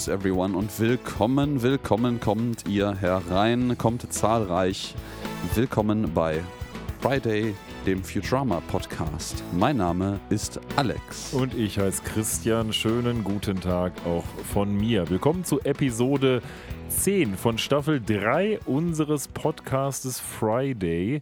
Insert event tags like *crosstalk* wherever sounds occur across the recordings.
News, everyone, und willkommen, willkommen, kommt ihr herein, kommt zahlreich. Willkommen bei Friday, dem Futurama Podcast. Mein Name ist Alex. Und ich heiße Christian. Schönen guten Tag auch von mir. Willkommen zu Episode 10 von Staffel 3 unseres Podcastes Friday.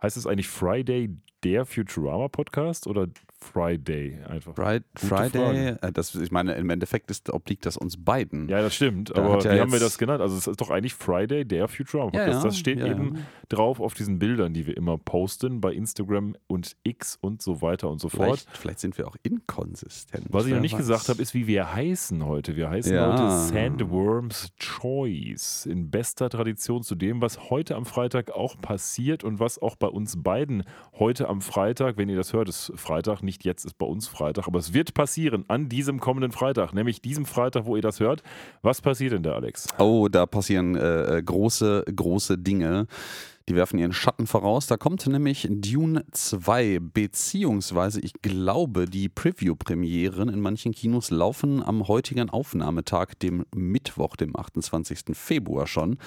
Heißt es eigentlich Friday, der Futurama Podcast oder Friday einfach? Friday, Friday äh, das, ich meine, im Endeffekt ist, obliegt das uns beiden. Ja, das stimmt. Da aber ja wie haben wir das genannt? Also es ist doch eigentlich Friday, der Futurama Podcast. Ja, ja, das steht eben drauf auf diesen Bildern, die wir immer posten bei Instagram und X und so weiter und so fort. Vielleicht, vielleicht sind wir auch inkonsistent. Was ich noch nicht weiß. gesagt habe, ist, wie wir heißen heute. Wir heißen heute Sandworms Choice. In bester Tradition zu dem, was heute am Freitag auch passiert und was auch bei uns beiden heute am Freitag, wenn ihr das hört, ist Freitag, nicht jetzt ist bei uns Freitag, aber es wird passieren an diesem kommenden Freitag, nämlich diesem Freitag, wo ihr das hört. Was passiert denn da, Alex? Oh, da passieren äh, äh, große, große Dinge. Die werfen ihren Schatten voraus. Da kommt nämlich Dune 2, beziehungsweise ich glaube, die Preview-Premieren in manchen Kinos laufen am heutigen Aufnahmetag, dem Mittwoch, dem 28. Februar schon.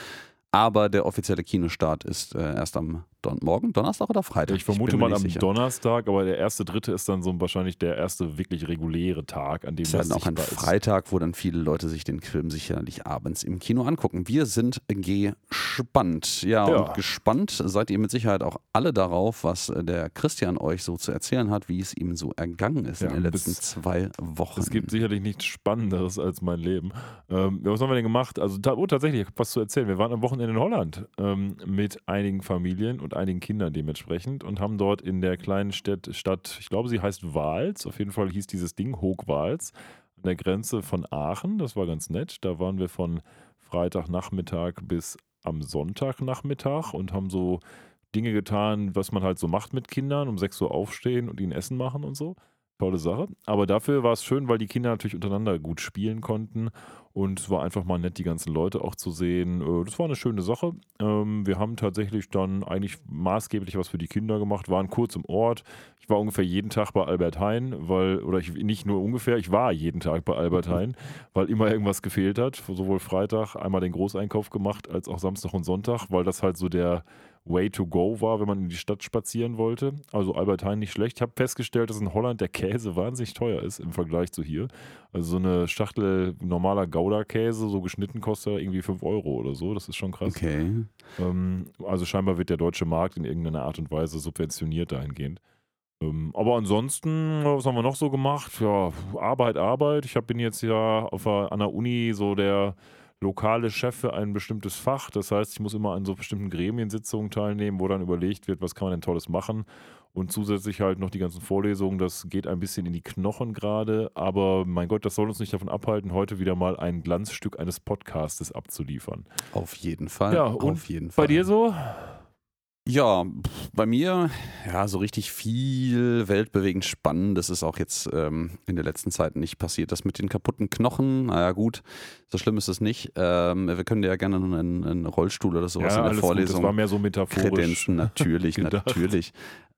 Aber der offizielle Kinostart ist äh, erst am Don morgen, Donnerstag oder Freitag? Ich vermute mir mal am sicher. Donnerstag, aber der erste, dritte ist dann so wahrscheinlich der erste wirklich reguläre Tag, an dem Das ist dann auch ein. Freitag, wo dann viele Leute sich den Film sicherlich abends im Kino angucken. Wir sind gespannt. Ja, Ja. und gespannt seid ihr mit Sicherheit auch alle darauf, was äh, der Christian euch so zu erzählen hat, wie es ihm so ergangen ist Ja, in den letzten bis- zwei Wochen. Es gibt sicherlich nichts Spannenderes als mein Leben. Ähm, ja, was haben wir denn gemacht? Also, oh, tatsächlich, ich habe was zu erzählen. Wir waren am Wochenende in Holland ähm, mit einigen Familien und einigen Kindern dementsprechend und haben dort in der kleinen Stadt, Stadt, ich glaube, sie heißt Wals, auf jeden Fall hieß dieses Ding Hoogwals, an der Grenze von Aachen. Das war ganz nett. Da waren wir von Freitagnachmittag bis am Sonntagnachmittag und haben so Dinge getan, was man halt so macht mit Kindern, um 6 Uhr aufstehen und ihnen Essen machen und so. Tolle Sache. Aber dafür war es schön, weil die Kinder natürlich untereinander gut spielen konnten. Und es war einfach mal nett, die ganzen Leute auch zu sehen. Äh, Das war eine schöne Sache. Ähm, Wir haben tatsächlich dann eigentlich maßgeblich was für die Kinder gemacht, waren kurz im Ort. Ich war ungefähr jeden Tag bei Albert Hein, weil, oder ich nicht nur ungefähr, ich war jeden Tag bei Albert Hein, weil immer irgendwas gefehlt hat. Sowohl Freitag einmal den Großeinkauf gemacht, als auch Samstag und Sonntag, weil das halt so der Way to go war, wenn man in die Stadt spazieren wollte. Also Albert Hein nicht schlecht. Ich habe festgestellt, dass in Holland der Käse wahnsinnig teuer ist im Vergleich zu hier. Also so eine Schachtel normaler Gouda-Käse, so geschnitten, kostet irgendwie 5 Euro oder so. Das ist schon krass. Okay. Ähm, also scheinbar wird der deutsche Markt in irgendeiner Art und Weise subventioniert dahingehend. Ähm, aber ansonsten, was haben wir noch so gemacht? Ja, Arbeit, Arbeit. Ich hab, bin jetzt ja auf an der Uni so der lokale Chef für ein bestimmtes Fach. Das heißt, ich muss immer an so bestimmten Gremiensitzungen teilnehmen, wo dann überlegt wird, was kann man denn Tolles machen. Und zusätzlich halt noch die ganzen Vorlesungen. Das geht ein bisschen in die Knochen gerade. Aber mein Gott, das soll uns nicht davon abhalten, heute wieder mal ein Glanzstück eines Podcastes abzuliefern. Auf jeden Fall. Ja, und auf jeden Fall. Bei dir so? Ja, bei mir, ja, so richtig viel weltbewegend spannend. Das ist auch jetzt ähm, in der letzten Zeit nicht passiert. Das mit den kaputten Knochen, naja, gut, so schlimm ist es nicht. Ähm, wir können dir ja gerne einen, einen Rollstuhl oder sowas in der alles gut. Vorlesung Das war mehr so metaphorisch. kredenzen. Natürlich, *laughs* natürlich.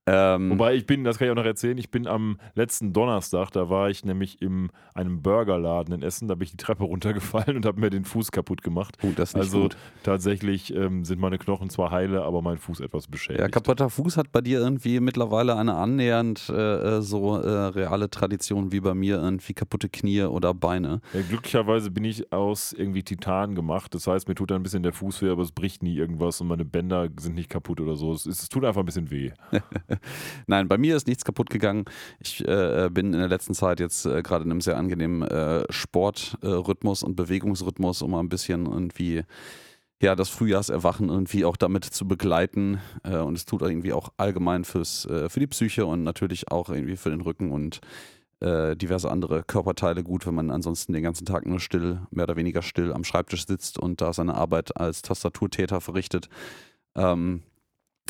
Ähm, Wobei ich bin, das kann ich auch noch erzählen, ich bin am letzten Donnerstag, da war ich nämlich in einem Burgerladen in Essen, da bin ich die Treppe runtergefallen *laughs* und habe mir den Fuß kaputt gemacht. gut, das ist nicht Also gut. tatsächlich ähm, sind meine Knochen zwar heile, aber mein Fuß etwas beschädigt. Ja, kaputter Fuß hat bei dir irgendwie mittlerweile eine annähernd äh, äh, so äh, reale Tradition wie bei mir, irgendwie kaputte Knie oder Beine. Ja, glücklicherweise bin ich aus irgendwie Titan gemacht. Das heißt, mir tut da ein bisschen der Fuß weh, aber es bricht nie irgendwas und meine Bänder sind nicht kaputt oder so. Es, es tut einfach ein bisschen weh. *laughs* *laughs* Nein, bei mir ist nichts kaputt gegangen. Ich äh, bin in der letzten Zeit jetzt äh, gerade in einem sehr angenehmen äh, Sportrhythmus und Bewegungsrhythmus, um mal ein bisschen irgendwie ja, das Frühjahrserwachen irgendwie auch damit zu begleiten. Äh, und es tut irgendwie auch allgemein fürs, äh, für die Psyche und natürlich auch irgendwie für den Rücken und äh, diverse andere Körperteile gut, wenn man ansonsten den ganzen Tag nur still, mehr oder weniger still am Schreibtisch sitzt und da seine Arbeit als Tastaturtäter verrichtet. Ähm,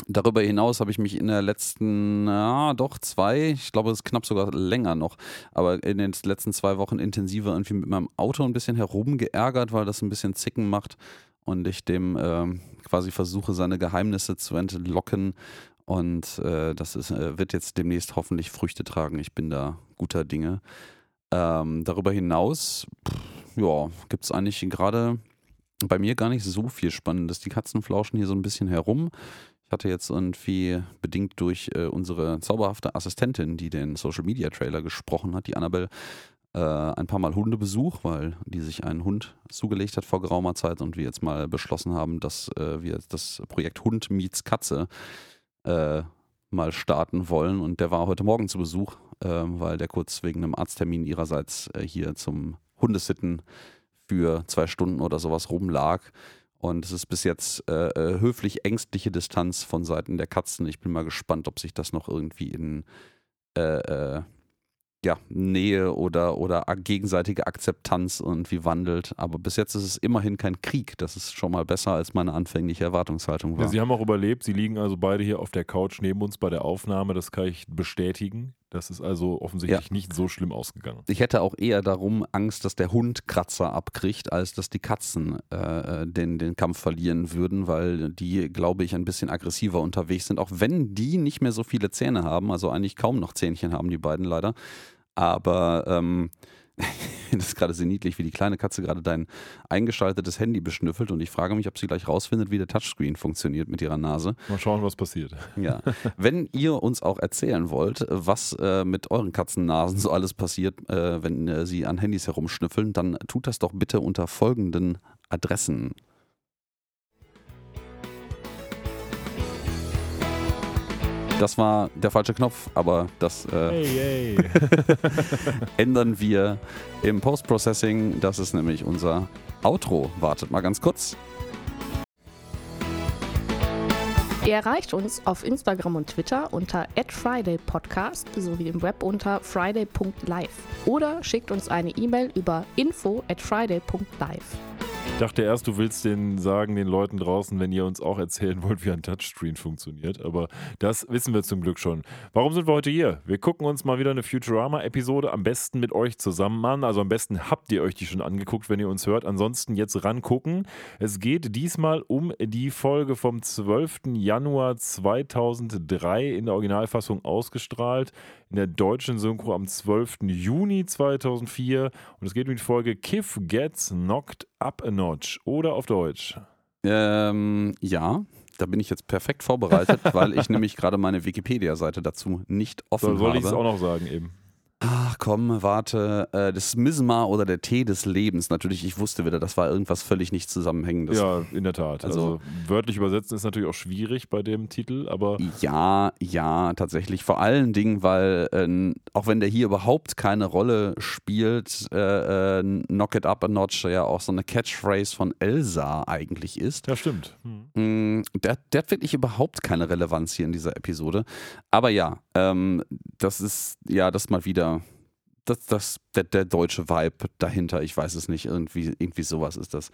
Darüber hinaus habe ich mich in der letzten, ja, doch zwei, ich glaube, es ist knapp sogar länger noch, aber in den letzten zwei Wochen intensiver irgendwie mit meinem Auto ein bisschen herumgeärgert, weil das ein bisschen Zicken macht und ich dem ähm, quasi versuche, seine Geheimnisse zu entlocken. Und äh, das ist, äh, wird jetzt demnächst hoffentlich Früchte tragen. Ich bin da guter Dinge. Ähm, darüber hinaus, ja, gibt es eigentlich gerade bei mir gar nicht so viel Spannendes. Die Katzen flauschen hier so ein bisschen herum. Ich hatte jetzt irgendwie bedingt durch äh, unsere zauberhafte Assistentin, die den Social Media Trailer gesprochen hat, die Annabelle, äh, ein paar Mal Hundebesuch, weil die sich einen Hund zugelegt hat vor geraumer Zeit und wir jetzt mal beschlossen haben, dass äh, wir das Projekt Hund meets Katze äh, mal starten wollen. Und der war heute Morgen zu Besuch, äh, weil der kurz wegen einem Arzttermin ihrerseits äh, hier zum Hundesitten für zwei Stunden oder sowas rumlag. Und es ist bis jetzt äh, äh, höflich ängstliche Distanz von Seiten der Katzen. Ich bin mal gespannt, ob sich das noch irgendwie in äh, äh, ja, Nähe oder, oder gegenseitige Akzeptanz irgendwie wandelt. Aber bis jetzt ist es immerhin kein Krieg. Das ist schon mal besser, als meine anfängliche Erwartungshaltung war. Ja, sie haben auch überlebt. Sie liegen also beide hier auf der Couch neben uns bei der Aufnahme. Das kann ich bestätigen. Das ist also offensichtlich ja. nicht so schlimm ausgegangen. Ich hätte auch eher darum Angst, dass der Hund Kratzer abkriegt, als dass die Katzen äh, den, den Kampf verlieren würden, weil die, glaube ich, ein bisschen aggressiver unterwegs sind, auch wenn die nicht mehr so viele Zähne haben, also eigentlich kaum noch Zähnchen haben die beiden leider. Aber ähm, *laughs* das ist gerade sehr niedlich, wie die kleine Katze gerade dein eingeschaltetes Handy beschnüffelt und ich frage mich, ob sie gleich rausfindet, wie der Touchscreen funktioniert mit ihrer Nase. Mal schauen, was passiert. *laughs* Ja. Wenn ihr uns auch erzählen wollt, was äh, mit euren Katzennasen so alles passiert, äh, wenn äh, sie an Handys herumschnüffeln, dann tut das doch bitte unter folgenden Adressen. Das war der falsche Knopf, aber das äh, hey, hey. *laughs* ändern wir im Post-Processing. Das ist nämlich unser Outro. Wartet mal ganz kurz. Ihr erreicht uns auf Instagram und Twitter unter @fridaypodcast sowie im Web unter friday.live oder schickt uns eine E-Mail über info at friday.live. Ich dachte erst, du willst den sagen, den Leuten draußen, wenn ihr uns auch erzählen wollt, wie ein Touchscreen funktioniert. Aber das wissen wir zum Glück schon. Warum sind wir heute hier? Wir gucken uns mal wieder eine Futurama-Episode am besten mit euch zusammen an. Also am besten habt ihr euch die schon angeguckt, wenn ihr uns hört. Ansonsten jetzt rangucken. Es geht diesmal um die Folge vom 12. Januar 2003 in der Originalfassung ausgestrahlt. In der deutschen Synchro am 12. Juni 2004. Und es geht um die Folge Kiff Gets Knocked Up a Notch oder auf Deutsch? Ähm, ja, da bin ich jetzt perfekt vorbereitet, *laughs* weil ich nämlich gerade meine Wikipedia-Seite dazu nicht offen so, soll habe. Soll ich es auch noch sagen eben? Ach komm, warte. Äh, das Misma oder der Tee des Lebens. Natürlich, ich wusste wieder, das war irgendwas völlig nicht zusammenhängendes. Ja, in der Tat. Also, also, wörtlich übersetzen ist natürlich auch schwierig bei dem Titel, aber. Ja, ja, tatsächlich. Vor allen Dingen, weil, äh, auch wenn der hier überhaupt keine Rolle spielt, äh, äh, Knock It Up a Notch ja auch so eine Catchphrase von Elsa eigentlich ist. Ja, stimmt. Hm. Der, der, hat wirklich überhaupt keine Relevanz hier in dieser Episode. Aber ja, ähm, das ist ja das mal wieder das, das, der, der deutsche Vibe dahinter, ich weiß es nicht, irgendwie, irgendwie sowas ist das.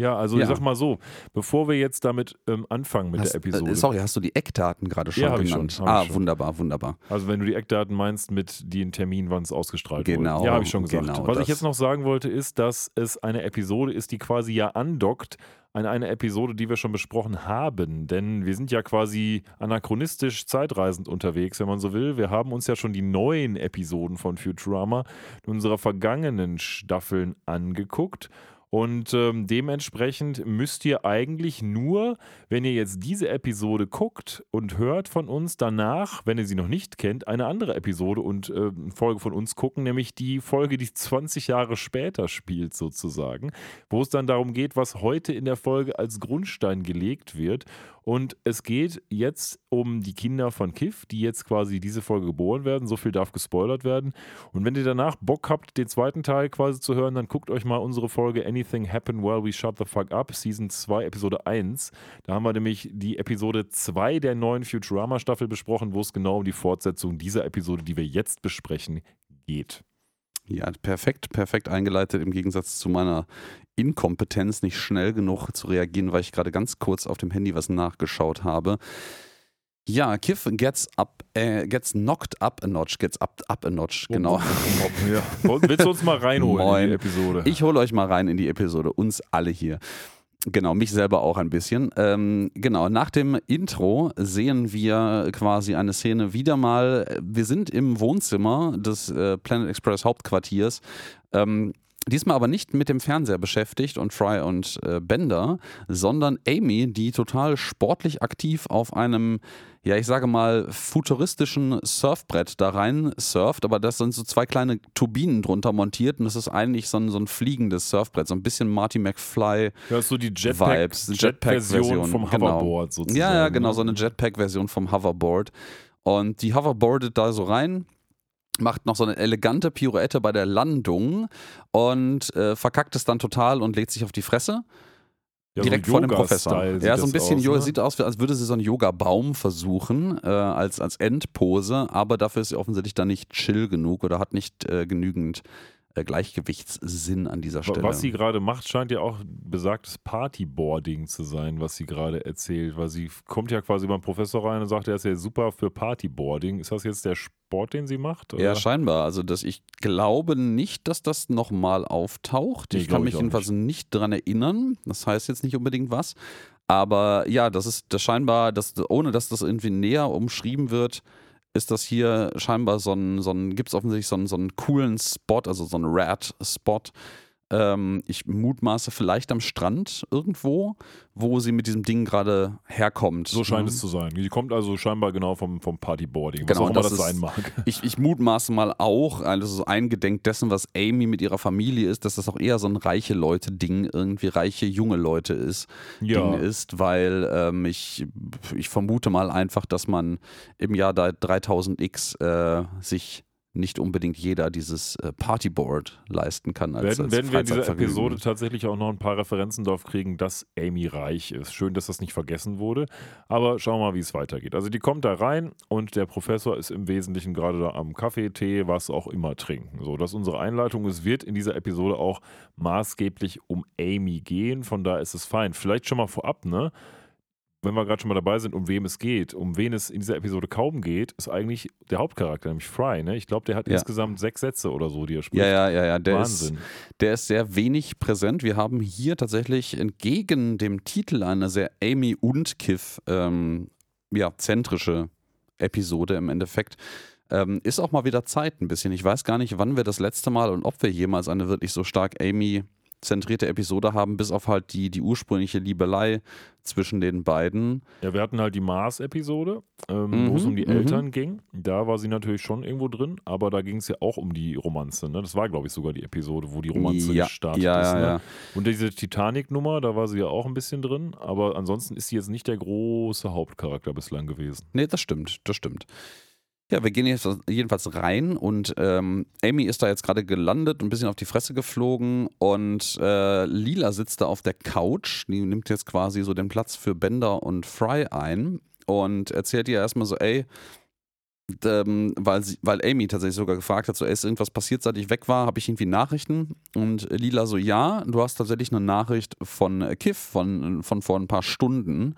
Ja, also ja. ich sag mal so, bevor wir jetzt damit ähm, anfangen mit hast, der Episode. Äh, sorry, hast du die Eckdaten gerade schon ja, genannt? Schon, ah, schon. wunderbar, wunderbar. Also wenn du die Eckdaten meinst mit den Termin, wann es ausgestrahlt genau, wurde. Ja, habe ich schon gesagt. Genau Was das. ich jetzt noch sagen wollte, ist, dass es eine Episode ist, die quasi ja andockt an eine Episode, die wir schon besprochen haben. Denn wir sind ja quasi anachronistisch zeitreisend unterwegs, wenn man so will. Wir haben uns ja schon die neuen Episoden von Futurama in unserer vergangenen Staffeln angeguckt. Und ähm, dementsprechend müsst ihr eigentlich nur, wenn ihr jetzt diese Episode guckt und hört von uns, danach, wenn ihr sie noch nicht kennt, eine andere Episode und äh, Folge von uns gucken, nämlich die Folge, die 20 Jahre später spielt, sozusagen, wo es dann darum geht, was heute in der Folge als Grundstein gelegt wird. Und es geht jetzt um die Kinder von Kiff, die jetzt quasi diese Folge geboren werden. So viel darf gespoilert werden. Und wenn ihr danach Bock habt, den zweiten Teil quasi zu hören, dann guckt euch mal unsere Folge Anything Happen While We Shut the Fuck Up, Season 2, Episode 1. Da haben wir nämlich die Episode 2 der neuen Futurama-Staffel besprochen, wo es genau um die Fortsetzung dieser Episode, die wir jetzt besprechen, geht. Ja, perfekt, perfekt eingeleitet im Gegensatz zu meiner Inkompetenz, nicht schnell genug zu reagieren, weil ich gerade ganz kurz auf dem Handy was nachgeschaut habe. Ja, Kiff gets up, äh, gets knocked up a notch, gets up, up a notch, oh, genau. ja. Willst du uns mal reinholen Moin. in die Episode? Ich hole euch mal rein in die Episode, uns alle hier. Genau, mich selber auch ein bisschen. Ähm, genau, nach dem Intro sehen wir quasi eine Szene wieder mal. Wir sind im Wohnzimmer des äh, Planet Express Hauptquartiers. Ähm, Diesmal aber nicht mit dem Fernseher beschäftigt und Fry und äh, Bender, sondern Amy, die total sportlich aktiv auf einem, ja, ich sage mal, futuristischen Surfbrett da rein surft. Aber das sind so zwei kleine Turbinen drunter montiert und das ist eigentlich so ein, so ein fliegendes Surfbrett, so ein bisschen Marty McFly. Ja, ist so die Jetpack-Version Jetpack vom genau. Hoverboard sozusagen. Ja, ja, genau, ne? so eine Jetpack-Version vom Hoverboard. Und die hoverboardet da so rein, macht noch so eine elegante Pirouette bei der Landung und äh, verkackt es dann total und legt sich auf die Fresse. Ja, direkt so vor dem Professor. Ja, so ein bisschen, aus, ne? sieht aus, als würde sie so einen Yoga-Baum versuchen, äh, als, als Endpose, aber dafür ist sie offensichtlich dann nicht chill genug oder hat nicht äh, genügend Gleichgewichtssinn an dieser Stelle. Was sie gerade macht, scheint ja auch besagtes Partyboarding zu sein, was sie gerade erzählt, weil sie kommt ja quasi beim Professor rein und sagt, er ist ja super für Partyboarding. Ist das jetzt der Sport, den sie macht? Ja, oder? scheinbar. Also das, ich glaube nicht, dass das nochmal auftaucht. Nee, ich kann ich mich auch jedenfalls nicht dran erinnern. Das heißt jetzt nicht unbedingt was. Aber ja, das ist das scheinbar, das, ohne dass das irgendwie näher umschrieben wird, ist das hier scheinbar so ein, so ein gibt es offensichtlich so einen, so einen coolen Spot, also so einen Rad-Spot. Ähm, ich mutmaße vielleicht am Strand irgendwo, wo sie mit diesem Ding gerade herkommt. So scheint ne? es zu sein. Die kommt also scheinbar genau vom, vom Partyboarding, was Genau, auch immer das das, sein mag. *laughs* Ich, ich mutmaße mal auch, also so eingedenk dessen, was Amy mit ihrer Familie ist, dass das auch eher so ein reiche Leute-Ding, irgendwie reiche junge Leute ist, Ding ist, weil ähm, ich, ich vermute mal einfach, dass man im Jahr da 3000x äh, sich nicht unbedingt jeder dieses äh, Partyboard leisten kann. Als, werden, als werden wir in dieser. Episode tatsächlich auch noch ein paar Referenzen darauf kriegen, dass Amy reich ist. Schön, dass das nicht vergessen wurde. Aber schauen wir mal, wie es weitergeht. Also die kommt da rein und der Professor ist im Wesentlichen gerade da am Kaffee, Tee, was auch immer trinken. So, das ist unsere Einleitung. Es wird in dieser Episode auch maßgeblich um Amy gehen. Von da ist es fein. Vielleicht schon mal vorab, ne? Wenn wir gerade schon mal dabei sind, um wem es geht, um wen es in dieser Episode kaum geht, ist eigentlich der Hauptcharakter, nämlich Fry. Ne? Ich glaube, der hat Ja. insgesamt sechs Sätze oder so, die er spricht. Ja, ja, ja, ja. Der ist, Wahnsinn. der ist sehr wenig präsent. Wir haben hier tatsächlich entgegen dem Titel eine sehr Amy und Kiff ähm, ja, zentrische Episode im Endeffekt. Ähm, ist auch mal wieder Zeit ein bisschen. Ich weiß gar nicht, wann wir das letzte Mal und ob wir jemals eine wirklich so stark Amy zentrierte Episode haben, bis auf halt die, die ursprüngliche Liebelei zwischen den beiden. Ja, wir hatten halt die Mars-Episode, ähm, Mhm, wo es um die mhm. Eltern ging. Da war sie natürlich schon irgendwo drin, aber da ging es ja auch um die Romanze. Ne? Das war, glaube ich, sogar die Episode, wo die Romanze ja, gestartet ja, ist. ja, Ne? ja. Und diese Titanic-Nummer, da war sie ja auch ein bisschen drin, aber ansonsten ist sie jetzt nicht der große Hauptcharakter bislang gewesen. Nee, das stimmt, das stimmt. Ja, wir gehen jetzt jedenfalls rein und ähm, Amy ist da jetzt gerade gelandet, ein bisschen auf die Fresse geflogen und äh, Lila sitzt da auf der Couch. Die nimmt jetzt quasi so den Platz für Bender und Fry ein und erzählt ihr erstmal so, ey, ähm, weil, sie, weil Amy tatsächlich sogar gefragt hat, so, ey, ist irgendwas passiert, seit ich weg war? Habe ich irgendwie Nachrichten? Und Lila so, ja, du hast tatsächlich eine Nachricht von Kiff von, von vor ein paar Stunden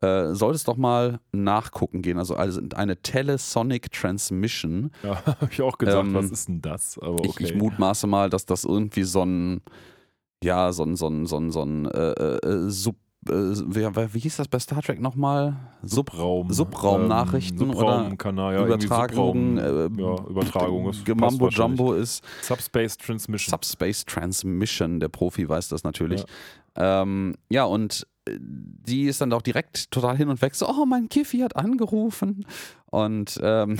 äh, solltest doch mal nachgucken gehen. Also, also eine Telesonic Transmission. *laughs* Ja, habe ich auch gedacht, Ähm, was ist denn das? Aber okay. Ich, ich mutmaße mal, dass das irgendwie so ein, ja, so ein, so ein, so ein, so ein äh, äh, Sub, äh, wie, wie hieß das bei Star Trek nochmal? Sub, Subraum. Subraumnachrichten ähm, oder Subraumkanal, ja, irgendwie Übertragung, Subraum, äh, ja, Übertragung wahrscheinlich. Jumbo ist Subspace Transmission. Subspace Transmission, der Profi weiß das natürlich. Ja, ähm, ja und äh, die ist dann auch direkt total hin und weg, so, oh, mein Kiffi hat angerufen. Und ähm,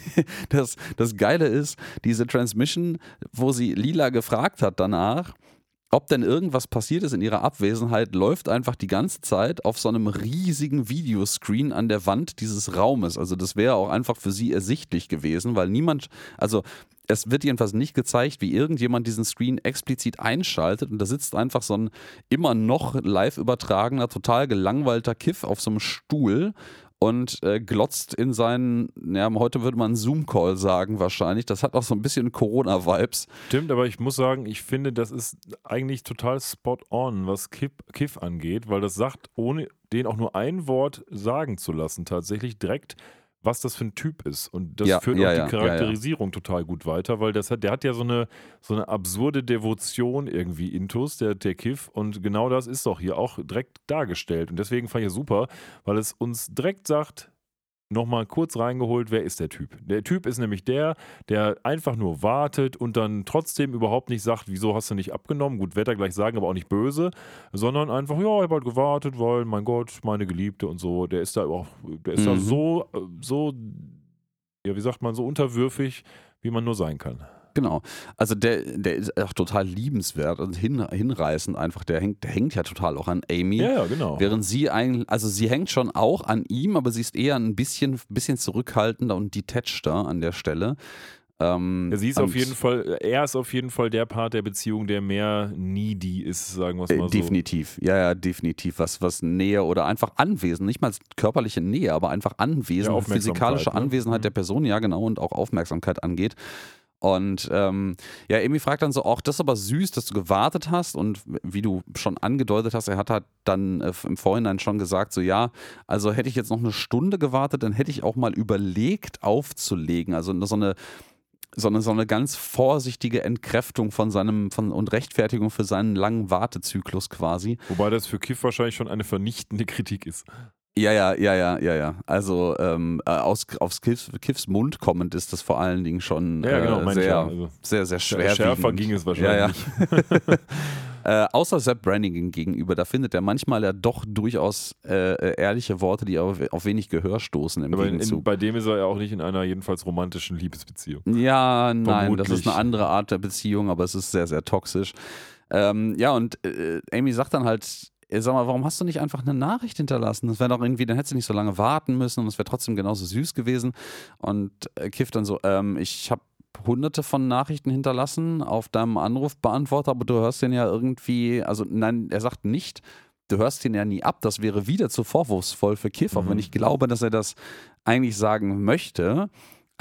*laughs* das, das Geile ist, diese Transmission, wo sie Lila gefragt hat danach, ob denn irgendwas passiert ist in ihrer Abwesenheit, läuft einfach die ganze Zeit auf so einem riesigen Videoscreen an der Wand dieses Raumes. Also das wäre auch einfach für sie ersichtlich gewesen, weil niemand, also es wird jedenfalls nicht gezeigt, wie irgendjemand diesen Screen explizit einschaltet und da sitzt einfach so ein immer noch live übertragener, total gelangweilter Kiff auf so einem Stuhl und äh, glotzt in seinen, ja, heute würde man Zoom-Call sagen wahrscheinlich. Das hat auch so ein bisschen Corona-Vibes. Stimmt, aber ich muss sagen, ich finde, das ist eigentlich total spot on, was Kiff, Kiff angeht, weil das sagt, ohne den auch nur ein Wort sagen zu lassen, tatsächlich direkt, was das für ein Typ ist. Und das Ja, führt ja, auch die ja, ja. Charakterisierung total gut weiter, weil das hat, der hat ja so eine, so eine absurde Devotion irgendwie intus, der, der Kiff. Und genau das ist doch hier auch direkt dargestellt. Und deswegen fand ich es super, weil es uns direkt sagt, nochmal kurz reingeholt, wer ist der Typ? Der Typ ist nämlich der, der einfach nur wartet und dann trotzdem überhaupt nicht sagt, wieso hast du nicht abgenommen? Gut, wird er gleich sagen, aber auch nicht böse, sondern einfach, ja, ich habe halt gewartet, weil, mein Gott, meine Geliebte und so, der ist da auch, der ist da Mhm. so, äh, so, ja, wie sagt man, so unterwürfig, wie man nur sein kann. Genau. Also der, der ist auch total liebenswert und hin, hinreißend einfach. Der hängt, der hängt ja total auch an Amy. Ja, ja, genau. Während sie eigentlich, also sie hängt schon auch an ihm, aber sie ist eher ein bisschen, bisschen zurückhaltender und detachter an der Stelle. Ähm, Ja, sie ist auf jeden Fall, er ist auf jeden Fall der Part der Beziehung, der mehr needy ist, sagen wir es Äh, mal so. definitiv, ja, ja, definitiv. Was, was Nähe oder einfach Anwesen, nicht mal körperliche Nähe, aber einfach Anwesen, Ja, physikalische ne? Anwesenheit Mhm. der Person, ja, genau, und auch Aufmerksamkeit angeht. Und ähm, ja, Amy fragt dann so, auch das ist aber süß, dass du gewartet hast und wie du schon angedeutet hast, er hat halt dann äh, im Vorhinein schon gesagt, so ja, also hätte ich jetzt noch eine Stunde gewartet, dann hätte ich auch mal überlegt aufzulegen, also so eine so eine, so eine ganz vorsichtige Entkräftung von seinem von, und Rechtfertigung für seinen langen Wartezyklus quasi. Wobei das für Kiff wahrscheinlich schon eine vernichtende Kritik ist. Ja, ja, ja, ja, ja, ja. Also ähm, äh, aus, aus Kiffs, Kiffs Mund kommend ist das vor allen Dingen schon Ja, genau, äh, ich sehr, ja. Also, sehr, sehr schwer. schärfer ging es Ja, ja. wahrscheinlich. *laughs* Äh, außer Sepp Brannigan gegenüber, da findet er manchmal ja doch durchaus äh, äh, ehrliche Worte, die auf, auf wenig Gehör stoßen im Aber in, in, Gegenzug. bei dem ist er ja auch nicht in einer jedenfalls romantischen Liebesbeziehung. Ja, nein, das Vermutlich. ist eine andere Art der Beziehung, aber es ist sehr, sehr toxisch. Ähm, ja, und äh, Amy sagt dann halt, sag mal, warum hast du nicht einfach eine Nachricht hinterlassen? Das wäre doch irgendwie, dann hättest du nicht so lange warten müssen und es wäre trotzdem genauso süß gewesen. Und äh, Kiff dann so, ähm, ich habe hunderte von Nachrichten hinterlassen auf deinem Anrufbeantworter, aber du hörst den ja irgendwie, also nein, er sagt nicht, du hörst den ja nie ab. Das wäre wieder zu vorwurfsvoll für Kiff, auch Mhm. wenn ich glaube, dass er das eigentlich sagen möchte.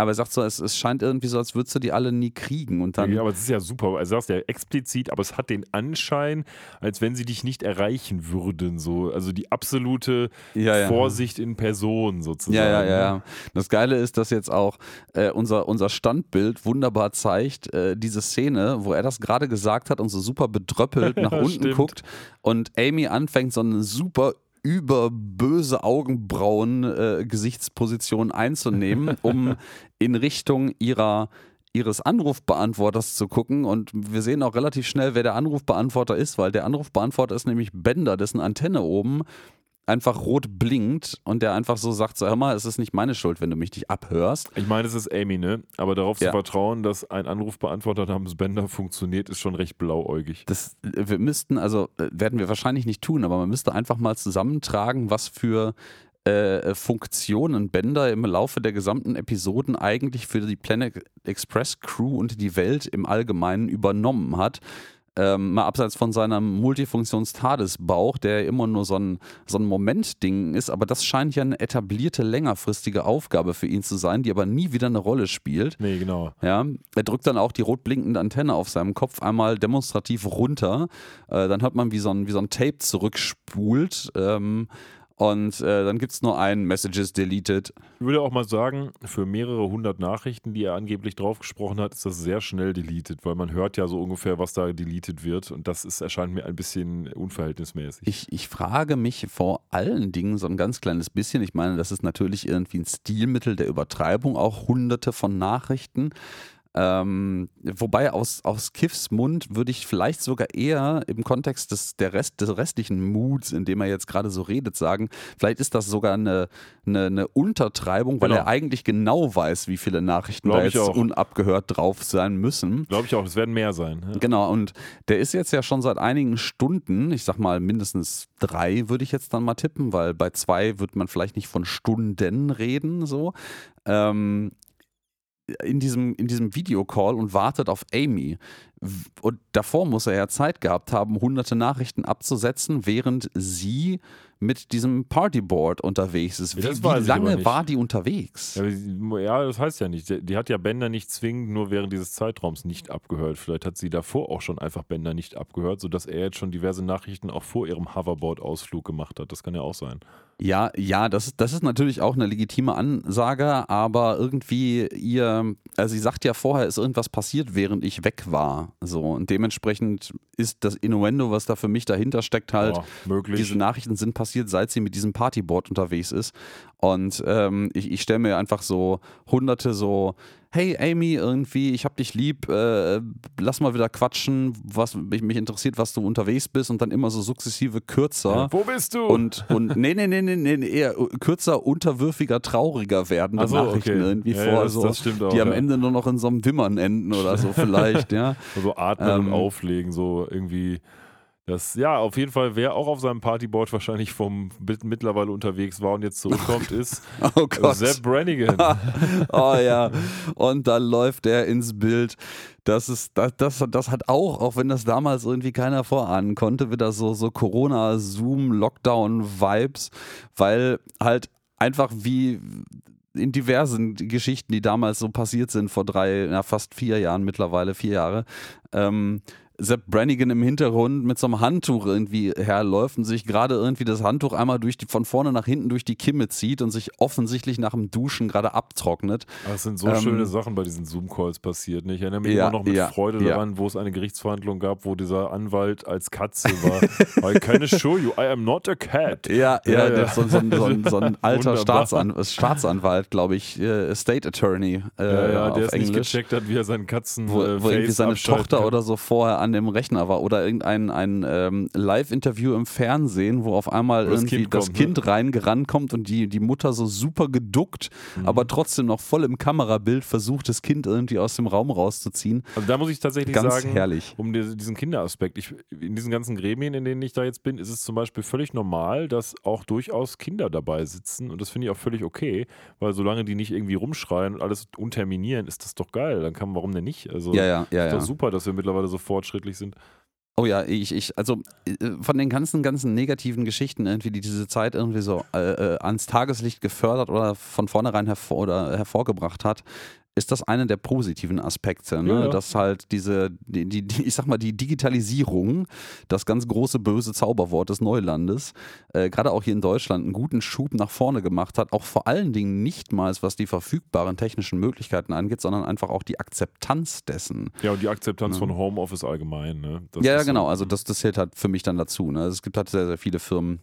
Aber er sagt so, es, es scheint irgendwie so, als würdest du die alle nie kriegen. Und dann, ja, aber es ist ja super. Also sagst ja explizit, aber es hat den Anschein, als wenn sie dich nicht erreichen würden. So. Also die absolute ja, ja. Vorsicht in Person sozusagen. Ja, ja, ja, ne? ja. Das Geile ist, dass jetzt auch äh, unser, unser Standbild wunderbar zeigt, äh, diese Szene, wo er das gerade gesagt hat und so super bedröppelt *laughs* nach unten Stimmt. guckt und Amy anfängt, so eine super überböse Augenbrauen äh, Gesichtsposition einzunehmen, *laughs* um in Richtung ihrer ihres Anrufbeantworters zu gucken. Und wir sehen auch relativ schnell, wer der Anrufbeantworter ist, weil der Anrufbeantworter ist nämlich Bender, dessen Antenne oben einfach rot blinkt und der einfach so sagt, so, hör mal, es ist nicht meine Schuld, wenn du mich nicht abhörst. Ich meine, es ist Amy, ne? Aber darauf Ja. zu vertrauen, dass ein Anrufbeantworter namens Bender funktioniert, ist schon recht blauäugig. Das, wir müssten, also äh, werden wir wahrscheinlich nicht tun, aber man müsste einfach mal zusammentragen, was für äh, Funktionen Bender im Laufe der gesamten Episoden eigentlich für die Planet Express Crew und die Welt im Allgemeinen übernommen hat. Ähm, mal abseits von seinem Multifunktions-Tadesbauch, der immer nur so ein, so ein Momentding ist, aber das scheint ja eine etablierte, längerfristige Aufgabe für ihn zu sein, die aber nie wieder eine Rolle spielt. Nee, genau. Ja, er drückt dann auch die rot blinkende Antenne auf seinem Kopf einmal demonstrativ runter. Äh, dann hört man, wie so ein, wie so ein Tape zurückspult. Ähm, und äh, dann gibt es nur ein Messages deleted. Ich würde auch mal sagen, für mehrere hundert Nachrichten, die er angeblich draufgesprochen hat, ist das sehr schnell deleted, weil man hört ja so ungefähr, was da deleted wird und das ist, erscheint mir ein bisschen unverhältnismäßig. Ich, ich frage mich vor allen Dingen so ein ganz kleines bisschen, ich meine, das ist natürlich irgendwie ein Stilmittel der Übertreibung, auch hunderte von Nachrichten. Ähm, wobei aus, aus Kiffs Mund würde ich vielleicht sogar eher im Kontext des, der Rest, des restlichen Moods, in dem er jetzt gerade so redet, sagen, vielleicht ist das sogar eine, eine, eine Untertreibung, weil Genau. er eigentlich genau weiß, wie viele Nachrichten Glaub da jetzt auch. unabgehört drauf sein müssen. Glaube ich auch, es werden mehr sein. Ja. Genau, und der ist jetzt ja schon seit einigen Stunden, ich sag mal mindestens drei würde ich jetzt dann mal tippen, weil bei zwei wird man vielleicht nicht von Stunden reden, so. Ähm, in diesem, in diesem Videocall und wartet auf Amy. Und davor muss er ja Zeit gehabt haben, hunderte Nachrichten abzusetzen, während sie mit diesem Partyboard unterwegs ist. Wie, Ja, wie lange war die unterwegs? Ja, ja, das heißt ja nicht. Die- hat ja Bender nicht zwingend nur während dieses Zeitraums nicht abgehört. Vielleicht hat sie davor auch schon einfach Bender nicht abgehört, sodass er jetzt schon diverse Nachrichten auch vor ihrem Hoverboard-Ausflug gemacht hat. Das kann ja auch sein. Ja, ja, das, ist- das ist natürlich auch eine legitime Ansage, aber irgendwie ihr, also sie sagt ja vorher, ist irgendwas passiert, während ich weg war. So, und dementsprechend ist das Innuendo, was da für mich dahinter steckt, halt, möglich. diese Nachrichten sind passiert, seit sie mit diesem Partyboard unterwegs ist. Und ähm, ich, ich stelle mir einfach so hunderte so, hey Amy, irgendwie, ich hab dich lieb, äh, lass mal wieder quatschen, was mich, mich interessiert, was du unterwegs bist und dann immer so sukzessive kürzer. Wo bist du? Und, und *laughs* nee, nee, nee, nee, nee, eher kürzer, unterwürfiger, trauriger werdende so, Nachrichten okay. irgendwie Ja, vor, ja, das- so, das auch, die am ja. Ende nur noch in so einem Wimmern enden oder so vielleicht, *laughs* ja. so atmen Ähm, und auflegen, so irgendwie. Das, ja, auf jeden Fall, wer auch auf seinem Partyboard wahrscheinlich vom mit- mittlerweile unterwegs war und jetzt zurückkommt, *laughs* ist Oh Gott. Sepp Brannigan. *laughs* oh ja. Und dann läuft er ins Bild. Das ist, das, das, das hat auch, auch wenn das damals irgendwie keiner vorahnen konnte, wieder so, so Corona-Zoom-Lockdown-Vibes, weil halt einfach wie in diversen Geschichten, die damals so passiert sind, vor drei, na, fast vier Jahren mittlerweile, vier Jahre, ähm, Sepp Brannigan im Hintergrund mit so einem Handtuch irgendwie herläuft und sich gerade irgendwie das Handtuch einmal durch die, von vorne nach hinten durch die Kimme zieht und sich offensichtlich nach dem Duschen gerade abtrocknet. Das sind so Ähm, schöne Sachen bei diesen Zoom-Calls passiert. Ne? Ich erinnere mich Ja, immer noch mit ja, Freude ja. daran, wo es eine Gerichtsverhandlung gab, wo dieser Anwalt als Katze war. *laughs* I can assure you, I am not a cat. Ja, ja, Ja, So, so, ein- so, so ein *laughs* alter. Staatsan Staatsanwalt, glaube ich, äh, State Attorney äh, Ja, ja, der es nicht gecheckt hat, wie er seinen Katzen wo, äh, wo irgendwie seine Tochter kann. oder so vorher an dem Rechner war oder irgendein ein ähm, Live-Interview im Fernsehen, wo auf einmal das irgendwie Kind das kommt, ne? Kind reingerannt kommt und die, die Mutter so super geduckt, Mhm. aber trotzdem noch voll im Kamerabild versucht, das Kind irgendwie aus dem Raum rauszuziehen. Also da muss ich tatsächlich Ganz sagen, herrlich. um die- diesen Kinderaspekt, ich, in diesen ganzen Gremien, in denen ich da jetzt bin, ist es zum Beispiel völlig normal, dass auch durchaus Kinder dabei sitzen und das finde ich auch völlig okay, weil solange die nicht irgendwie rumschreien und alles unterminieren, ist das doch geil. Dann kann man, warum denn nicht? Also Ja, ja, ja, ist ja. doch super, dass wir mittlerweile so fortschrittlich sind. Oh ja, ich, ich, also äh, von den ganzen, ganzen negativen Geschichten irgendwie, die diese Zeit irgendwie so äh, äh, ans Tageslicht gefördert oder von vornherein hervor oder hervorgebracht hat, ist das einer der positiven Aspekte, ne? Ja, dass halt diese, die, die, ich sag mal, die Digitalisierung, das ganz große böse Zauberwort des Neulandes, äh, gerade auch hier in Deutschland einen guten Schub nach vorne gemacht hat, auch vor allen Dingen nicht mal, was die verfügbaren technischen Möglichkeiten angeht, sondern einfach auch die Akzeptanz dessen. Ja, und die Akzeptanz Ja. von Homeoffice allgemein. Ne? Das ja, genau. Also das, das zählt halt für mich dann dazu. Ne? Also es gibt halt sehr, sehr viele Firmen,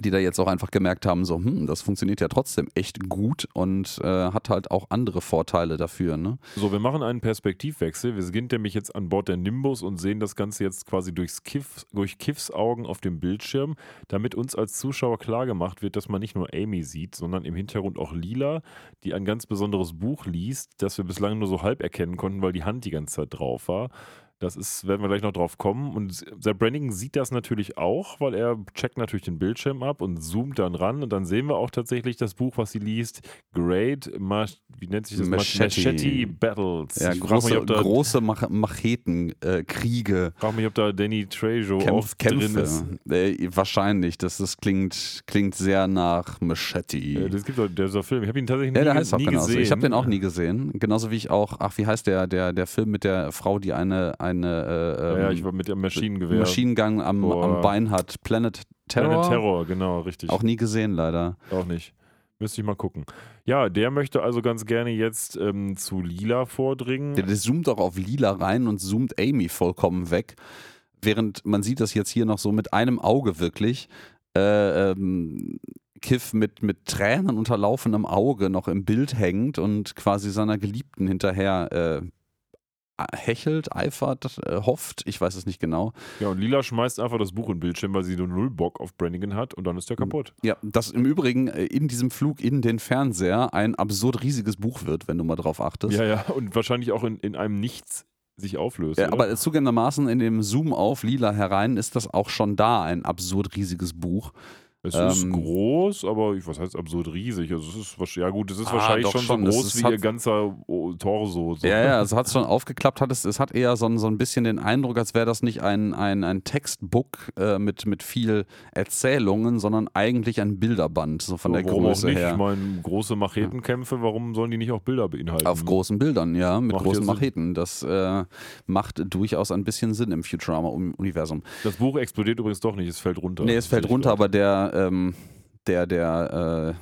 die da jetzt auch einfach gemerkt haben, so, hm, das funktioniert ja trotzdem echt gut und äh, hat halt auch andere Vorteile dafür. Ne? So, wir machen einen Perspektivwechsel. Wir sind nämlich jetzt an Bord der Nimbus und sehen das Ganze jetzt quasi durchs Kiff, durch Kiffs Augen auf dem Bildschirm, damit uns als Zuschauer klargemacht wird, dass man nicht nur Amy sieht, sondern im Hintergrund auch Lila, die ein ganz besonderes Buch liest, das wir bislang nur so halb erkennen konnten, weil die Hand die ganze Zeit drauf war. Das ist, werden wir gleich noch drauf kommen. Und Sepp Brannigan sieht das natürlich auch, weil er checkt natürlich den Bildschirm ab und zoomt dann ran. Und dann sehen wir auch tatsächlich das Buch, was sie liest. Great, wie nennt sich das? Machete. Machete Battles. Ja, ich frage große, mich, da, große Mach Machetenkriege, äh, Kriege, frag mich, ob da Danny Trejo auch Kämpf, drin Kämpfe. ist. Äh, wahrscheinlich. Das, das klingt, klingt sehr nach Machete. Ja, das gibt doch dieser Film. Ich habe ihn tatsächlich nie, Ja, der heißt auch nie genauso. gesehen. Ich habe den auch nie gesehen. Genauso wie ich auch, ach, wie heißt der, der, der Film mit der Frau, die eine, eine äh, Ja, ja, ähm, ich war mit dem Maschinengewehr. Maschinengang am, Boah. am Bein hat. Planet Terror. Terror. Terror, genau, richtig. Auch nie gesehen, leider. Auch nicht. Müsste ich mal gucken. Ja, der möchte also ganz gerne jetzt ähm, zu Lila vordringen. Der, der zoomt auch auf Lila rein und zoomt Amy vollkommen weg. Während man sieht das jetzt hier noch so mit einem Auge wirklich. Äh, ähm, Kiff mit, mit Tränen unterlaufenem Auge noch im Bild hängt und quasi seiner Geliebten hinterher äh, hechelt, eifert, äh, hofft, ich weiß es nicht genau. Ja, und Lila schmeißt einfach das Buch in den Bildschirm, weil sie nur null Bock auf Brannigan hat und dann ist der kaputt. Ja, das im Übrigen äh, in diesem Flug in den Fernseher ein absurd riesiges Buch wird, wenn du mal drauf achtest. Ja, ja, und wahrscheinlich auch in, in einem Nichts sich auflöst. Ja, aber zugegebenermaßen in dem Zoom auf Lila herein ist das auch schon da ein absurd riesiges Buch. Es ist ähm, groß, aber ich, was heißt absurd riesig? Also es ist wahrscheinlich, ja gut, es ist Ah, wahrscheinlich schon, schon. so Es groß ist- wie hat- ihr ganzer oh, Torso. So. Ja, ja, also hat es schon *laughs* aufgeklappt, hat es, es hat eher so ein, so ein bisschen den Eindruck, als wäre das nicht ein, ein, ein Textbook äh, mit, mit viel Erzählungen, sondern eigentlich ein Bilderband, so von der warum Größe auch nicht? her. Ich meine, große Machetenkämpfe, warum sollen die nicht auch Bilder beinhalten? Auf großen Bildern, ja, mit Macht großen. Macheten. Das äh, macht durchaus ein bisschen Sinn im Futurama-Universum. Das Buch explodiert übrigens doch nicht, es fällt runter. Nee, es fällt runter, aber der, ähm, der, der, äh,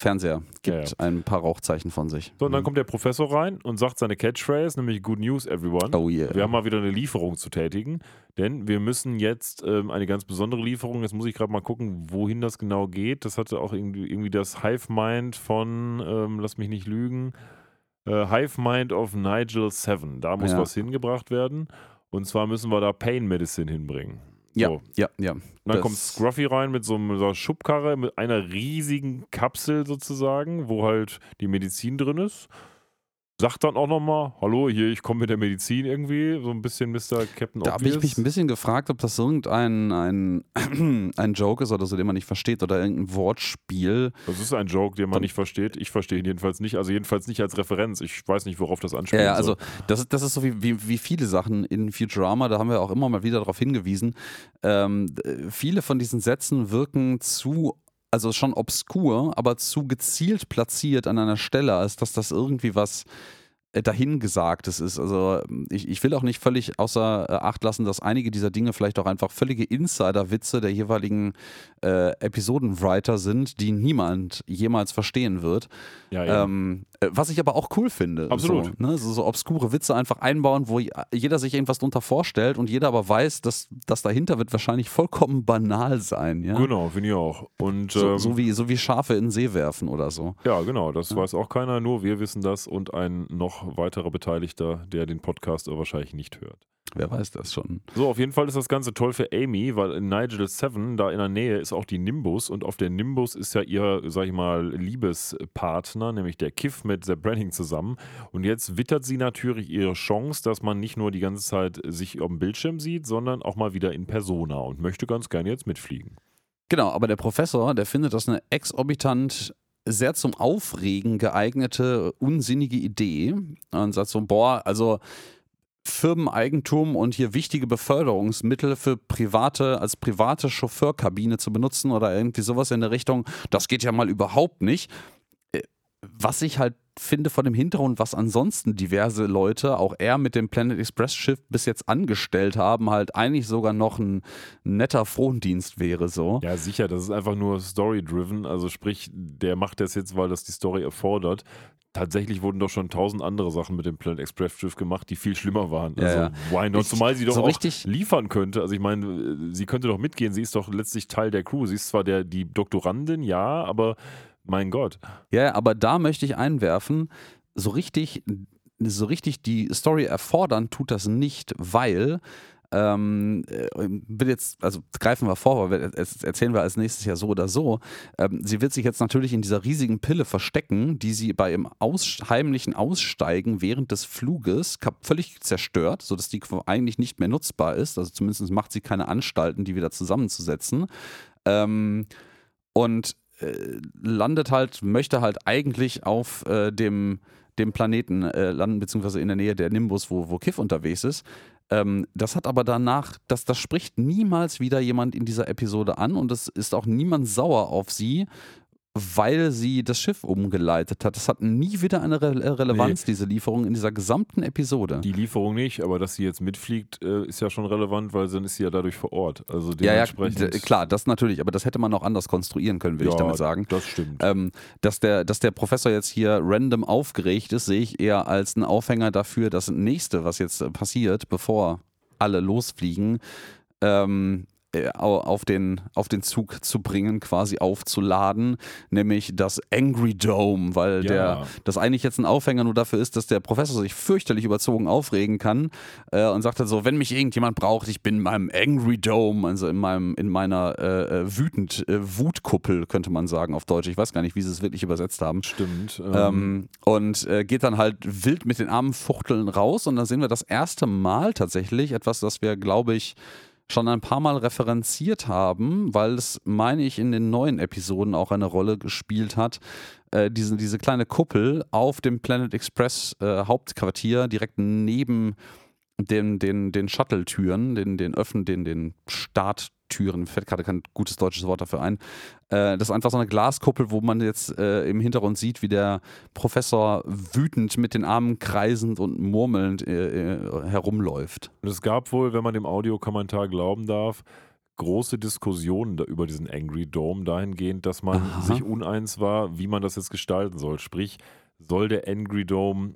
Fernseher gibt Ja, ja. ein paar Rauchzeichen von sich. So, und dann Mhm. kommt der Professor rein und sagt seine Catchphrase, nämlich Good News, everyone. Oh yeah. Wir haben mal wieder eine Lieferung zu tätigen, denn wir müssen jetzt ähm, eine ganz besondere Lieferung, jetzt muss ich gerade mal gucken, wohin das genau geht. Das hatte auch irgendwie, irgendwie das Hive Mind von, ähm, lass mich nicht lügen, äh, Hive Mind of Nigel Seven. Da muss Ja. was hingebracht werden. Und zwar müssen wir da Pain Medicine hinbringen. Ja, So. ja, ja. Und dann Das- kommt Scruffy rein mit so einer Schubkarre, mit einer riesigen Kapsel sozusagen, wo halt die Medizin drin ist. Sagt dann auch nochmal, hallo, hier, ich komme mit der Medizin irgendwie. So ein bisschen Mr. Captain Da habe ich mich ein bisschen gefragt, ob das irgendein ein, *clears throat* ein Joke ist oder so, den man nicht versteht oder irgendein Wortspiel. Das ist ein Joke, den man Dann- nicht versteht. Ich verstehe ihn jedenfalls nicht. Also jedenfalls nicht als Referenz. Ich weiß nicht, worauf das anspielt. Ja, also das ist, das ist so wie, wie, wie viele Sachen in Futurama, da haben wir auch immer mal wieder darauf hingewiesen. Ähm, d- viele von diesen Sätzen wirken zu, also schon obskur, aber zu gezielt platziert an einer Stelle, als dass das irgendwie was dahingesagtes ist. Also ich, ich will auch nicht völlig außer äh, Acht lassen, dass einige dieser Dinge vielleicht auch einfach völlige Insider-Witze der jeweiligen äh, Episodenwriter sind, die niemand jemals verstehen wird. ja, ja. Ähm, äh, was ich aber auch cool finde. Absolut. So, ne? so, so obskure Witze einfach einbauen, wo jeder sich irgendwas drunter vorstellt und jeder aber weiß, dass das dahinter wird wahrscheinlich vollkommen banal sein. Ja? Genau, finde ich auch. Und So, ähm, so, wie, so wie Schafe in den See werfen oder so. ja, genau, das weiß auch keiner, nur wir wissen das und ein noch weiterer Beteiligter, der den Podcast wahrscheinlich nicht hört. Wer weiß das schon. So, auf jeden Fall ist das Ganze toll für Amy, weil in Nigel 7, da in der Nähe, ist auch die Nimbus und auf der Nimbus ist ja ihr, sag ich mal, Liebespartner, nämlich der Kiff mit Zeb Branning zusammen. Und jetzt wittert sie natürlich ihre Chance, dass man nicht nur die ganze Zeit sich auf dem Bildschirm sieht, sondern auch mal wieder in Persona und möchte ganz gerne jetzt mitfliegen. Genau, aber der Professor, der findet das eine exorbitant sehr zum Aufregen geeignete, unsinnige Idee und sagt so, boah, also Firmeneigentum und hier wichtige Beförderungsmittel für private, als private Chauffeurkabine zu benutzen oder irgendwie sowas in der Richtung, das geht ja mal überhaupt nicht. Äh, Was ich halt finde von dem Hintergrund, was ansonsten diverse Leute, auch er mit dem Planet Express Schiff bis jetzt angestellt haben, halt eigentlich sogar noch ein netter Frondienst wäre so. Ja, sicher, das ist einfach nur story-driven. Also sprich, der macht das jetzt, weil das die Story erfordert. Tatsächlich wurden doch schon tausend andere Sachen mit dem Planet Express Schiff gemacht, die viel schlimmer waren. Ja, Also ja. why not? Ich- Zumal sie doch so auch richtig- liefern könnte. Also ich meine, sie könnte doch mitgehen. Sie ist doch letztlich Teil der Crew. Sie ist zwar der, die Doktorandin, ja, aber mein Gott. Ja, aber da möchte ich einwerfen, so richtig, so richtig die Story erfordern tut das nicht, weil ähm, äh, will jetzt, also greifen wir vor, weil wir- erzählen wir als nächstes Jahr so oder so. Ähm, sie wird sich jetzt natürlich in dieser riesigen Pille verstecken, die sie bei ihrem aus, heimlichen Aussteigen während des Fluges völlig zerstört, sodass die eigentlich nicht mehr nutzbar ist. Also zumindest macht sie keine Anstalten, die wieder zusammenzusetzen. Ähm, und äh, landet halt, möchte halt eigentlich auf äh, dem, dem Planeten äh, landen, beziehungsweise in der Nähe der Nimbus, wo, wo Kiff unterwegs ist. Ähm, das hat aber danach, das, das spricht niemals wieder jemand in dieser Episode an und es ist auch niemand sauer auf sie, weil sie das Schiff umgeleitet hat. Das hat nie wieder eine Re Relevanz, diese Lieferung in dieser gesamten Episode. Die Lieferung nicht, aber dass sie jetzt mitfliegt, äh, ist ja schon relevant, weil dann ist sie ja dadurch vor Ort. Also ja, ja, dementsprechend. d- klar, das natürlich, aber das hätte man auch anders konstruieren können, will ich Ja, damit sagen. Das stimmt. Ähm, dass, der, dass der Professor jetzt hier random aufgeregt ist, sehe ich eher als einen Aufhänger dafür, das nächste, was jetzt äh, passiert, bevor alle losfliegen, ähm, äh, auf den, auf den Zug zu bringen, quasi aufzuladen, nämlich das Angry Dome, weil Ja. der, das eigentlich jetzt ein Aufhänger nur dafür ist, dass der Professor sich fürchterlich überzogen aufregen kann äh, und sagt halt so, wenn mich irgendjemand braucht, ich bin in meinem Angry Dome, also in meinem, in meiner äh, äh, wütend, äh, Wutkuppel, könnte man sagen auf Deutsch. Ich weiß gar nicht, wie sie es wirklich übersetzt haben. Stimmt. Ähm, Ähm, und äh, geht dann halt wild mit den Armen fuchteln raus und dann sehen wir das erste Mal tatsächlich etwas, das wir, glaube ich, schon ein paar Mal referenziert haben, weil es, meine ich, in den neuen Episoden auch eine Rolle gespielt hat. Äh, diese, diese kleine Kuppel auf dem Planet Express äh, Hauptquartier direkt neben den, den, den Shuttle-Türen, den, den Öffnen, den, den Mir fällt gerade kein gutes deutsches Wort dafür ein. Äh, das ist einfach so eine Glaskuppel, wo man jetzt äh, im Hintergrund sieht, wie der Professor wütend mit den Armen kreisend und murmelnd äh, äh, herumläuft. Und es gab wohl, wenn man dem Audiokommentar glauben darf, große Diskussionen über diesen Angry Dome dahingehend, dass man Aha. sich uneins war, wie man das jetzt gestalten soll. Sprich, soll der Angry Dome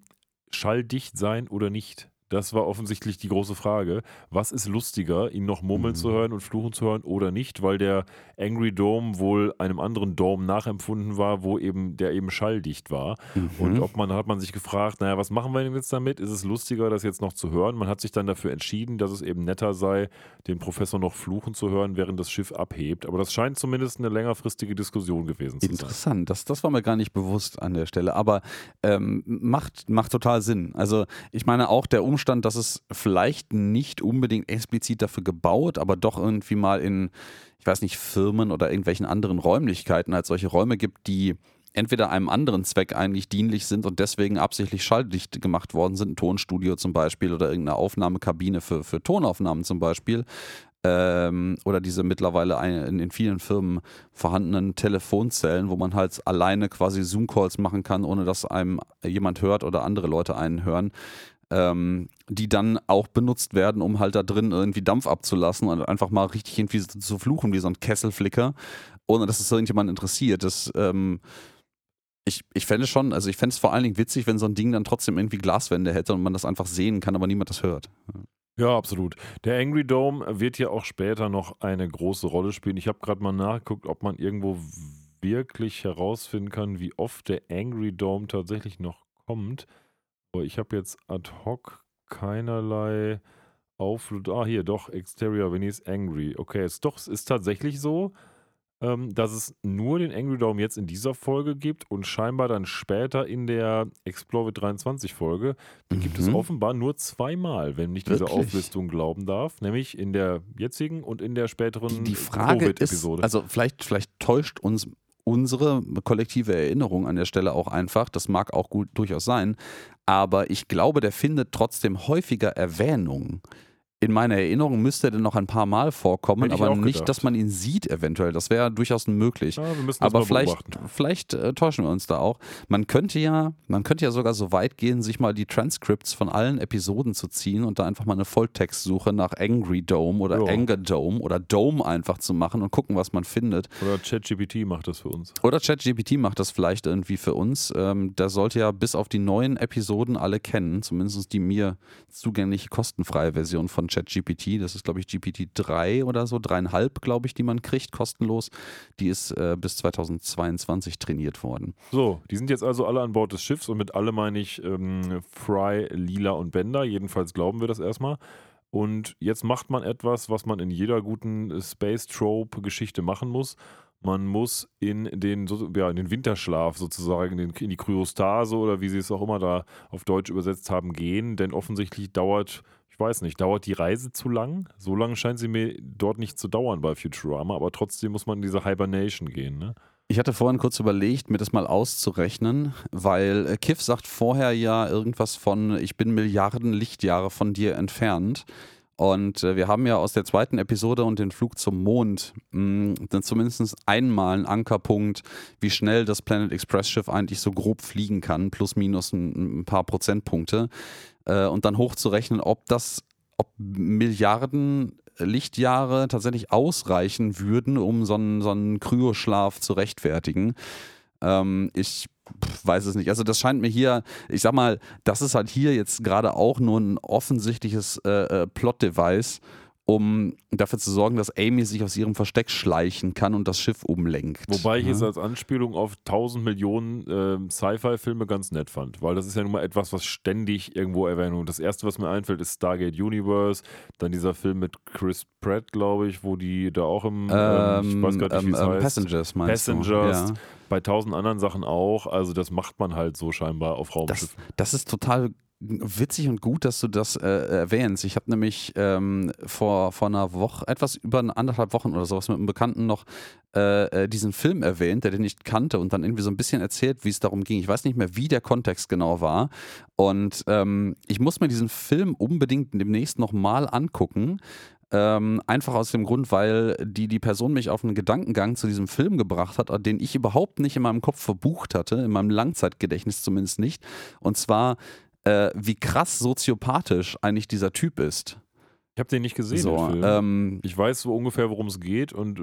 schalldicht sein oder nicht? Das war offensichtlich die große Frage. Was ist lustiger, ihn noch murmeln Mhm. zu hören und fluchen zu hören oder nicht? Weil der Angry Dome wohl einem anderen Dome nachempfunden war, wo eben der eben schalldicht war. Und Mhm. ob man hat man sich gefragt, naja, was machen wir denn jetzt damit? Ist es lustiger, das jetzt noch zu hören? Man hat sich dann dafür entschieden, dass es eben netter sei, den Professor noch fluchen zu hören, während das Schiff abhebt. Aber das scheint zumindest eine längerfristige Diskussion gewesen zu sein. Interessant, das, das war mir gar nicht bewusst an der Stelle, aber ähm, macht, macht total Sinn. Also ich meine auch der Umstand, dass es vielleicht nicht unbedingt explizit dafür gebaut, aber doch irgendwie mal in, ich weiß nicht, Firmen oder irgendwelchen anderen Räumlichkeiten halt solche Räume gibt, die entweder einem anderen Zweck eigentlich dienlich sind und deswegen absichtlich schalldicht gemacht worden sind, ein Tonstudio zum Beispiel oder irgendeine Aufnahmekabine für, für Tonaufnahmen zum Beispiel, ähm, oder diese mittlerweile in vielen Firmen vorhandenen Telefonzellen, wo man halt alleine quasi Zoom-Calls machen kann, ohne dass einem jemand hört oder andere Leute einen hören, ähm, die dann auch benutzt werden, um halt da drin irgendwie Dampf abzulassen und einfach mal richtig irgendwie zu fluchen wie so ein Kesselflicker, ohne dass es irgendjemand interessiert. Das, ähm, ich, ich fände schon, also ich fände es vor allen Dingen witzig, wenn so ein Ding dann trotzdem irgendwie Glaswände hätte und man das einfach sehen kann, aber niemand das hört. Ja, absolut. Der Angry Dome wird ja auch später noch eine große Rolle spielen. Ich habe gerade mal nachgeguckt, ob man irgendwo wirklich herausfinden kann, wie oft der Angry Dome tatsächlich noch kommt. Aber ich habe jetzt ad hoc keinerlei Auflud. Ah, hier, doch, Exterior Venice Angry. Okay, es, doch, es ist tatsächlich so, ähm, dass es nur den Angry Dome jetzt in dieser Folge gibt und scheinbar dann später in der Explore 23 Folge. Die gibt es Mhm. offenbar nur zweimal, wenn ich dieser? Auflistung glauben darf. Nämlich in der jetzigen und in der späteren Die, die Frage ist, Covid-Episode. also vielleicht, vielleicht täuscht uns unsere kollektive Erinnerung an der Stelle auch einfach, das mag auch gut durchaus sein, aber ich glaube, der findet trotzdem häufiger Erwähnung. In meiner Erinnerung müsste er denn noch ein paar Mal vorkommen, Hätte aber nicht, dass man ihn sieht eventuell. Das wäre durchaus möglich. ja, wir müssen das Aber vielleicht, vielleicht äh, täuschen wir uns da auch. Man könnte ja, man könnte ja sogar so weit gehen, sich mal die Transcripts von allen Episoden zu ziehen und da einfach mal eine Volltextsuche nach Angry Dome oder Ja. Anger Dome oder Dome einfach zu machen und gucken, was man findet. Oder ChatGPT macht das für uns. Oder ChatGPT macht das vielleicht irgendwie für uns. Ähm, der sollte ja bis auf die neuen Episoden alle kennen, zumindest die mir zugängliche kostenfreie Version von ChatGPT. Das ist, glaube ich, GPT-3 oder so, dreieinhalb, glaube ich, die man kriegt, kostenlos. Die ist äh, bis 2022 trainiert worden. So, die sind jetzt also alle an Bord des Schiffs und mit alle meine ich ähm, Fry, Lila und Bender. Jedenfalls glauben wir das erstmal. Und jetzt macht man etwas, was man in jeder guten Space Trope-Geschichte machen muss. Man muss in den, ja, in den Winterschlaf sozusagen, in, die Kryostase oder wie sie es auch immer da auf Deutsch übersetzt haben, gehen. Denn offensichtlich dauert, weiß nicht, dauert die Reise zu lang? So lange scheint sie mir dort nicht zu dauern bei Futurama, aber trotzdem muss man in diese Hibernation gehen. Ne? Ich hatte vorhin kurz überlegt, mir das mal auszurechnen, weil äh, Kiff sagt vorher ja irgendwas von, ich bin Milliarden Lichtjahre von dir entfernt. Und äh, wir haben ja aus der zweiten Episode und den Flug zum Mond mh, dann zumindest einmal einen Ankerpunkt, wie schnell das Planet Express Schiff eigentlich so grob fliegen kann, plus minus ein, ein paar Prozentpunkte. Äh, und dann hochzurechnen, ob das, ob Milliarden Lichtjahre tatsächlich ausreichen würden, um so einen, so einen Kryoschlaf zu rechtfertigen. Ähm, ich weiß es nicht. Also das scheint mir hier, ich sag mal, das ist halt hier jetzt gerade auch nur ein offensichtliches äh, äh, Plot-Device, um dafür zu sorgen, dass Amy sich aus ihrem Versteck schleichen kann und das Schiff umlenkt. Wobei ich Ja. es als Anspielung auf 1000 Millionen ähm, Sci-Fi-Filme ganz nett fand, weil das ist ja nun mal etwas, was ständig irgendwo erwähnt wird. Das erste, was mir einfällt, ist Stargate Universe, dann dieser Film mit Chris Pratt, glaube ich, wo die da auch im, ähm, ich weiß gar nicht, wie ähm, es ähm, heißt. Passengers meinst Passengers, du? Ja. bei tausend anderen Sachen auch. Also das macht man halt so scheinbar auf Das, Raumschiffen. das ist total witzig und gut, dass du das äh, erwähnst. Ich habe nämlich ähm, vor, vor einer Woche, etwas über anderthalb Wochen oder sowas mit einem Bekannten noch äh, äh, diesen Film erwähnt, der den nicht kannte und dann irgendwie so ein bisschen erzählt, wie es darum ging. Ich weiß nicht mehr, wie der Kontext genau war. Und ähm, ich muss mir diesen Film unbedingt demnächst nochmal angucken. Ähm, einfach aus dem Grund, weil die, die Person mich auf einen Gedankengang zu diesem Film gebracht hat, den ich überhaupt nicht in meinem Kopf verbucht hatte, in meinem Langzeitgedächtnis zumindest nicht. Und zwar, äh, wie krass soziopathisch eigentlich dieser Typ ist. Ich habe den nicht gesehen, So, ähm, ich weiß so ungefähr, worum es geht und äh,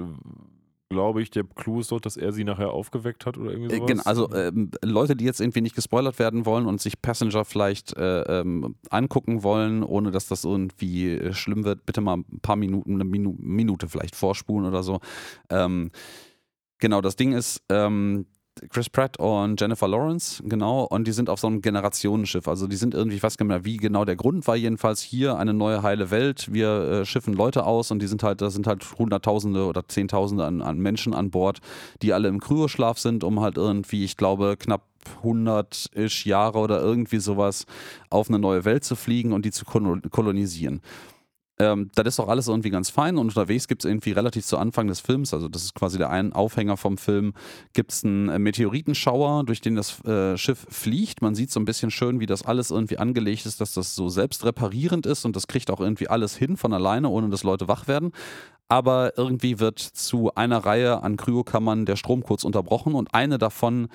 glaube ich, der Clou ist doch, dass er sie nachher aufgeweckt hat oder irgendwie Äh, sowas. Genau, also ähm, Leute, die jetzt irgendwie nicht gespoilert werden wollen und sich Passenger vielleicht äh, ähm, angucken wollen, ohne dass das irgendwie äh, schlimm wird, bitte mal ein paar Minuten, eine Minu Minute vielleicht vorspulen oder so. Ähm, genau, das Ding ist, ähm, Chris Pratt und Jennifer Lawrence, genau, und die sind auf so einem Generationenschiff. Also die sind irgendwie, ich weiß gar nicht mehr, wie genau der Grund war, jedenfalls hier eine neue heile Welt. Wir äh, schiffen Leute aus und die sind halt, da sind halt Hunderttausende oder Zehntausende an, an Menschen an Bord, die alle im Kryoschlaf sind, um halt irgendwie, ich glaube, knapp 100-ish Jahre oder irgendwie sowas auf eine neue Welt zu fliegen und die zu kolo- kolonisieren. Ähm, das ist doch alles irgendwie ganz fein und unterwegs gibt es irgendwie relativ zu Anfang des Films, also das ist quasi der ein Aufhänger vom Film, gibt es einen äh, Meteoritenschauer, durch den das äh, Schiff fliegt. Man sieht so ein bisschen schön, wie das alles irgendwie angelegt ist, dass das so selbst reparierend ist und das kriegt auch irgendwie alles hin von alleine, ohne dass Leute wach werden. Aber irgendwie wird zu einer Reihe an Kryokammern der Strom kurz unterbrochen und eine davon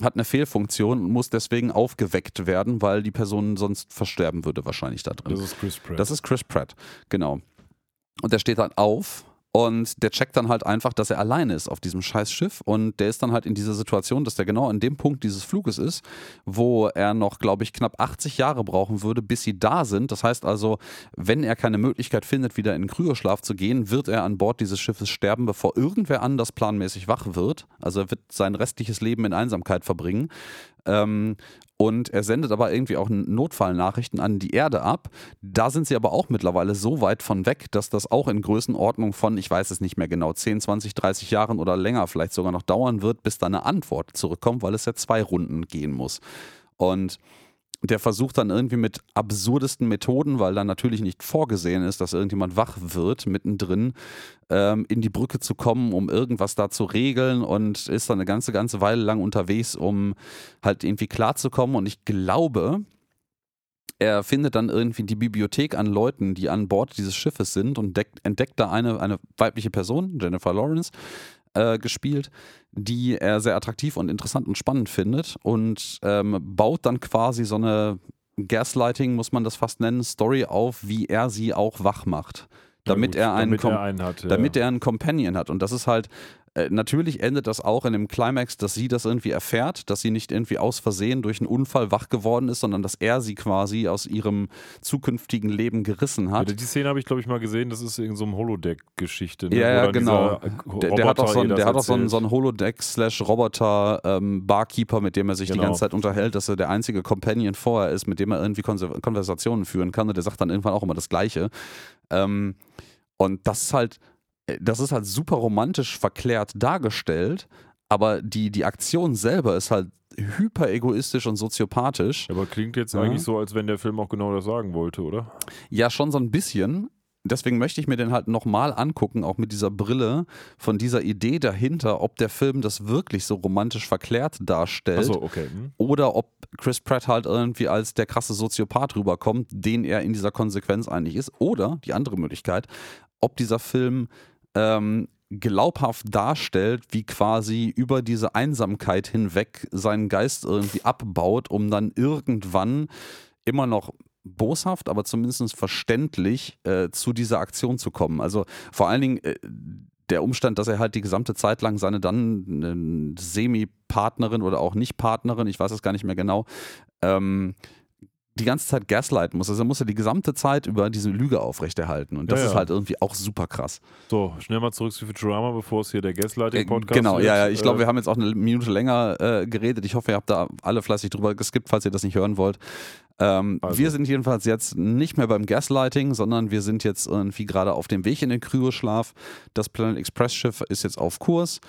hat eine Fehlfunktion und muss deswegen aufgeweckt werden, weil die Person sonst versterben würde wahrscheinlich da drin. das ist Chris Pratt. Das ist Chris Pratt, genau. Und der steht dann auf und der checkt dann halt einfach, dass er alleine ist auf diesem Scheißschiff und der ist dann halt in dieser Situation, dass der genau an dem Punkt dieses Fluges ist, wo er noch, glaube ich, knapp 80 Jahre brauchen würde, bis sie da sind. Das heißt also, wenn er keine Möglichkeit findet, wieder in den Kryoschlaf zu gehen, wird er an Bord dieses Schiffes sterben, bevor irgendwer anders planmäßig wach wird. Also er wird sein restliches Leben in Einsamkeit verbringen. Ähm, und er sendet aber irgendwie auch Notfallnachrichten an die Erde ab. Da sind sie aber auch mittlerweile so weit von weg, dass das auch in Größenordnung von, ich weiß es nicht mehr genau, 10, 20, 30 Jahren oder länger vielleicht sogar noch dauern wird, bis da eine Antwort zurückkommt, weil es ja zwei Runden gehen muss. Und der versucht dann irgendwie mit absurdesten Methoden, weil dann natürlich nicht vorgesehen ist, dass irgendjemand wach wird mittendrin, ähm, in die Brücke zu kommen, um irgendwas da zu regeln und ist dann eine ganze, ganze Weile lang unterwegs, um halt irgendwie klarzukommen. Und ich glaube, er findet dann irgendwie die Bibliothek an Leuten, die an Bord dieses Schiffes sind und deckt, entdeckt da eine, eine weibliche Person, Jennifer Lawrence, äh, gespielt, die er sehr attraktiv und interessant und spannend findet und ähm, baut dann quasi so eine Gaslighting, muss man das fast nennen, Story auf, wie er sie auch wach macht. Ja, Damit gut, er einen damit er einen hat. Ja. damit er einen Companion hat. Und das ist halt, äh, natürlich endet das auch in dem Climax, dass sie das irgendwie erfährt, dass sie nicht irgendwie aus Versehen durch einen Unfall wach geworden ist, sondern dass er sie quasi aus ihrem zukünftigen Leben gerissen ja, hat. die Szene habe ich, glaube ich, mal gesehen. Das ist irgendein so ein Holodeck-Geschichte. Ne? Ja, ja, dann genau. äh, Der, der hat auch so einen, hat auch so einen, so einen Holodeck-Slash-Roboter-Barkeeper, mit dem er sich die Genau. ganze Zeit unterhält, dass er der einzige Companion vorher ist, mit dem er irgendwie Konversationen führen kann. Und der sagt dann irgendwann auch immer das Gleiche. Ähm, und das ist halt, das ist halt super romantisch verklärt dargestellt, aber die, die Aktion selber ist halt hyper egoistisch und soziopathisch. Aber klingt jetzt Ja. eigentlich so, als wenn der Film auch genau das sagen wollte, oder? Ja, schon so ein bisschen. Deswegen möchte ich mir den halt nochmal angucken, auch mit dieser Brille von dieser Idee dahinter, ob der Film das wirklich so romantisch verklärt darstellt Achso, okay. Hm. oder ob Chris Pratt halt irgendwie als der krasse Soziopath rüberkommt, den er in dieser Konsequenz eigentlich ist. Oder die andere Möglichkeit, ob dieser Film ähm, glaubhaft darstellt, wie quasi über diese Einsamkeit hinweg seinen Geist irgendwie abbaut, um dann irgendwann immer noch boshaft, aber zumindest verständlich äh, zu dieser Aktion zu kommen. Also vor allen Dingen äh, der Umstand, dass er halt die gesamte Zeit lang seine dann äh, Semi-Partnerin oder auch Nicht-Partnerin, ich weiß es gar nicht mehr genau, ähm, die ganze Zeit gaslighten muss. Also er muss ja die gesamte Zeit über diese Lüge aufrechterhalten. Und das Ja, ist ja. halt irgendwie auch super krass. So, schnell mal zurück zu Futurama, bevor es hier der Äh, Gaslighting-Podcast genau, wird. ja, ja. Ich glaube, Äh, wir haben jetzt auch eine Minute länger äh, geredet. Ich hoffe, ihr habt da alle fleißig drüber geskippt, falls ihr das nicht hören wollt. Ähm, Also. Wir sind jedenfalls jetzt nicht mehr beim Gaslighting, sondern wir sind jetzt irgendwie gerade auf dem Weg in den Kryoschlaf. Das Planet Express Schiff ist jetzt auf Kurs.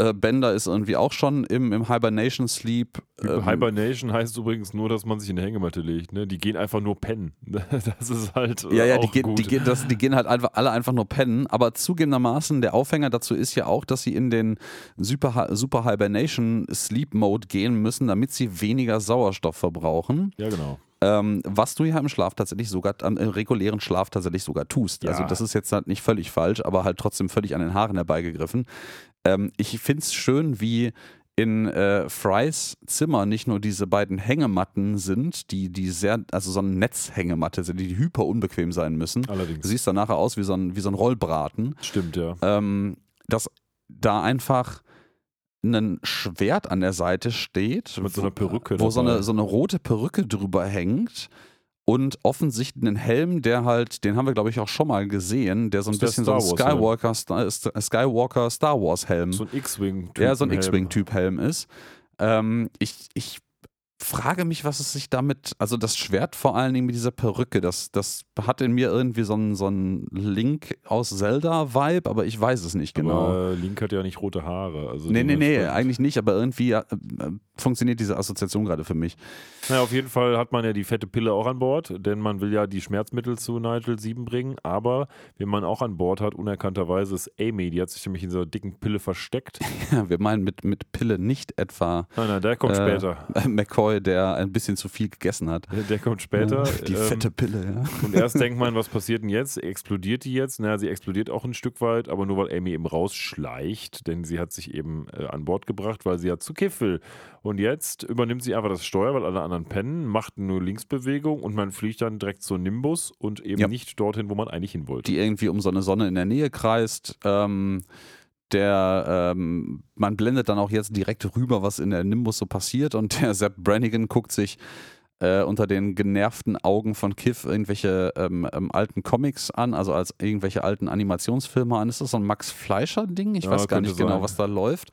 Äh, Bender ist irgendwie auch schon im, im Hibernation Sleep. Ähm, Hibernation heißt übrigens nur, dass man sich in eine Hängematte legt. Ne? Die gehen einfach nur pennen. *laughs* Das ist halt. äh, Ja, ja, die, gut. die, gehen, das, die gehen halt einfach, alle einfach nur pennen. Aber zugegebenermaßen, der Aufhänger dazu ist ja auch, dass sie in den Super, Super Hibernation Sleep Mode gehen müssen, damit sie weniger Sauerstoff verbrauchen. Ja, genau. Ähm, was du ja im Schlaf tatsächlich sogar, am- im regulären Schlaf tatsächlich sogar tust. Ja. Also das ist jetzt halt nicht völlig falsch, aber halt trotzdem völlig an den Haaren herbeigegriffen. Ähm, ich finde es schön, wie in äh, Frys Zimmer nicht nur diese beiden Hängematten sind, die, die sehr, also so eine Netzhängematte sind, die hyper unbequem sein müssen. Allerdings. Du siehst dann nachher aus wie so ein, wie so ein Rollbraten. Stimmt, ja. Ähm, dass da einfach ein Schwert an der Seite steht. Mit so einer Perücke Wo so eine, so eine rote Perücke drüber hängt. Und offensichtlich einen Helm, der halt, den haben wir glaube ich auch schon mal gesehen, der so ein Ist bisschen so ein Skywalker, Star, Skywalker Star Wars Helm, So ein X-Wing. der so ein X-Wing-Typ Helm ist. Ähm, ich, ich frage mich, was es sich damit, also das Schwert vor allen Dingen mit dieser Perücke, das, das hat in mir irgendwie so einen, so einen Link aus Zelda-Vibe, aber ich weiß es nicht genau. Aber Link hat ja nicht rote Haare. Also Nee, nee, nee, eigentlich nicht, aber irgendwie äh, äh, funktioniert diese Assoziation gerade für mich. Naja, auf jeden Fall hat man ja die fette Pille auch an Bord, denn man will ja die Schmerzmittel zu Nigel 7 bringen. Aber wen man auch an Bord hat, unerkannterweise, ist Amy. Die hat sich nämlich in so einer dicken Pille versteckt. *laughs* Ja, wir meinen mit, mit Pille nicht etwa Nein, nein, der kommt Äh, später. *laughs* McCoy, der ein bisschen zu viel gegessen hat. Der kommt später. Die ähm, fette Pille, ja. Und erst denkt man, was passiert denn jetzt? Explodiert die jetzt? Naja, sie explodiert auch ein Stück weit, aber nur weil Amy eben rausschleicht, denn sie hat sich eben äh, an Bord gebracht, weil sie ja zu Kiff will. Und jetzt übernimmt sie einfach das Steuer, weil alle anderen pennen, macht nur Linksbewegung und man fliegt dann direkt zur Nimbus und eben Ja. nicht dorthin, wo man eigentlich hin wollte. Die irgendwie um so eine Sonne in der Nähe kreist. Ähm, der, ähm, man blendet dann auch jetzt direkt rüber, was in der Nimbus so passiert und der Sepp Brannigan guckt sich äh, unter den genervten Augen von Kiff irgendwelche ähm, ähm, alten Comics an, also als irgendwelche alten Animationsfilme an. Ist das so ein Max Fleischer-Ding? Ich Ja, weiß gar nicht genau, sein. was da läuft.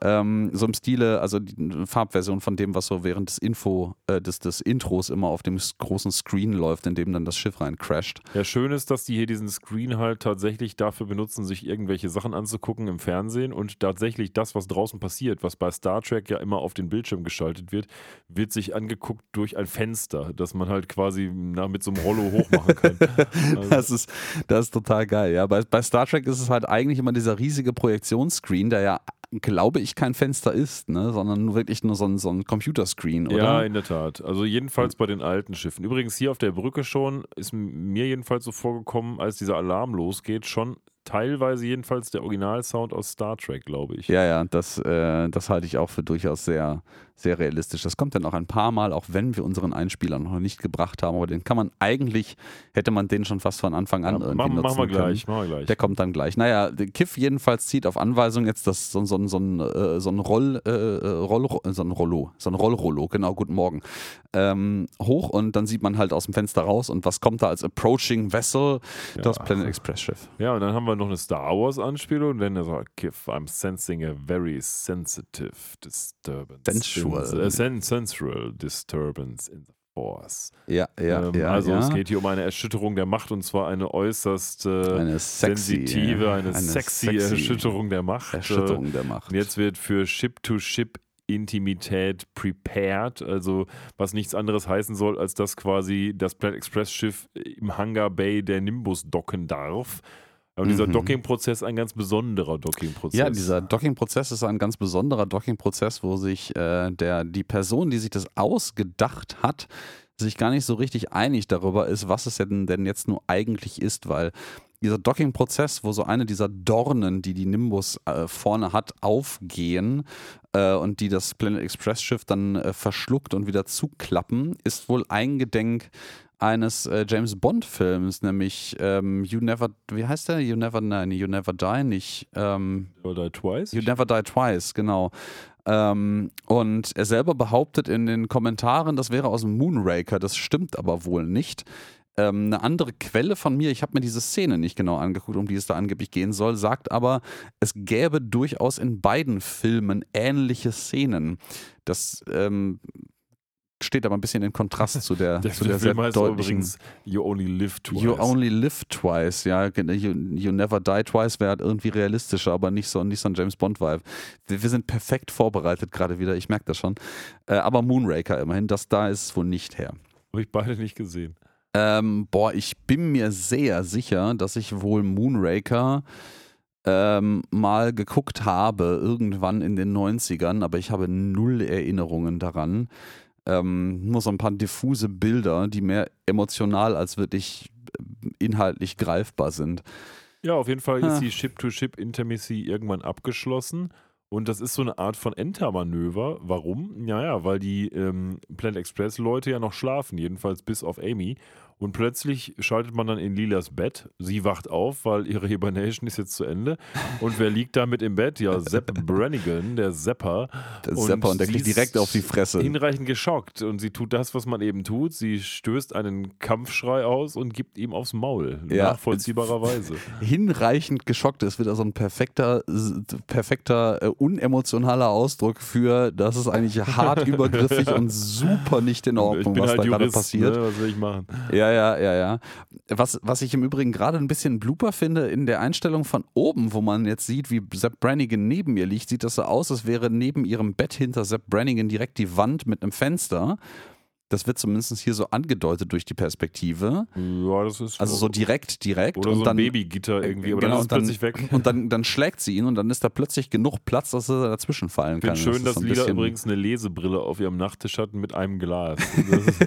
Ähm, so im Stile, also die Farbversion von dem, was so während des Info, äh, des, des Intros immer auf dem großen Screen läuft, in dem dann das Schiff rein crasht. Ja, schön ist, dass die hier diesen Screen halt tatsächlich dafür benutzen, sich irgendwelche Sachen anzugucken im Fernsehen und tatsächlich das, was draußen passiert, was bei Star Trek ja immer auf den Bildschirm geschaltet wird, wird sich angeguckt durch ein Fenster, das man halt quasi na, mit so einem Rollo hochmachen kann. *laughs* Also, Das ist, das ist total geil. Ja, bei, bei Star Trek ist es halt eigentlich immer dieser riesige Projektionsscreen, der ja, glaube ich, kein Fenster ist, ne? sondern nur wirklich nur so ein, so ein Computerscreen, oder? Ja, in der Tat. Also jedenfalls bei den alten Schiffen. Übrigens hier auf der Brücke schon, ist mir jedenfalls so vorgekommen, als dieser Alarm losgeht, schon teilweise jedenfalls der Originalsound aus Star Trek, glaube ich. Ja, ja, das, äh, das halte ich auch für durchaus sehr, sehr realistisch. Das kommt dann auch ein paar Mal, auch wenn wir unseren Einspieler noch nicht gebracht haben, aber den kann man eigentlich, hätte man den schon fast von Anfang an Ja, irgendwie machen, nutzen machen wir können. gleich, machen wir gleich. Der kommt dann gleich. Naja, Kiff jedenfalls zieht auf Anweisung jetzt das, so, so, so, ein, äh, so ein Roll, äh, Roll, so ein Rollo, so ein Rollrollo, genau, guten Morgen, ähm, hoch und dann sieht man halt aus dem Fenster raus und was kommt da als Approaching Vessel? Das Ja. Planet Express Schiff. Ja, und dann haben wir noch eine Star Wars Anspielung, denn er sagt, Kiff, I'm sensing a very sensitive disturbance. Sensual. In, äh, sen sensual disturbance in the Force. Ja, ja, ähm, ja. also ja. es geht hier um eine Erschütterung der Macht und zwar eine äußerst äh, eine sexy, sensitive, eine, eine sexy, sexy Erschütterung der Macht. Erschütterung der Macht. Und jetzt wird für Ship-to-Ship Intimität prepared, also was nichts anderes heißen soll, als dass quasi das Planet Express Schiff im Hangar Bay der Nimbus docken darf. Aber dieser Mhm. Docking-Prozess ein ganz besonderer Docking-Prozess. Ja, dieser Docking-Prozess ist ein ganz besonderer Docking-Prozess, wo sich äh, der, die Person, die sich das ausgedacht hat, sich gar nicht so richtig einig darüber ist, was es denn, denn jetzt nur eigentlich ist, weil dieser Docking-Prozess, wo so eine dieser Dornen, die die Nimbus äh, vorne hat, aufgehen äh, und die das Planet Express Schiff dann äh, verschluckt und wieder zuklappen, ist wohl eingedenk eines äh, James Bond Films, nämlich ähm, You Never, wie heißt der? You Never, nein, You Never Die, nicht. Ähm, Oder Twice? You Never Die Twice, genau. Ähm, und er selber behauptet in den Kommentaren, das wäre aus dem Moonraker. Das stimmt aber wohl nicht. Ähm, eine andere Quelle von mir, ich habe mir diese Szene nicht genau angeguckt, um die es da angeblich gehen soll, sagt aber, es gäbe durchaus in beiden Filmen ähnliche Szenen. Das ähm, steht aber ein bisschen in Kontrast zu der, *laughs* der zu der sehr heißt deutlichen. übrigens You Only Live Twice. You only live twice, ja. You, you never die twice wäre halt irgendwie realistischer, aber nicht so, nicht so ein James Bond-Vibe. Wir, wir sind perfekt vorbereitet gerade wieder, ich merke das schon. Äh, aber Moonraker immerhin, das da ist es wohl nicht her. Habe ich beide nicht gesehen. Ähm, boah, ich bin mir sehr sicher, dass ich wohl Moonraker ähm, mal geguckt habe, irgendwann in den 90ern, aber ich habe null Erinnerungen daran. Ähm, nur so ein paar diffuse Bilder, die mehr emotional als wirklich äh, inhaltlich greifbar sind. Ja, auf jeden Fall ist die Ship-to-Ship Intimacy irgendwann abgeschlossen Und das ist so eine Art von Entermanöver. Warum? Naja, weil die ähm, Planet Express Leute ja noch schlafen, jedenfalls bis auf Amy. Und plötzlich schaltet man dann in Lilas Bett. Sie wacht auf, weil ihre Hibernation ist jetzt zu Ende. Und wer liegt damit im Bett? Ja, Sepp *laughs* Brannigan, der Sepper. Der Sepper und der kriegt direkt auf die Fresse. Hinreichend geschockt. Und sie tut das, was man eben tut. Sie stößt einen Kampfschrei aus und gibt ihm aufs Maul. Ja. Nachvollziehbarerweise. *laughs* Hinreichend geschockt ist wieder so ein perfekter, perfekter, äh, unemotionaler Ausdruck für, das ist eigentlich hart *laughs* übergriffig und super nicht in Ordnung, was halt da gerade Jurist, passiert. Ne? Was will ich machen? Ja, ja, ja, ja. Was, was ich im Übrigen gerade ein bisschen blooper finde, in der Einstellung von oben, wo man jetzt sieht, wie Sepp Brannigan neben ihr liegt, sieht das so aus, als wäre neben ihrem Bett hinter Sepp Brannigan direkt die Wand mit einem Fenster. Das wird zumindest hier so angedeutet durch die Perspektive. Ja, das ist Also so direkt, direkt. Oder und so ein dann, Babygitter irgendwie, aber genau, dann ist dann- plötzlich weg. Und dann, dann schlägt sie ihn und dann ist da plötzlich genug Platz, dass er dazwischen fallen Ich kann. schön, ist dass so Lila übrigens eine Lesebrille auf ihrem Nachttisch hat mit einem Glas. *laughs* Das ist,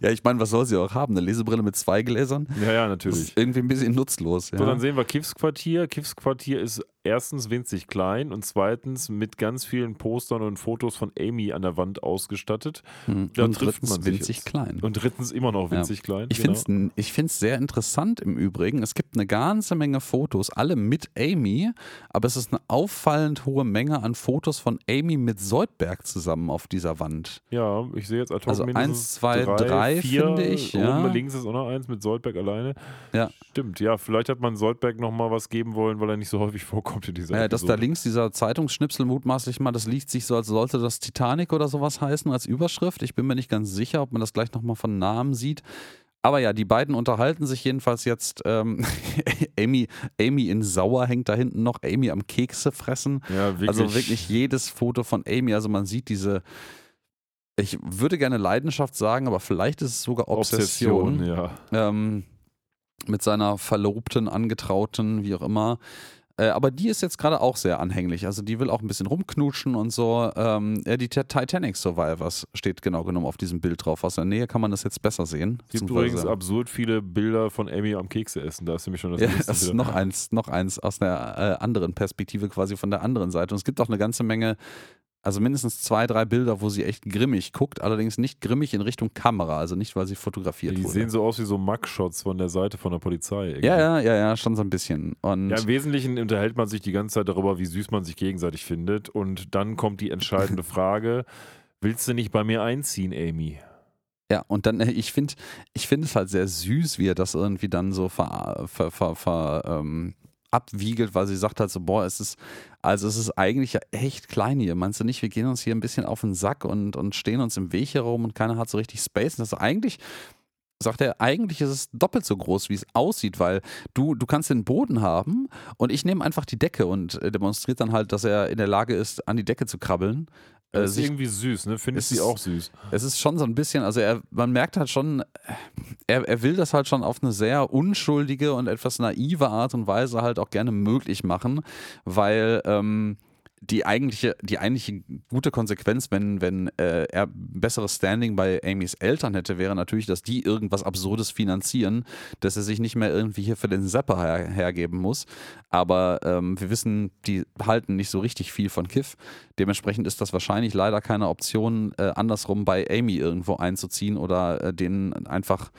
Ja, ich meine, was soll sie auch haben? Eine Lesebrille mit zwei Gläsern? ja, ja, Das natürlich. ist irgendwie ein bisschen nutzlos. Ja. So, dann sehen wir Kiffs Quartier. Kiffs Quartier ist erstens winzig klein und zweitens mit ganz vielen Postern und Fotos von Amy an der Wand ausgestattet. Hm. da und trifft drittens man sich winzig jetzt. klein. Und drittens immer noch Ja. winzig klein. Ich genau. finde es sehr interessant im Übrigen. Es gibt eine ganze Menge Fotos, alle mit Amy, aber es ist eine auffallend hohe Menge an Fotos von Amy mit Soldberg zusammen auf dieser Wand. Ja, ich sehe jetzt ad hoc Also eins, zwei, drei, vier. finde ich, Oben ja. links ist auch noch eins mit Soldberg alleine. Ja. Stimmt, ja, vielleicht hat man Soldberg nochmal was geben wollen, weil er nicht so häufig vorkommt in dieser Ja, das da links, dieser Zeitungsschnipsel mutmaßlich mal, das liest sich so, als sollte das Titanic oder sowas heißen als Überschrift. Ich bin mir nicht ganz sicher, ob man das gleich nochmal von Namen sieht. Aber ja, die beiden unterhalten sich jedenfalls jetzt. Ähm, *laughs* Amy, Amy in Sauer hängt da hinten noch. Amy am Kekse fressen. Ja, wirklich. Also wirklich jedes Foto von Amy. Also man sieht diese, ich würde gerne Leidenschaft sagen, aber vielleicht ist es sogar Obsession. Obsession, ja. Ähm, mit seiner Verlobten, Angetrauten, wie auch immer. Äh, aber die ist jetzt gerade auch sehr anhänglich. Also die will auch ein bisschen rumknutschen und so. Ähm, ja, die Ti- Titanic Survivors steht genau genommen auf diesem Bild drauf. Aus der Nähe kann man das jetzt besser sehen. Es gibt übrigens absurd viele Bilder von Amy am Kekse essen. Da ist nämlich schon das ja, nächste das ist noch eins, noch eins aus der äh, anderen Perspektive, quasi von der anderen Seite. Und es gibt auch eine ganze Menge, also mindestens zwei, drei Bilder, wo sie echt grimmig guckt, allerdings nicht grimmig in Richtung Kamera, also nicht, weil sie fotografiert Die wurde. sehen so aus wie so Mugshots von der Seite von der Polizei. irgendwie. ja, ja, ja, ja, schon so ein bisschen. Und Ja, im Wesentlichen unterhält man sich die ganze Zeit darüber, wie süß man sich gegenseitig findet. Und dann kommt die entscheidende *laughs* Frage: Willst du nicht bei mir einziehen, Amy? Ja, und dann, äh, ich finde ich find es halt sehr süß, wie er das irgendwie dann so ver, ver, ver, ver, ähm, abwiegelt, weil sie sagt halt so, boah, es ist, also es ist eigentlich ja echt klein hier. Meinst du nicht, wir gehen uns hier ein bisschen auf den Sack und, und stehen uns im Weg herum und keiner hat so richtig Space. Und das ist eigentlich, sagt er, eigentlich ist es doppelt so groß, wie es aussieht, weil du, du kannst den Boden haben und ich nehme einfach die Decke und äh, demonstriert dann halt, dass er in der Lage ist, an die Decke zu krabbeln. Äh, Das ist sich irgendwie süß, ne? Findest es du ist- auch süß? es ist schon so ein bisschen, also er, man merkt halt schon, er, er will das halt schon auf eine sehr unschuldige und etwas naive Art und Weise halt auch gerne möglich machen, weil ähm, die eigentliche, die eigentliche gute Konsequenz, wenn, wenn äh, er besseres Standing bei Amys Eltern hätte, wäre natürlich, dass die irgendwas Absurdes finanzieren, dass er sich nicht mehr irgendwie hier für den Zapper her, hergeben muss. Aber ähm, wir wissen, die halten nicht so richtig viel von Kiff. Dementsprechend ist das wahrscheinlich leider keine Option, äh, andersrum bei Amy irgendwo einzuziehen oder äh, den einfach,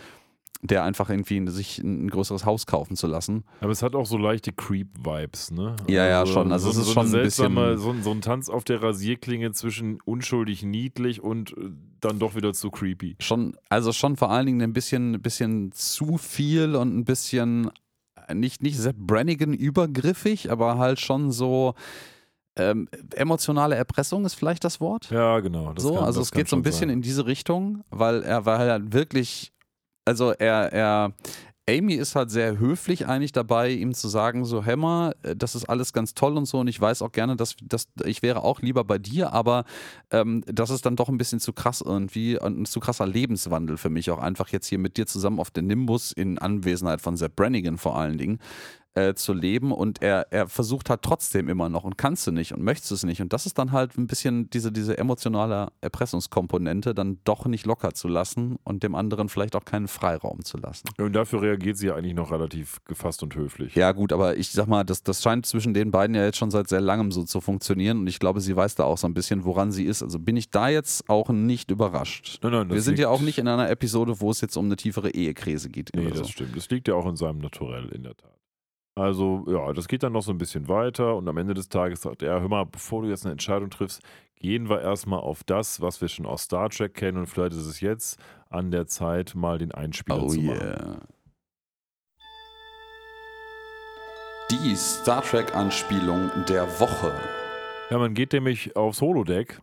der einfach irgendwie sich ein größeres Haus kaufen zu lassen. Aber es hat auch so leichte Creep-Vibes, ne? Ja, ja, schon. Also es ist so schon ein bisschen- so, ein- so ein Tanz auf der Rasierklinge zwischen unschuldig niedlich und äh, dann doch wieder zu creepy. Schon, also schon vor allen Dingen ein bisschen, bisschen zu viel und ein bisschen äh, nicht, nicht Sepp Brannigan übergriffig, aber halt schon so ähm, emotionale Erpressung ist vielleicht das Wort. Ja, genau. so, kann- also es geht so ein bisschen sein. in diese Richtung, weil er war halt wirklich, also er, er, Amy ist halt sehr höflich eigentlich dabei, ihm zu sagen, so Hämmer, das ist alles ganz toll und so und ich weiß auch gerne, dass, dass ich wäre auch lieber bei dir, aber ähm, das ist dann doch ein bisschen zu krass irgendwie und ein zu krasser Lebenswandel für mich auch einfach jetzt hier mit dir zusammen auf den Nimbus in Anwesenheit von Sepp Brannigan vor allen Dingen. Äh, zu leben und er, er versucht halt trotzdem immer noch und kannst du nicht und möchtest es nicht. Und das ist dann halt ein bisschen diese, diese emotionale Erpressungskomponente, dann doch nicht locker zu lassen und dem anderen vielleicht auch keinen Freiraum zu lassen. Und dafür reagiert sie ja eigentlich noch relativ gefasst und höflich. Ja, gut, aber ich sag mal, das, das scheint zwischen den beiden ja jetzt schon seit sehr langem so zu funktionieren und ich glaube, sie weiß da auch so ein bisschen, woran sie ist. Also bin ich da jetzt auch nicht überrascht. Nein, nein, Wir sind ja auch nicht in einer Episode, wo es jetzt um eine tiefere Ehekrise geht. Nee, oder das so. stimmt. Das liegt ja auch in seinem Naturell, in der Tat. Also, ja, das geht dann noch so ein bisschen weiter und am Ende des Tages sagt er, hör mal, bevor du jetzt eine Entscheidung triffst, gehen wir erstmal auf das, was wir schon aus Star Trek kennen und vielleicht ist es jetzt an der Zeit, mal den Einspieler Oh zu machen. yeah. Die Star Trek-Anspielung der Woche. Ja, man geht nämlich aufs Holodeck.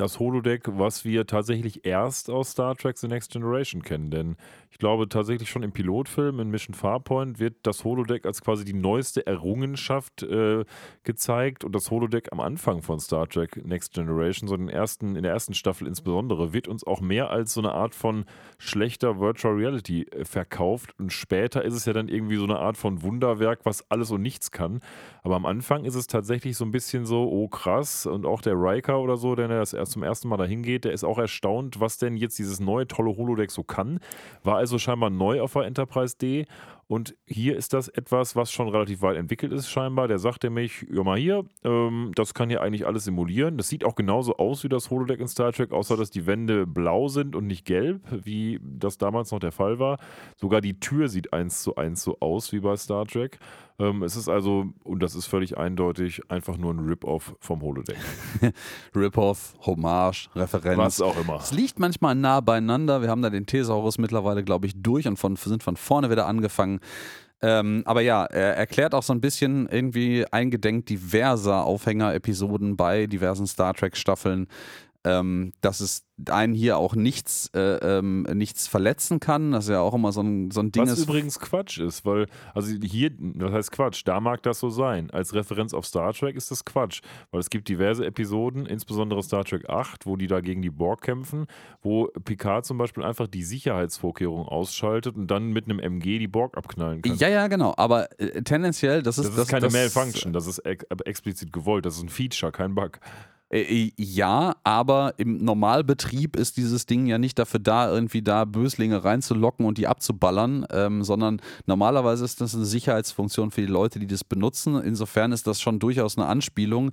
Das Holodeck, was wir tatsächlich erst aus Star Trek The Next Generation kennen. Denn ich glaube tatsächlich schon im Pilotfilm in Mission Farpoint wird das Holodeck als quasi die neueste Errungenschaft äh, gezeigt. Und das Holodeck am Anfang von Star Trek Next Generation, so in, den ersten, in der ersten Staffel insbesondere, wird uns auch mehr als so eine Art von schlechter Virtual Reality äh, verkauft. Und später ist es ja dann irgendwie so eine Art von Wunderwerk, was alles und nichts kann. Aber am Anfang ist es tatsächlich so ein bisschen so, oh krass. Und auch der Riker oder so, der das erst zum ersten Mal dahin geht, der ist auch erstaunt, was denn jetzt dieses neue tolle Holodeck so kann. War also scheinbar neu auf der Enterprise D. Und hier ist das etwas, was schon relativ weit entwickelt ist, scheinbar. Der sagt nämlich, ja mal hier, ähm, das kann hier eigentlich alles simulieren. Das sieht auch genauso aus wie das Holodeck in Star Trek, außer dass die Wände blau sind und nicht gelb, wie das damals noch der Fall war. Sogar die Tür sieht eins zu eins so aus wie bei Star Trek. Ähm, es ist also, und das ist völlig eindeutig, einfach nur ein Rip-Off vom Holodeck. *laughs* Rip-Off, Hommage, Referenz. Was auch immer. Es liegt manchmal nah beieinander. Wir haben da den Thesaurus mittlerweile, glaube ich, durch und von, sind von vorne wieder angefangen. Ähm, aber ja, er erklärt auch so ein bisschen irgendwie eingedenk diverser Aufhänger-Episoden bei diversen Star Trek-Staffeln, ähm, dass es einen hier auch nichts, äh, ähm, nichts verletzen kann. Das ist ja auch immer so ein, so ein Ding. Was ist, übrigens Quatsch ist, weil, also hier, das heißt Quatsch, da mag das so sein. Als Referenz auf Star Trek ist das Quatsch, weil es gibt diverse Episoden, insbesondere Star Trek 8, wo die da gegen die Borg kämpfen, wo Picard zum Beispiel einfach die Sicherheitsvorkehrungen ausschaltet und dann mit einem MG die Borg abknallen kann. ja, ja, genau. Aber äh, tendenziell, das ist, Das ist keine Malfunction, das ist ex explizit gewollt, das ist ein Feature, kein Bug. Äh, Ja, aber im Normalbetrieb ist dieses Ding ja nicht dafür da, irgendwie da Böslinge reinzulocken und die abzuballern, ähm, sondern normalerweise ist das eine Sicherheitsfunktion für die Leute, die das benutzen. Insofern ist das schon durchaus eine Anspielung,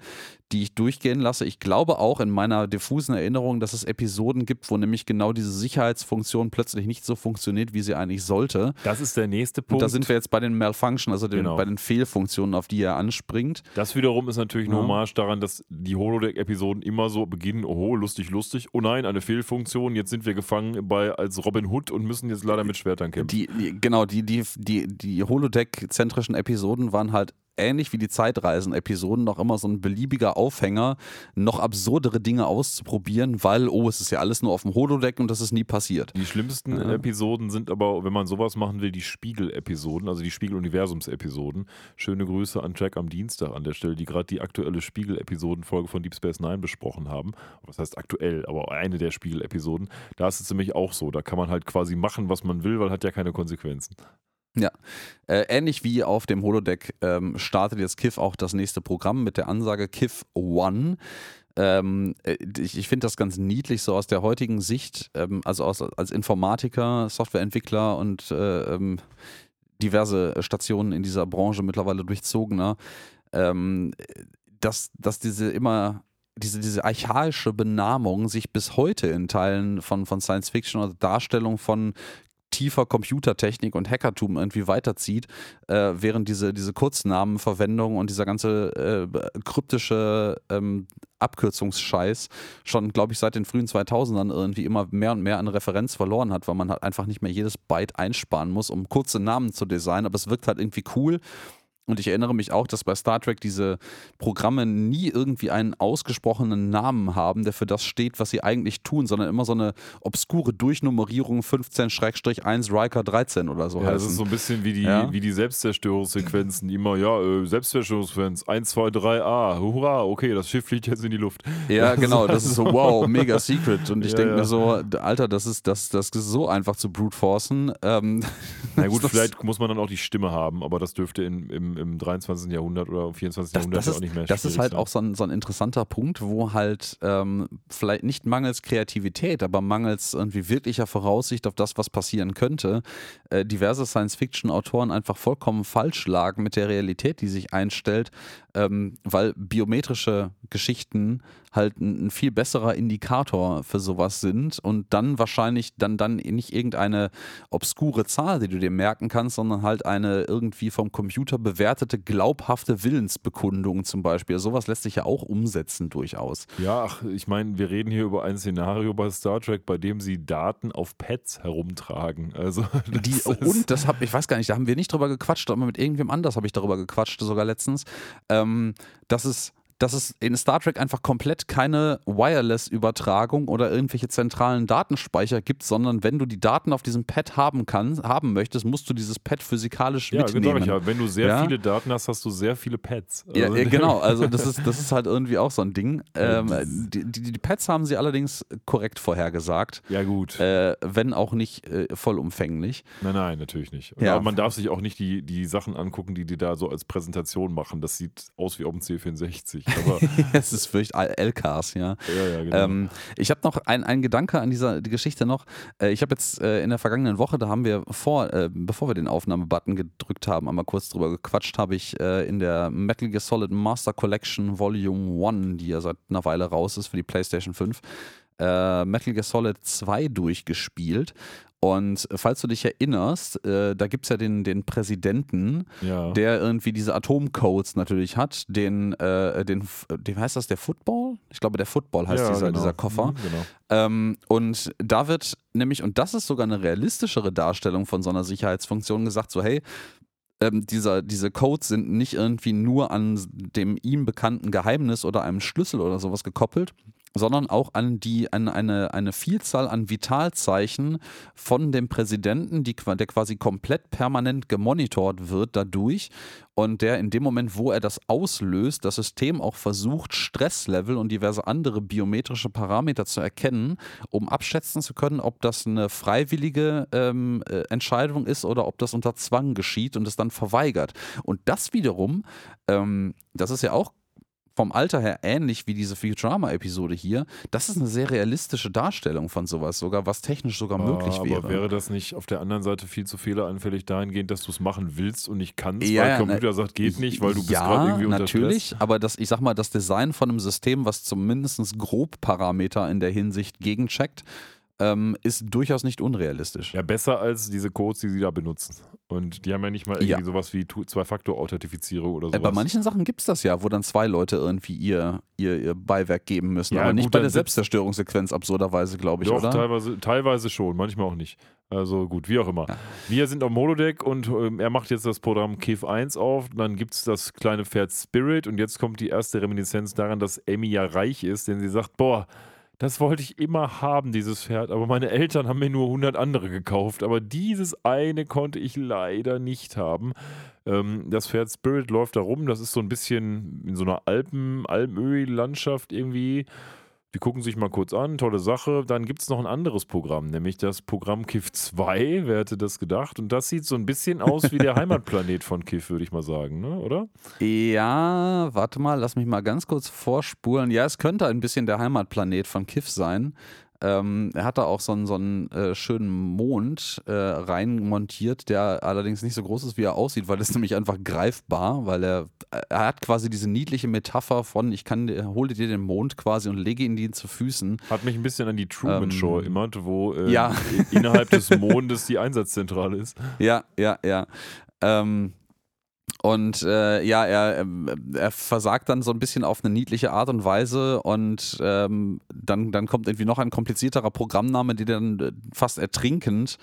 die ich durchgehen lasse. Ich glaube auch in meiner diffusen Erinnerung, dass es Episoden gibt, wo nämlich genau diese Sicherheitsfunktion plötzlich nicht so funktioniert, wie sie eigentlich sollte. Das ist der nächste Und Punkt. da sind wir jetzt bei den Malfunction, also den, Genau. bei den Fehlfunktionen, auf die er anspringt. Das wiederum ist natürlich eine Ja. Hommage daran, dass die Holodeck-Episoden immer so beginnen, oh, lustig, lustig, oh nein, eine Fehlfunktion, jetzt sind wir gefangen bei als Robin Hood und müssen jetzt leider mit Schwertern kämpfen. Die, die, genau, die, die, die, die Holodeck-zentrischen Episoden waren halt ähnlich wie die Zeitreisen-Episoden noch immer so ein beliebiger Aufhänger, noch absurdere Dinge auszuprobieren, weil, oh, es ist ja alles nur auf dem Holodeck und das ist nie passiert. Die schlimmsten Ja. Episoden sind aber, wenn man sowas machen will, die Spiegel-Episoden, also die Spiegel-Universums-Episoden. Schöne Grüße an Jack am Dienstag an der Stelle, die gerade die aktuelle Spiegel-Episoden-Folge von Deep Space Nine besprochen haben. Was heißt aktuell, aber eine der Spiegel-Episoden. Da ist es nämlich auch so. Da kann man halt quasi machen, was man will, weil hat ja keine Konsequenzen. Äh, ähnlich wie auf dem Holodeck ähm, startet jetzt KIF auch das nächste Programm mit der Ansage KIF One. Ähm, äh, ich ich finde das ganz niedlich, so aus der heutigen Sicht, ähm, also aus, als Informatiker, Softwareentwickler und äh, ähm, diverse Stationen in dieser Branche mittlerweile durchzogener, ähm, dass, dass diese immer diese, diese archaische Benamung sich bis heute in Teilen von, von Science Fiction oder Darstellung von tiefer Computertechnik und Hackertum irgendwie weiterzieht, äh, während diese, diese Kurznamenverwendung und dieser ganze äh, kryptische ähm, Abkürzungsscheiß schon, glaube ich, seit den frühen 2000ern irgendwie immer mehr und mehr an Referenz verloren hat, weil man halt einfach nicht mehr jedes Byte einsparen muss, um kurze Namen zu designen, aber es wirkt halt irgendwie cool. Und ich erinnere mich auch, dass bei Star Trek diese Programme nie irgendwie einen ausgesprochenen Namen haben, der für das steht, was sie eigentlich tun, sondern immer so eine obskure Durchnummerierung 15-1 Riker 13 oder so Ja, das heißen. ist so ein bisschen wie die, Ja. wie die Selbstzerstörungssequenzen. Immer, ja, äh, Selbstzerstörungssequenz 1, 2, 3, A. Hurra, okay, das Schiff fliegt jetzt in die Luft. Ja, *laughs* genau, das ist so, wow, mega secret. Und ich Ja, denke ja. mir so, Alter, das ist, das, das ist so einfach zu brute forcen. Ähm, Na gut, *laughs* das- vielleicht muss man dann auch die Stimme haben, aber das dürfte in, im, im, im 23. Jahrhundert oder 24. Das, Jahrhundert das, ist, auch nicht mehr das ist halt sein. auch so ein, so ein interessanter Punkt, wo halt ähm, vielleicht nicht mangels Kreativität, aber mangels irgendwie wirklicher Voraussicht auf das, was passieren könnte, äh, diverse Science-Fiction-Autoren einfach vollkommen falsch lagen mit der Realität, die sich einstellt, ähm, weil biometrische Geschichten halt ein, ein viel besserer Indikator für sowas sind und dann wahrscheinlich dann, dann nicht irgendeine obskure Zahl, die du dir merken kannst, sondern halt eine irgendwie vom Computer bewertete glaubhafte Willensbekundung zum Beispiel. Sowas lässt sich ja auch umsetzen durchaus. Ja, ach, ich meine, wir reden hier über ein Szenario bei Star Trek, bei dem sie Daten auf Pads herumtragen. Also *laughs* das Die, und das hab, ich weiß gar nicht, da haben wir nicht drüber gequatscht, aber mit irgendwem anders habe ich darüber gequatscht, sogar letztens, ähm, dass es dass es in Star Trek einfach komplett keine Wireless-Übertragung oder irgendwelche zentralen Datenspeicher gibt, sondern wenn du die Daten auf diesem Pad haben kannst, haben möchtest, musst du dieses Pad physikalisch ja, genau, mitnehmen. ja. Wenn du sehr Ja. viele Daten hast, hast du sehr viele Pads. Ja, Also- ja, *laughs* genau. Also das ist, das ist halt irgendwie auch so ein Ding. Ähm, die, die, die Pads haben sie allerdings korrekt vorhergesagt, Ja, gut. äh, wenn auch nicht äh, vollumfänglich. Nein, nein, natürlich nicht. Ja. Aber man darf sich auch nicht die, die Sachen angucken, die die da so als Präsentation machen. Das sieht aus wie auf dem C64. Aber *laughs* es ist fürcht LKs, ja. ja, ja, genau. Ähm, ich habe noch ein, ein Gedanke an dieser die Geschichte noch. Äh, ich habe jetzt äh, in der vergangenen Woche, da haben wir vor, äh, bevor wir den Aufnahmebutton gedrückt haben, einmal kurz drüber gequatscht, habe ich äh, in der Metal Gear Solid Master Collection Volume 1, die ja seit einer Weile raus ist für die PlayStation 5, äh, Metal Gear Solid 2 durchgespielt. Und falls du dich erinnerst, äh, da gibt es ja den, den Präsidenten, ja. der irgendwie diese Atomcodes natürlich hat, den, äh, den, den heißt das der Football? Ich glaube, der Football heißt ja, dieser, genau. dieser Koffer. Mhm, genau. Ähm, und da wird nämlich, und das ist sogar eine realistischere Darstellung von so einer Sicherheitsfunktion, gesagt, so hey, ähm, dieser, diese Codes sind nicht irgendwie nur an dem ihm bekannten Geheimnis oder einem Schlüssel oder sowas gekoppelt, sondern auch an die an eine, eine Vielzahl an Vitalzeichen von dem Präsidenten, die, der quasi komplett permanent gemonitort wird dadurch und der in dem Moment, wo er das auslöst, das System auch versucht, Stresslevel und diverse andere biometrische Parameter zu erkennen, um abschätzen zu können, ob das eine freiwillige ähm, äh, Entscheidung ist oder ob das unter Zwang geschieht und es dann verweigert. Und das wiederum, ähm, das ist ja auch vom Alter her ähnlich wie diese Futurama-Episode hier. Das ist eine sehr realistische Darstellung von sowas, sogar was technisch sogar möglich Ah, wäre. Aber wäre das nicht auf der anderen Seite viel zu fehleranfällig dahingehend, dass du es machen willst und nicht kannst, Ja, weil der Computer sagt, geht nicht, weil du bist ja, gerade irgendwie unter natürlich, Stress? aber das, ich sag mal, das Design von einem System, was zumindest grob Parameter in der Hinsicht gegencheckt, ähm, ist durchaus nicht unrealistisch. Ja, besser als diese Codes, die sie da benutzen. Und die haben ja nicht mal irgendwie Ja. sowas wie Zwei-Faktor-Authentifizierung oder Äh, sowas. bei manchen Sachen gibt es das ja, wo dann zwei Leute irgendwie ihr, ihr, ihr Beiwerk geben müssen. Ja, aber nicht gut, bei dann der Selbstzerstörungssequenz absurderweise, glaube ich, Doch, oder? Teilweise, teilweise schon, manchmal auch nicht. Also gut, wie auch immer. Ja. Wir sind am Holodeck und ähm, er macht jetzt das Programm Kiv 1 auf. Dann gibt es das kleine Pferd Spirit und jetzt kommt die erste Reminiszenz daran, dass Amy ja reich ist, denn sie sagt, boah, das wollte ich immer haben, dieses Pferd, aber meine Eltern haben mir nur 100 andere gekauft, aber dieses eine konnte ich leider nicht haben. Ähm, das Pferd Spirit läuft da rum, das ist so ein bisschen in so einer Alpen, Almöhi-Landschaft irgendwie. Die gucken sich mal kurz an, tolle Sache. Dann gibt es noch ein anderes Programm, nämlich das Programm KIF 2. Wer hätte das gedacht? Und das sieht so ein bisschen aus wie der *laughs* Heimatplanet von KIF, würde ich mal sagen, ne? oder? Ja, warte mal, lass mich mal ganz kurz vorspulen. Ja, es könnte ein bisschen der Heimatplanet von Kiff sein. Ähm, er hat da auch so einen, so einen äh, schönen Mond äh, reinmontiert, der allerdings nicht so groß ist, wie er aussieht, weil es *laughs* nämlich einfach greifbar, weil er, er hat quasi diese niedliche Metapher von, ich kann, hole dir den Mond quasi und lege ihn dir zu Füßen. Hat mich ein bisschen an die Truman Ähm, Show erinnert, wo äh, ja. *laughs* innerhalb des Mondes die Einsatzzentrale ist. Ja, ja, ja. Ähm, und äh, ja, er, ähm, er versagt dann so ein bisschen auf eine niedliche Art und Weise und ähm, dann, dann kommt irgendwie noch ein komplizierterer Programmname, der dann äh, fast ertrinkend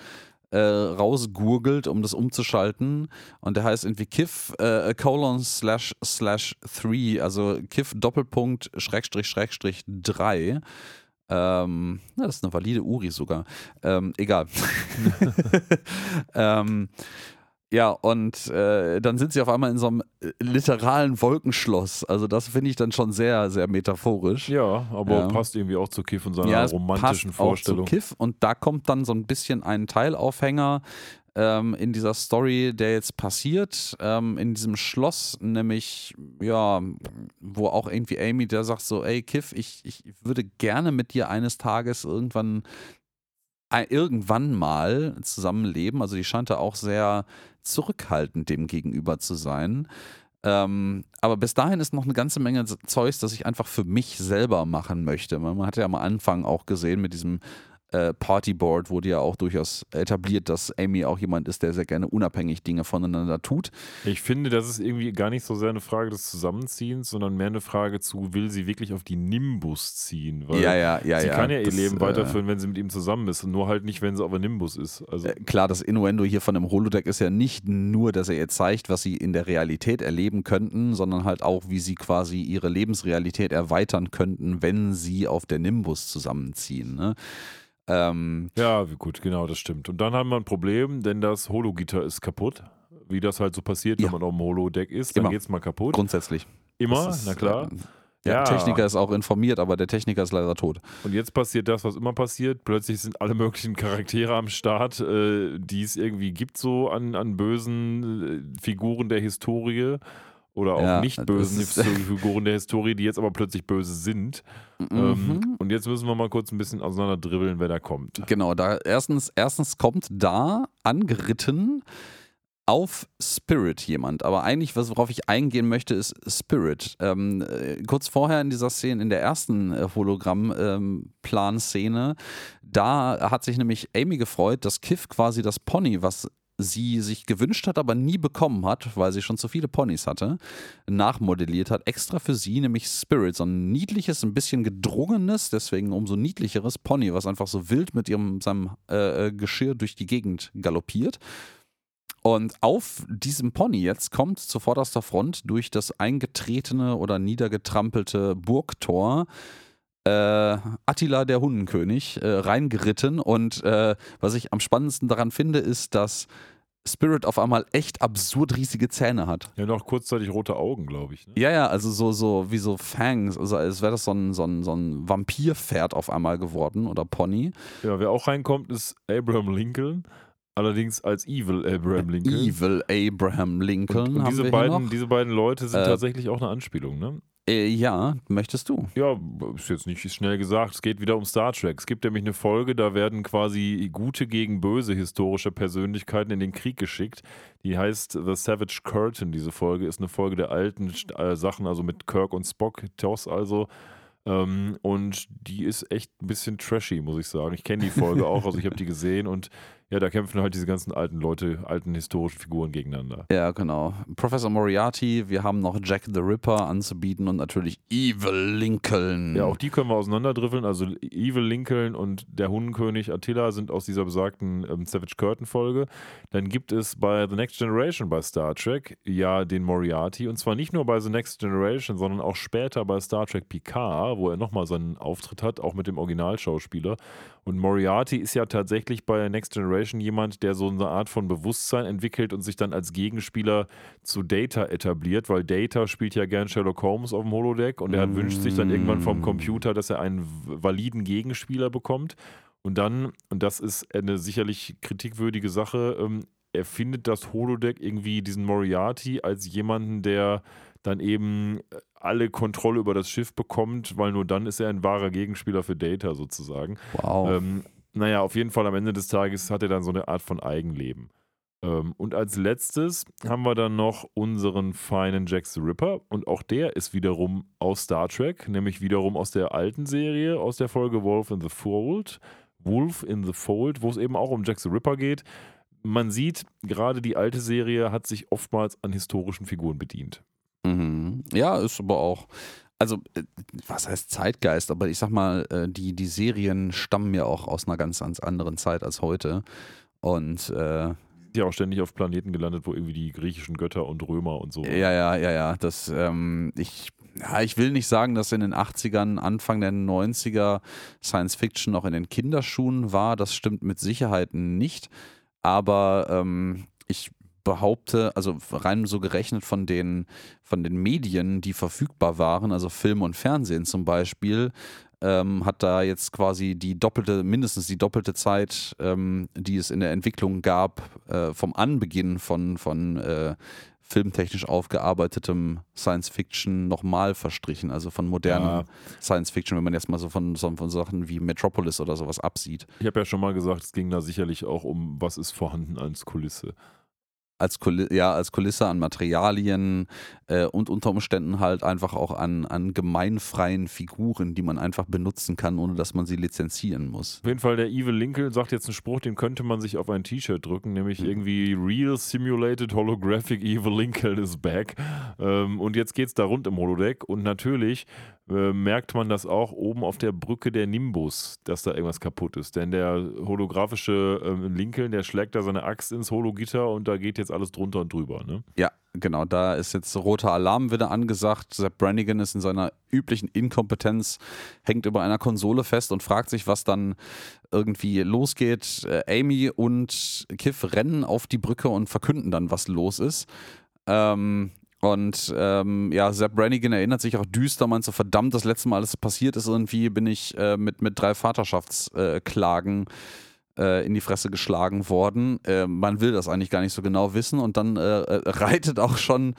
äh, rausgurgelt, um das umzuschalten. Und der heißt irgendwie Kiff äh, colon slash slash 3, also Kiff Doppelpunkt Schrägstrich Schrägstrich 3. Ähm, na, das ist eine valide URI sogar. Ähm, egal. *laughs* *laughs* ähm, Ja, und äh, dann sind sie auf einmal in so einem äh, literalen Wolkenschloss. Also das finde ich dann schon sehr, sehr metaphorisch. Ja, aber Ja. passt irgendwie auch zu Kiff und seiner Ja, romantischen passt auch Vorstellung. zu Kiff und da kommt dann so ein bisschen ein Teilaufhänger ähm, in dieser Story, der jetzt passiert, ähm, in diesem Schloss, nämlich, ja, wo auch irgendwie Amy, der sagt so, ey Kiff, ich, ich würde gerne mit dir eines Tages irgendwann irgendwann mal zusammenleben. Also die scheint da auch sehr zurückhaltend dem gegenüber zu sein. Ähm, aber bis dahin ist noch eine ganze Menge Zeugs, das ich einfach für mich selber machen möchte. Man man hat ja am Anfang auch gesehen mit diesem äh, Partyboard wurde ja auch durchaus etabliert, dass Amy auch jemand ist, der sehr gerne unabhängig Dinge voneinander tut. Ich finde, das ist irgendwie gar nicht so sehr eine Frage des Zusammenziehens, sondern mehr eine Frage zu, will sie wirklich auf die Nimbus ziehen? Weil ja, ja, ja. sie ja. kann ja ihr Das, Leben äh, weiterführen, wenn sie mit ihm zusammen ist, und nur halt nicht, wenn sie auf der Nimbus ist. Also, Äh, Klar, das Innuendo hier von dem Holodeck ist ja nicht nur, dass er ihr zeigt, was sie in der Realität erleben könnten, sondern halt auch, wie sie quasi ihre Lebensrealität erweitern könnten, wenn sie auf der Nimbus zusammenziehen. Ne? Ähm, ja, gut, genau, das stimmt. Und dann haben wir ein Problem, denn das Hologitter ist kaputt. Wie das halt so passiert, Ja. wenn man auf dem Holodeck ist, dann Immer. geht's mal kaputt. grundsätzlich. Immer, ist, na klar. äh, ja, Ja. Techniker ist auch informiert, aber der Techniker ist leider tot. Und jetzt passiert das, was immer passiert. Plötzlich sind alle möglichen Charaktere am Start, äh, die es irgendwie gibt, so an, an bösen äh, Figuren der Historie. Oder auch Ja, nicht bösen *laughs* Figuren der Historie, die jetzt aber plötzlich böse sind. Mhm. Ähm, und jetzt müssen wir mal kurz ein bisschen auseinanderdribbeln, wer da kommt. Genau, da erstens, erstens kommt da angeritten auf Spirit jemand. Aber eigentlich, was, worauf ich eingehen möchte, ist Spirit. Ähm, äh, kurz vorher in dieser Szene, in der ersten äh, Hologramm-Plan-Szene, da hat sich nämlich Amy gefreut, dass Kiff quasi das Pony, was sie sich gewünscht hat, aber nie bekommen hat, weil sie schon zu viele Ponys hatte, nachmodelliert hat, extra für sie, nämlich Spirit, so ein niedliches, ein bisschen gedrungenes, deswegen umso niedlicheres Pony, was einfach so wild mit ihrem seinem äh, äh, Geschirr durch die Gegend galoppiert. Und auf diesem Pony jetzt kommt zu vorderster Front durch das eingetretene oder niedergetrampelte Burgtor äh, Attila der Hundenkönig äh, reingeritten. Und äh, was ich am spannendsten daran finde, ist, dass Spirit auf einmal echt absurd riesige Zähne hat. Ja, noch kurzzeitig rote Augen, glaube ich. Ne? Ja, ja, also so, so wie so Fangs, also als wäre das so ein, so, ein, so ein Vampirpferd auf einmal geworden oder Pony. Ja, wer auch reinkommt, ist Abraham Lincoln. Allerdings als Evil Abraham Lincoln. Evil Abraham Lincoln Und, und haben diese, beiden, diese beiden Leute sind Äh, tatsächlich auch eine Anspielung, ne? Äh, ja, möchtest du? Ja, ist jetzt nicht schnell gesagt. Es geht wieder um Star Trek. Es gibt nämlich eine Folge, da werden quasi gute gegen böse historische Persönlichkeiten in den Krieg geschickt. Die heißt The Savage Curtain. Diese Folge ist eine Folge der alten äh, Sachen, also mit Kirk und Spock, TOS also. Ähm, und die ist echt ein bisschen trashy, muss ich sagen. Ich kenne die Folge *laughs* auch, also ich habe die gesehen und ja, da kämpfen halt diese ganzen alten Leute, alten historischen Figuren gegeneinander. Ja, genau. Professor Moriarty, wir haben noch Jack the Ripper anzubieten und natürlich Evil Lincoln. Ja, auch die können wir auseinanderdriffeln. Also Evil Lincoln und der Hundenkönig Attila sind aus dieser besagten ähm, Savage Curtain Folge. Dann gibt es bei The Next Generation bei Star Trek ja den Moriarty und zwar nicht nur bei The Next Generation, sondern auch später bei Star Trek Picard, wo er nochmal seinen Auftritt hat, auch mit dem Originalschauspieler. Und Moriarty ist ja tatsächlich bei Next Generation jemand, der so eine Art von Bewusstsein entwickelt und sich dann als Gegenspieler zu Data etabliert, weil Data spielt ja gern Sherlock Holmes auf dem Holodeck und er wünscht sich dann irgendwann vom Computer, dass er einen validen Gegenspieler bekommt. Und dann, und das ist eine sicherlich kritikwürdige Sache, ähm, er findet das Holodeck irgendwie diesen Moriarty als jemanden, der dann eben alle Kontrolle über das Schiff bekommt, weil nur dann ist er ein wahrer Gegenspieler für Data sozusagen. Wow. Ähm, naja, auf jeden Fall am Ende des Tages hat er dann so eine Art von Eigenleben. Ähm, und als letztes haben wir dann noch unseren feinen Jack the Ripper. Und auch der ist wiederum aus Star Trek, nämlich wiederum aus der alten Serie, aus der Folge Wolf in the Fold. Wolf in the Fold, wo es eben auch um Jack the Ripper geht. Man sieht, gerade die alte Serie hat sich oftmals an historischen Figuren bedient. Mhm. Ja, ist aber auch. Also, äh, was heißt Zeitgeist? Aber ich sag mal, äh, die, die Serien stammen ja auch aus einer ganz, ganz anderen Zeit als heute. Und äh, ja auch ständig auf Planeten gelandet, wo irgendwie die griechischen Götter und Römer und so. ja, ja, ja, ja. Das, ähm, ich, ja, ich will nicht sagen, dass in den 80ern, Anfang der 90er Science Fiction noch in den Kinderschuhen war. Das stimmt mit Sicherheit nicht. Aber ähm, ich behaupte, also rein so gerechnet von den, von den Medien, die verfügbar waren, also Film und Fernsehen zum Beispiel, ähm, hat da jetzt quasi die doppelte, mindestens die doppelte Zeit, ähm, die es in der Entwicklung gab, äh, vom Anbeginn von, von äh, filmtechnisch aufgearbeitetem Science Fiction nochmal verstrichen, also von modernem Ja. Science Fiction, wenn man jetzt mal so von, so von Sachen wie Metropolis oder sowas absieht. Ich habe ja schon mal gesagt, es ging da sicherlich auch um, was ist vorhanden als Kulisse. Als, Kuli ja, als Kulisse an Materialien äh, und unter Umständen halt einfach auch an, an gemeinfreien Figuren, die man einfach benutzen kann, ohne dass man sie lizenzieren muss. Auf jeden Fall, der Evil Lincoln sagt jetzt einen Spruch, den könnte man sich auf ein T-Shirt drücken, nämlich Mhm. irgendwie Real Simulated Holographic Evil Lincoln is back. Ähm, und jetzt geht es da rund im Holodeck und natürlich äh, merkt man das auch oben auf der Brücke der Nimbus, dass da irgendwas kaputt ist. Denn der holographische ähm, Lincoln, der schlägt da seine Axt ins Hologitter und da geht jetzt alles drunter und drüber. Ne? Ja, genau, da ist jetzt roter Alarm wieder angesagt. Sepp Brannigan ist in seiner üblichen Inkompetenz, hängt über einer Konsole fest und fragt sich, was dann irgendwie losgeht. Äh, Amy und Kiff rennen auf die Brücke und verkünden dann, was los ist. Ähm, und ähm, ja, Sepp Brannigan erinnert sich auch düster, meint so, verdammt, das letzte Mal, als es passiert ist, irgendwie bin ich äh, mit, mit drei Vaterschaftsklagen äh, in die Fresse geschlagen worden. Äh, man will das eigentlich gar nicht so genau wissen und dann äh, äh, reitet auch schon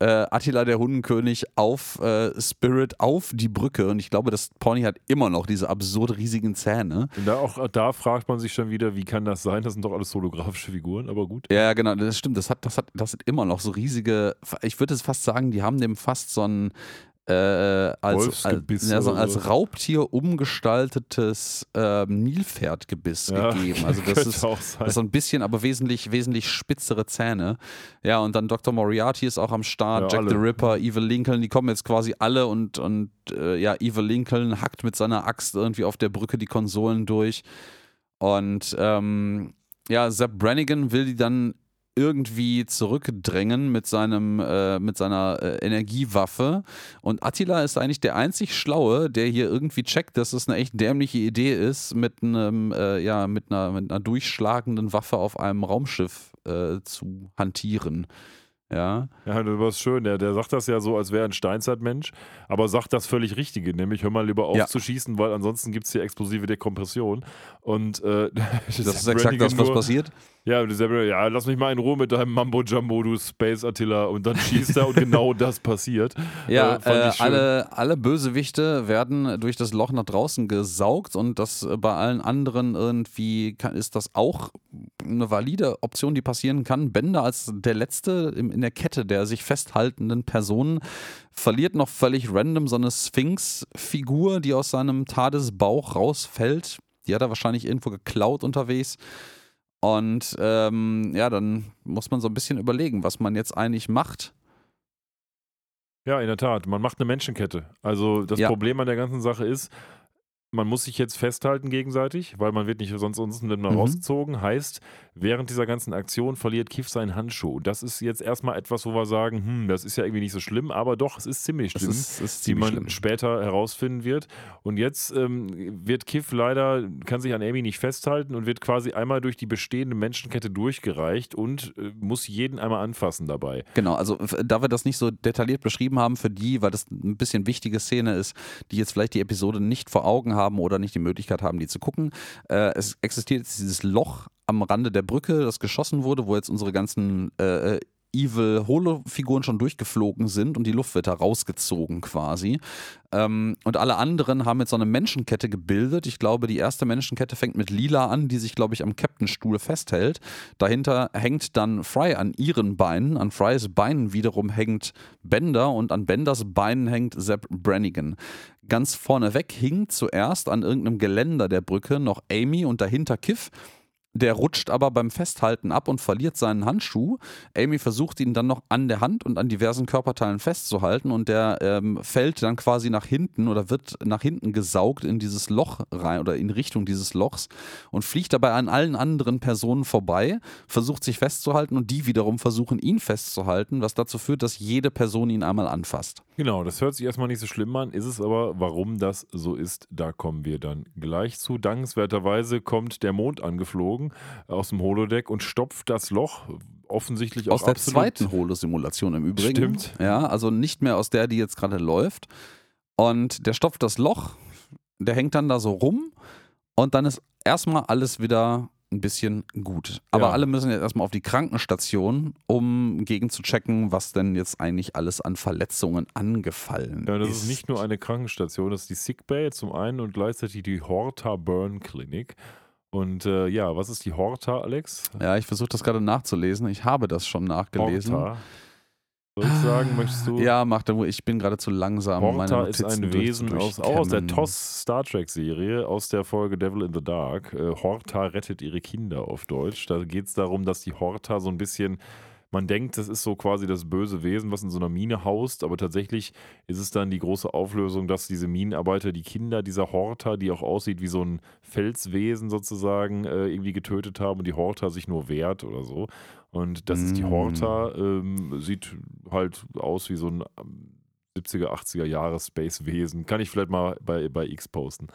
äh, Attila der Hundenkönig auf äh, Spirit auf die Brücke und ich glaube, das Pony hat immer noch diese absurd riesigen Zähne. Und da, auch da fragt man sich schon wieder, wie kann das sein? Das sind doch alles holographische Figuren, aber gut. Ja, genau, das stimmt. Das hat, das hat, das sind immer noch so riesige. Ich würde es fast sagen, die haben dem fast so ein äh, als, als, ja, so als. Raubtier umgestaltetes ähm, Nilpferdgebiss Ja, gegeben. Also das ist, das ist so ein bisschen, aber wesentlich, wesentlich spitzere Zähne. Ja, und dann Dr. Moriarty ist auch am Start, Ja, Jack the alle. Ripper, Evil Lincoln, die kommen jetzt quasi alle und, und äh, ja, Evil Lincoln hackt mit seiner Axt irgendwie auf der Brücke die Konsolen durch. Und ähm, ja, Sepp Brannigan will die dann irgendwie zurückdrängen mit seinem äh, mit seiner äh, Energiewaffe und Attila ist eigentlich der einzig Schlaue, der hier irgendwie checkt, dass es eine echt dämliche Idee ist, mit einem äh, ja mit einer mit einer durchschlagenden Waffe auf einem Raumschiff äh, zu hantieren. Ja, Ja, das war schön. Der, der sagt das ja so, als wäre ein Steinzeitmensch, aber sagt das völlig Richtige, nämlich hör mal lieber auf Ja. zu schießen, weil ansonsten gibt es hier explosive Dekompression. Und äh, *laughs* das ist exakt das, was passiert. Ja, ja, lass mich mal in Ruhe mit deinem Mambo Jumbo, du Space Attila. Und dann schießt er und *laughs* genau das passiert. Ja, Äh, äh, alle, alle Bösewichte werden durch das Loch nach draußen gesaugt und das äh, bei allen anderen irgendwie kann, ist das auch eine valide Option, die passieren kann. Bender als der letzte im, in der Kette der sich festhaltenden Personen verliert noch völlig random so eine Sphinx-Figur, die aus seinem Tadesbauch rausfällt. Die hat er wahrscheinlich irgendwo geklaut unterwegs. Und ähm, ja, dann muss man so ein bisschen überlegen, was man jetzt eigentlich macht. Ja, in der Tat. Man macht eine Menschenkette. Also das Ja. Problem an der ganzen Sache ist, man muss sich jetzt festhalten gegenseitig, weil man wird nicht sonst man Mhm. rausgezogen. Heißt, während dieser ganzen Aktion verliert Kiff seinen Handschuh. Und das ist jetzt erstmal etwas, wo wir sagen, hm, das ist ja irgendwie nicht so schlimm, aber doch, es ist ziemlich schlimm. ist, ist die ziemlich man schlimm. später herausfinden wird. Und jetzt ähm, wird Kiff leider, kann sich an Amy nicht festhalten und wird quasi einmal durch die bestehende Menschenkette durchgereicht und äh, muss jeden einmal anfassen dabei. Genau, also da wir das nicht so detailliert beschrieben haben für die, weil das ein bisschen wichtige Szene ist, die jetzt vielleicht die Episode nicht vor Augen haben oder nicht die Möglichkeit haben, die zu gucken. Äh, es existiert jetzt dieses Loch am Rande der Brücke, das geschossen wurde, wo jetzt unsere ganzen äh, äh, Evil Holo-Figuren schon durchgeflogen sind und die Luft wird da rausgezogen quasi. Ähm, und alle anderen haben jetzt so eine Menschenkette gebildet. Ich glaube, die erste Menschenkette fängt mit Lila an, die sich, glaube ich, am Captainstuhl festhält. Dahinter hängt dann Fry an ihren Beinen. An Frys Beinen wiederum hängt Bender und an Benders Beinen hängt Sepp Brannigan. Ganz vorneweg hing zuerst an irgendeinem Geländer der Brücke noch Amy und dahinter Kiff. Der rutscht aber beim Festhalten ab und verliert seinen Handschuh. Amy versucht ihn dann noch an der Hand und an diversen Körperteilen festzuhalten und der ähm, fällt dann quasi nach hinten oder wird nach hinten gesaugt in dieses Loch rein oder in Richtung dieses Lochs und fliegt dabei an allen anderen Personen vorbei, versucht sich festzuhalten und die wiederum versuchen ihn festzuhalten, was dazu führt, dass jede Person ihn einmal anfasst. Genau, das hört sich erstmal nicht so schlimm an, ist es aber, warum das so ist, da kommen wir dann gleich zu. Dankenswerterweise kommt der Mond angeflogen Simulation aus dem Holodeck und stopft das Loch offensichtlich aus auch der zweiten Holo-Simulation im Übrigen. Stimmt. Ja, also nicht mehr aus der, die jetzt gerade läuft. Und der stopft das Loch, der hängt dann da so rum und dann ist erstmal alles wieder ein bisschen gut. Aber Ja. alle müssen jetzt erstmal auf die Krankenstation, um gegen zu checken, was denn jetzt eigentlich alles an Verletzungen angefallen Ja, das ist. ist nicht nur eine Krankenstation, das ist die Sickbay zum einen und gleichzeitig die Horta Burn Clinic. Und äh, ja, was ist die Horta, Alex? Ja, ich versuche das gerade nachzulesen. Ich habe das schon nachgelesen. Horta. Soll ich sagen, möchtest du? Ja, mach dann. Ich bin gerade zu langsam. Horta ist ein Wesen aus, auch aus der. TOS Star Trek Serie, aus der Folge Devil in the Dark. Äh, Horta rettet ihre Kinder auf Deutsch. Da geht es darum, dass die Horta so ein bisschen, man denkt, das ist so quasi das böse Wesen, was in so einer Mine haust, aber tatsächlich ist es dann die große Auflösung, dass diese Minenarbeiter die Kinder dieser Horta, die auch aussieht wie so ein Felswesen sozusagen, äh, irgendwie getötet haben und die Horta sich nur wehrt oder so. Und das ist die Mm. Horta, ähm, sieht halt aus wie so ein ähm, 70er, 80er Jahre Space-Wesen. Kann ich vielleicht mal bei, bei X posten.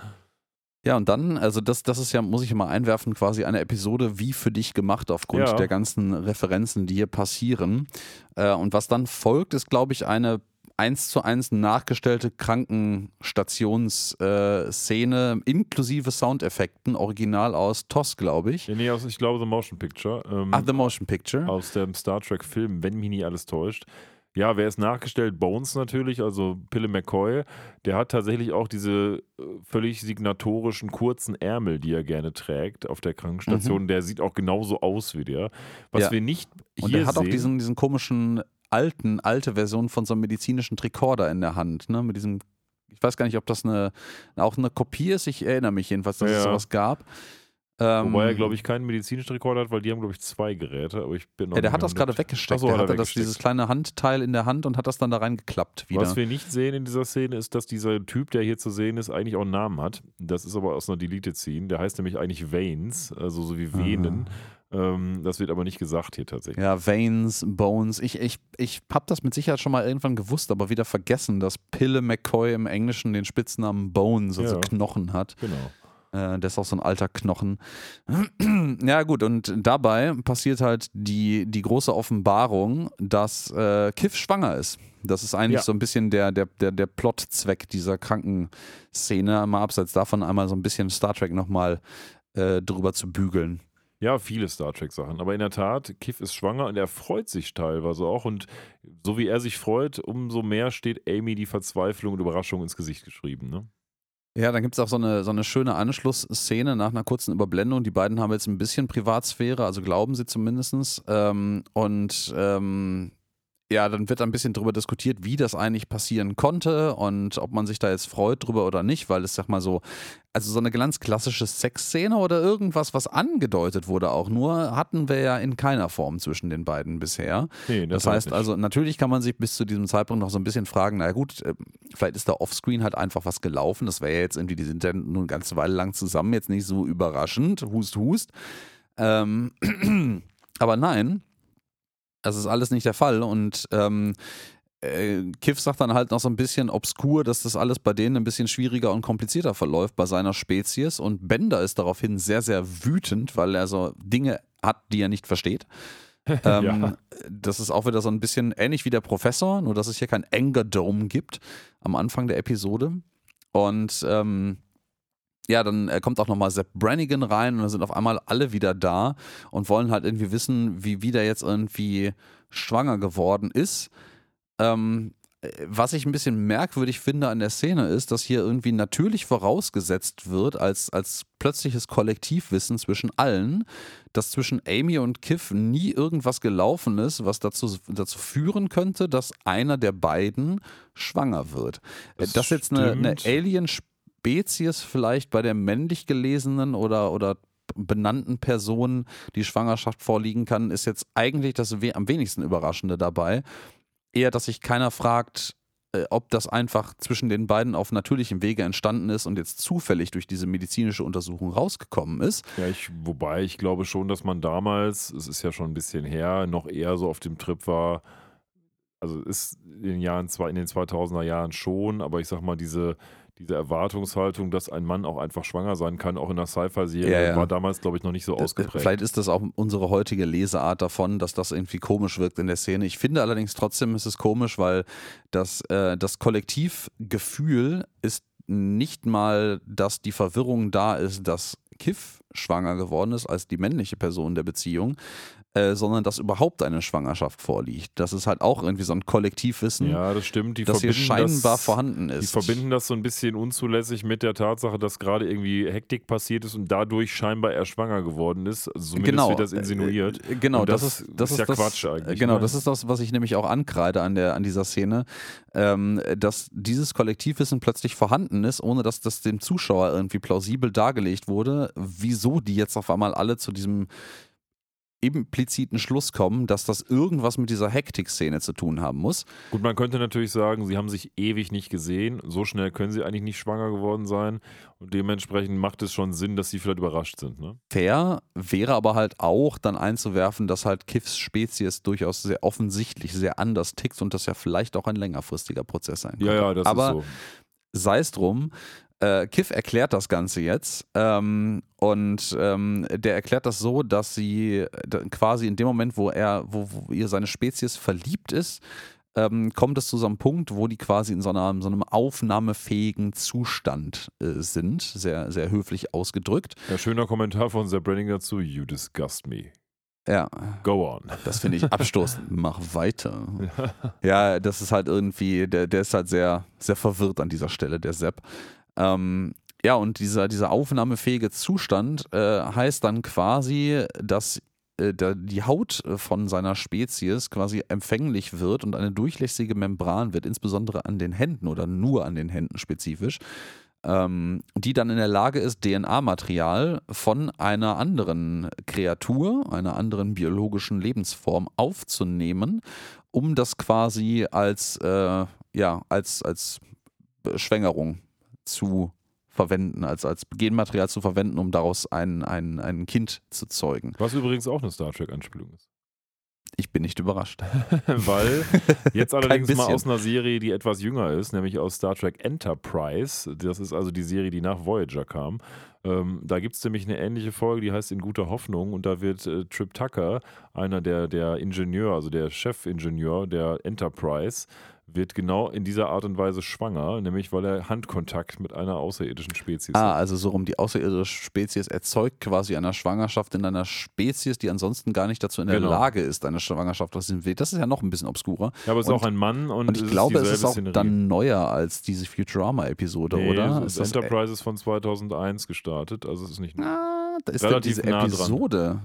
Ja, und dann, also das, das ist ja, muss ich mal einwerfen, quasi eine Episode wie für dich gemacht aufgrund Ja. der ganzen Referenzen, die hier passieren. Äh, und was dann folgt, ist, glaube ich, eine eins zu eins nachgestellte Krankenstationsszene inklusive Soundeffekten, original aus TOS, glaube ich. Nee, nee, aus, ich glaube, The Motion Picture. Ähm, Ah, The Motion Picture. aus dem Star Trek-Film, wenn mich nicht alles täuscht. Ja, wer ist nachgestellt? Bones natürlich, also Pille McCoy. Der hat tatsächlich auch diese äh, völlig signatorischen kurzen Ärmel, die er gerne trägt auf der Krankenstation. Der sieht auch genauso aus wie der. Was Mhm. Ja. wir nicht hier Und er hat sehen, auch diesen, diesen komischen alten, alte Version von so einem medizinischen Tricorder in der Hand, ne? Mit diesem, ich weiß gar nicht, ob das eine, auch eine Kopie ist. Ich erinnere mich jedenfalls, dass Ja, es sowas gab. Ähm, wobei er, glaube ich, keinen medizinischen Rekorder hat, weil die haben, glaube ich, zwei Geräte. Aber ich bin noch Ja, der hat das gerade 100. weggesteckt. So, der hat er hatte das, dieses kleine Handteil in der Hand und hat das dann da reingeklappt wieder. Was wir nicht sehen in dieser Szene ist, dass dieser Typ, der hier zu sehen ist, eigentlich auch einen Namen hat. Das ist aber aus einer Deleted Scene. Der heißt nämlich eigentlich Veins, also so wie Venen. Ähm, das wird aber nicht gesagt hier tatsächlich. ja, Veins, Bones. Ich, ich, ich habe das mit Sicherheit schon mal irgendwann gewusst, aber wieder vergessen, dass Pille McCoy im Englischen den Spitznamen Bones, also Ja. Knochen hat. Genau. Äh, der ist auch so ein alter Knochen. *clears throat* ja, gut, und dabei passiert halt die, die große Offenbarung, dass äh, Kiff schwanger ist. Das ist eigentlich Ja. so ein bisschen der, der, der, der Plotzweck dieser Krankenszene. Mal abseits davon einmal so ein bisschen Star Trek nochmal äh, drüber zu bügeln. Ja, viele Star Trek-Sachen. Aber in der Tat, Kiff ist schwanger und er freut sich teilweise auch. Und so wie er sich freut, umso mehr steht Amy die Verzweiflung und Überraschung ins Gesicht geschrieben. Ne? Ja, dann gibt es auch so eine, so eine schöne Anschlussszene nach einer kurzen Überblendung. Die beiden haben jetzt ein bisschen Privatsphäre, also glauben sie zumindest. Ähm, und ähm, ja, dann wird ein bisschen drüber diskutiert, wie das eigentlich passieren konnte und ob man sich da jetzt freut drüber oder nicht, weil es, sag mal so, also so eine ganz klassische Sexszene oder irgendwas, was angedeutet wurde auch nur, hatten wir ja in keiner Form zwischen den beiden bisher. Nee, Das heißt nicht. also, natürlich kann man sich bis zu diesem Zeitpunkt noch so ein bisschen fragen, naja gut, äh, vielleicht ist da offscreen halt einfach was gelaufen. Das wäre ja jetzt irgendwie, die sind ja nun eine ganze Weile lang zusammen, jetzt nicht so überraschend, hust, hust. Ähm, *clears throat* aber nein, das ist alles nicht der Fall und ähm, äh, Kiff sagt dann halt noch so ein bisschen obskur, dass das alles bei denen ein bisschen schwieriger und komplizierter verläuft bei seiner Spezies und Bender ist daraufhin sehr, sehr wütend, weil er so Dinge hat, die er nicht versteht. *laughs* Ähm, Ja. Das ist auch wieder so ein bisschen ähnlich wie der Professor, nur dass es hier kein Anger Dome gibt am Anfang der Episode. Und ähm, ja, dann äh, kommt auch nochmal Sepp Brannigan rein und dann sind auf einmal alle wieder da und wollen halt irgendwie wissen, wie wieder jetzt irgendwie schwanger geworden ist. Ähm, äh, was ich ein bisschen merkwürdig finde an der Szene ist, dass hier irgendwie natürlich vorausgesetzt wird, als, als plötzliches Kollektivwissen zwischen allen, dass zwischen Amy und Kiff nie irgendwas gelaufen ist, was dazu, dazu führen könnte, dass einer der beiden schwanger wird. Äh, Das dass jetzt eine, eine stimmt. Alien-Spezies vielleicht bei der männlich gelesenen oder, oder benannten Person die Schwangerschaft vorliegen kann, ist jetzt eigentlich das we am wenigsten Überraschende dabei. Eher, dass sich keiner fragt, äh, ob das einfach zwischen den beiden auf natürlichem Wege entstanden ist und jetzt zufällig durch diese medizinische Untersuchung rausgekommen ist. Ja, ich, wobei ich glaube schon, dass man damals, es ist ja schon ein bisschen her, noch eher so auf dem Trip war, also ist in den Jahren, in den 2000er Jahren schon, aber ich sag mal, diese, diese Erwartungshaltung, dass ein Mann auch einfach schwanger sein kann, auch in einer Sci-Fi-Serie, Ja, ja. war damals, glaube ich, noch nicht so Äh, ausgeprägt. Vielleicht ist das auch unsere heutige Leseart davon, dass das irgendwie komisch wirkt in der Szene. Ich finde allerdings trotzdem ist es komisch, weil das, äh, das Kollektivgefühl ist nicht mal, dass die Verwirrung da ist, dass Kiff schwanger geworden ist als die männliche Person der Beziehung, äh, sondern dass überhaupt eine Schwangerschaft vorliegt. Das ist halt auch irgendwie so ein Kollektivwissen, ja, das stimmt. Die das hier scheinbar das, vorhanden Die ist. verbinden das so ein bisschen unzulässig mit der Tatsache, dass gerade irgendwie Hektik passiert ist und dadurch scheinbar er schwanger geworden ist. Also zumindest genau, wird das insinuiert. Äh, Genau, das, das ist das ist ja das, Quatsch eigentlich, Genau, ne? das ist das, was ich nämlich auch ankreide an der an dieser Szene, ähm, dass dieses Kollektivwissen plötzlich vorhanden ist, ohne dass das dem Zuschauer irgendwie plausibel dargelegt wurde, wieso die jetzt auf einmal alle zu diesem impliziten Schluss kommen, dass das irgendwas mit dieser Hektik-Szene zu tun haben muss. Gut, man könnte natürlich sagen, sie haben sich ewig nicht gesehen. So schnell können sie eigentlich nicht schwanger geworden sein. Und dementsprechend macht es schon Sinn, dass sie vielleicht überrascht sind. Ne? Fair wäre aber halt auch dann einzuwerfen, dass halt Kiffs Spezies durchaus sehr offensichtlich sehr anders tickt und das ja vielleicht auch ein längerfristiger Prozess sein könnte. Ja, ja, das aber ist so. sei es drum. Äh, Kiff erklärt das Ganze jetzt ähm, und ähm, der erklärt das so, dass sie quasi in dem Moment, wo er, wo, wo ihr seine Spezies verliebt ist, ähm, kommt es zu so einem Punkt, wo die quasi in so, einer, so einem aufnahmefähigen Zustand äh, sind, sehr, sehr höflich ausgedrückt. Ja, schöner Kommentar von Zeb Branning dazu. You disgust me. Ja, Go on. das finde ich abstoßend. *laughs* Mach weiter. *laughs* Ja, das ist halt irgendwie, der, der ist halt sehr, sehr verwirrt an dieser Stelle, der Sepp. Ähm, ja, und dieser, dieser aufnahmefähige Zustand äh, heißt dann quasi, dass äh, die Haut äh, von seiner Spezies quasi empfänglich wird und eine durchlässige Membran wird, insbesondere an den Händen oder nur an den Händen spezifisch, ähm, die dann in der Lage ist, DNA-Material von einer anderen Kreatur, einer anderen biologischen Lebensform aufzunehmen, um das quasi als, äh, ja, als, als Schwängerung zu verwenden, als, als Genmaterial zu verwenden, um daraus ein, ein, ein Kind zu zeugen. Was übrigens auch eine Star Trek-Anspielung ist. Ich bin nicht überrascht. *laughs* Weil *laughs* jetzt allerdings mal aus einer Serie, die etwas jünger ist, nämlich aus Star Trek Enterprise. Das ist also die Serie, die nach Voyager kam. Ähm, da gibt es nämlich eine ähnliche Folge, die heißt In guter Hoffnung und da wird äh, Trip Tucker, einer der, der Ingenieur, also der Chefingenieur der Enterprise, wird genau in dieser Art und Weise schwanger, nämlich weil er Handkontakt mit einer außerirdischen Spezies Ah, hat. also so rum die außerirdische Spezies erzeugt quasi eine Schwangerschaft in einer Spezies, die ansonsten gar nicht dazu in der Genau. Lage ist, eine Schwangerschaft aus dem Weg. Das ist ja noch ein bisschen obskurer. Ja, aber es ist und- auch ein Mann und, Und ich es glaube, es ist auch Szenerie. dann neuer als diese Futurama-Episode, Nee, oder? das Ist das, Enterprise ist von 2001 gestartet, also es ist nicht. ah, da ist relativ diese nah dran.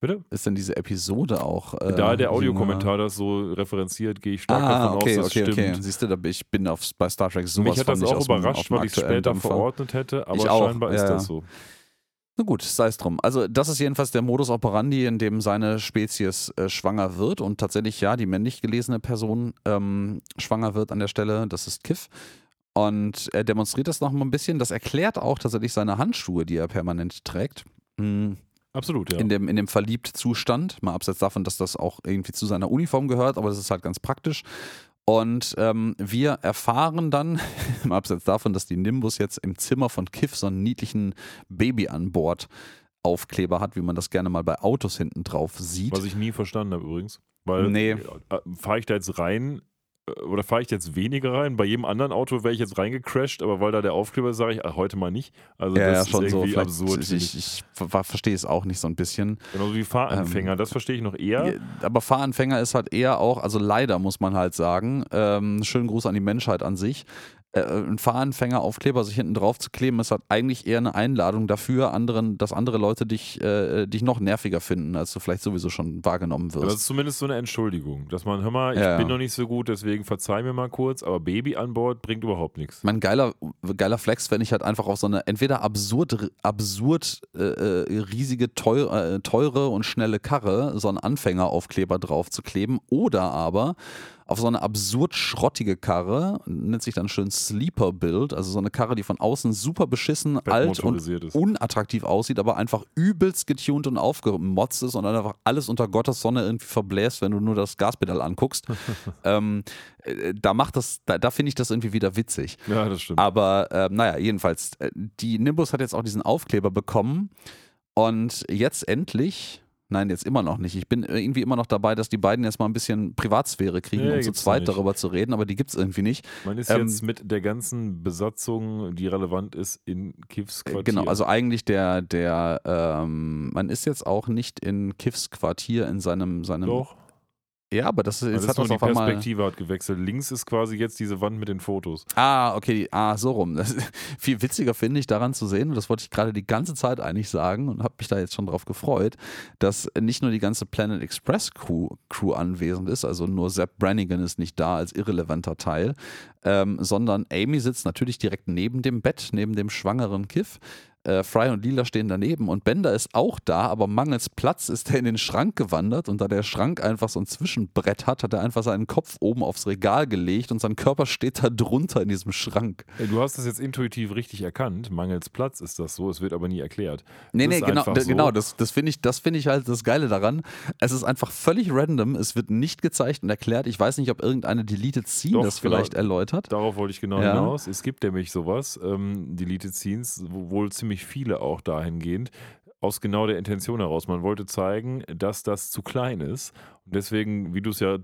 Bitte? ist denn diese Episode auch äh, Da der jünger? Audiokommentar das so referenziert, gehe ich stark Ah, davon okay, aus, dass okay, es okay. stimmt. Siehst du, da bin ich bin auf, bei Star Trek sowas Mich hat das nicht auch überrascht, dem weil ich es später Dampfer. verordnet hätte, aber Ich auch, scheinbar ist ja, das ja. so. Na gut, sei es drum. Also das ist jedenfalls der Modus operandi, in dem seine Spezies äh, schwanger wird und tatsächlich ja die männlich gelesene Person ähm, schwanger wird an der Stelle. Das ist Kiff. Und er demonstriert das noch mal ein bisschen. Das erklärt auch tatsächlich seine Handschuhe, die er permanent trägt. Mm, Absolut, ja. In dem, in dem Verliebt-Zustand. Mal abseits davon, dass das auch irgendwie zu seiner Uniform gehört, aber das ist halt ganz praktisch. Und ähm, wir erfahren dann, *laughs* im Abseits davon, dass die Nimbus jetzt im Zimmer von Kiff so einen niedlichen Baby an Bord Aufkleber hat, wie man das gerne mal bei Autos hinten drauf sieht. Was ich nie verstanden habe übrigens. Weil Nee. äh, fahre ich da jetzt rein äh, oder fahre ich jetzt weniger rein? Bei jedem anderen Auto wäre ich jetzt reingecrashed, aber weil da der Aufkleber ist, sage ich, ah, heute mal nicht. Also ja, ja, das schon ist so. irgendwie Vielleicht- absurd. ich ich, ich. ich ver- verstehe es auch nicht so ein bisschen. Genauso wie Fahranfänger, das verstehe ich noch eher. Ja, Aber Fahranfänger ist halt eher auch, also leider muss man halt sagen, ähm, schönen Gruß an die Menschheit an sich. Äh, ein Fahranfängeraufkleber sich hinten drauf zu kleben, ist halt eigentlich eher eine Einladung dafür, anderen, dass andere Leute dich, äh, dich noch nerviger finden, als du vielleicht sowieso schon wahrgenommen Aber das wirst. ist zumindest so eine Entschuldigung, dass man, hör mal, ich Ja, ja. bin noch nicht so gut, deswegen verzeih mir mal kurz, aber Baby an Bord bringt überhaupt nichts. Mein geiler, geiler Flex, wenn ich halt einfach auf so eine entweder absurd, absurd äh, äh, riesige, teure, äh, teure und schnelle Karre so einen Anfängeraufkleber drauf zu kleben oder aber auf so eine absurd schrottige Karre, nennt sich dann schön Sleeper Build, also so eine Karre, die von außen super beschissen, alt und ist. unattraktiv aussieht, aber einfach übelst getuned und aufgemotzt ist und dann einfach alles unter Gottes Sonne irgendwie verbläst, wenn du nur das Gaspedal anguckst. *laughs* ähm, äh, da macht das, da, da finde ich das irgendwie wieder witzig. Ja, das stimmt. Aber ähm, naja, jedenfalls, äh, die Nimbus hat jetzt auch diesen Aufkleber bekommen und jetzt endlich. Nein, jetzt immer noch nicht. Ich bin irgendwie immer noch dabei, dass die beiden jetzt mal ein bisschen Privatsphäre kriegen, Nee, um zu zweit darüber zu reden, aber die gibt es irgendwie nicht. Man ist ähm, jetzt mit der ganzen Besatzung, die relevant ist, in Kiffs Äh, Quartier. Genau, also eigentlich der, der, ähm, man ist jetzt auch nicht in Kiffs Quartier in seinem, seinem. Doch. Ja, aber das, Also jetzt das hat ist nur die. Perspektive hat gewechselt. Links ist quasi jetzt diese Wand mit den Fotos. Ah, okay, ah, so rum. Das ist *laughs* viel witziger finde ich daran zu sehen, und das wollte ich gerade die ganze Zeit eigentlich sagen und habe mich da jetzt schon drauf gefreut, dass nicht nur die ganze Planet Express Crew, Crew anwesend ist, also nur Sepp Brannigan ist nicht da als irrelevanter Teil, ähm, sondern Amy sitzt natürlich direkt neben dem Bett, neben dem schwangeren Kiff. Äh, Fry und Lila stehen daneben und Bender ist auch da, aber mangels Platz ist er in den Schrank gewandert und da der Schrank einfach so ein Zwischenbrett hat, hat er einfach seinen Kopf oben aufs Regal gelegt und sein Körper steht da drunter in diesem Schrank. Du hast das jetzt intuitiv richtig erkannt. Mangels Platz ist das so. Es wird aber nie erklärt. Nee, Es nee, genau, d- so. genau, das, das finde ich, das finde ich halt das Geile daran. Es ist einfach völlig random, es wird nicht gezeigt und erklärt. Ich weiß nicht, ob irgendeine Deleted Scene Doch, das genau. vielleicht erläutert. Darauf wollte ich genau Ja. hinaus. Es gibt nämlich sowas, ähm, Deleted Scenes, wo wohl ziemlich viele auch dahingehend, aus genau der Intention heraus. Man wollte zeigen, dass das zu klein ist. Und deswegen, wie du es ja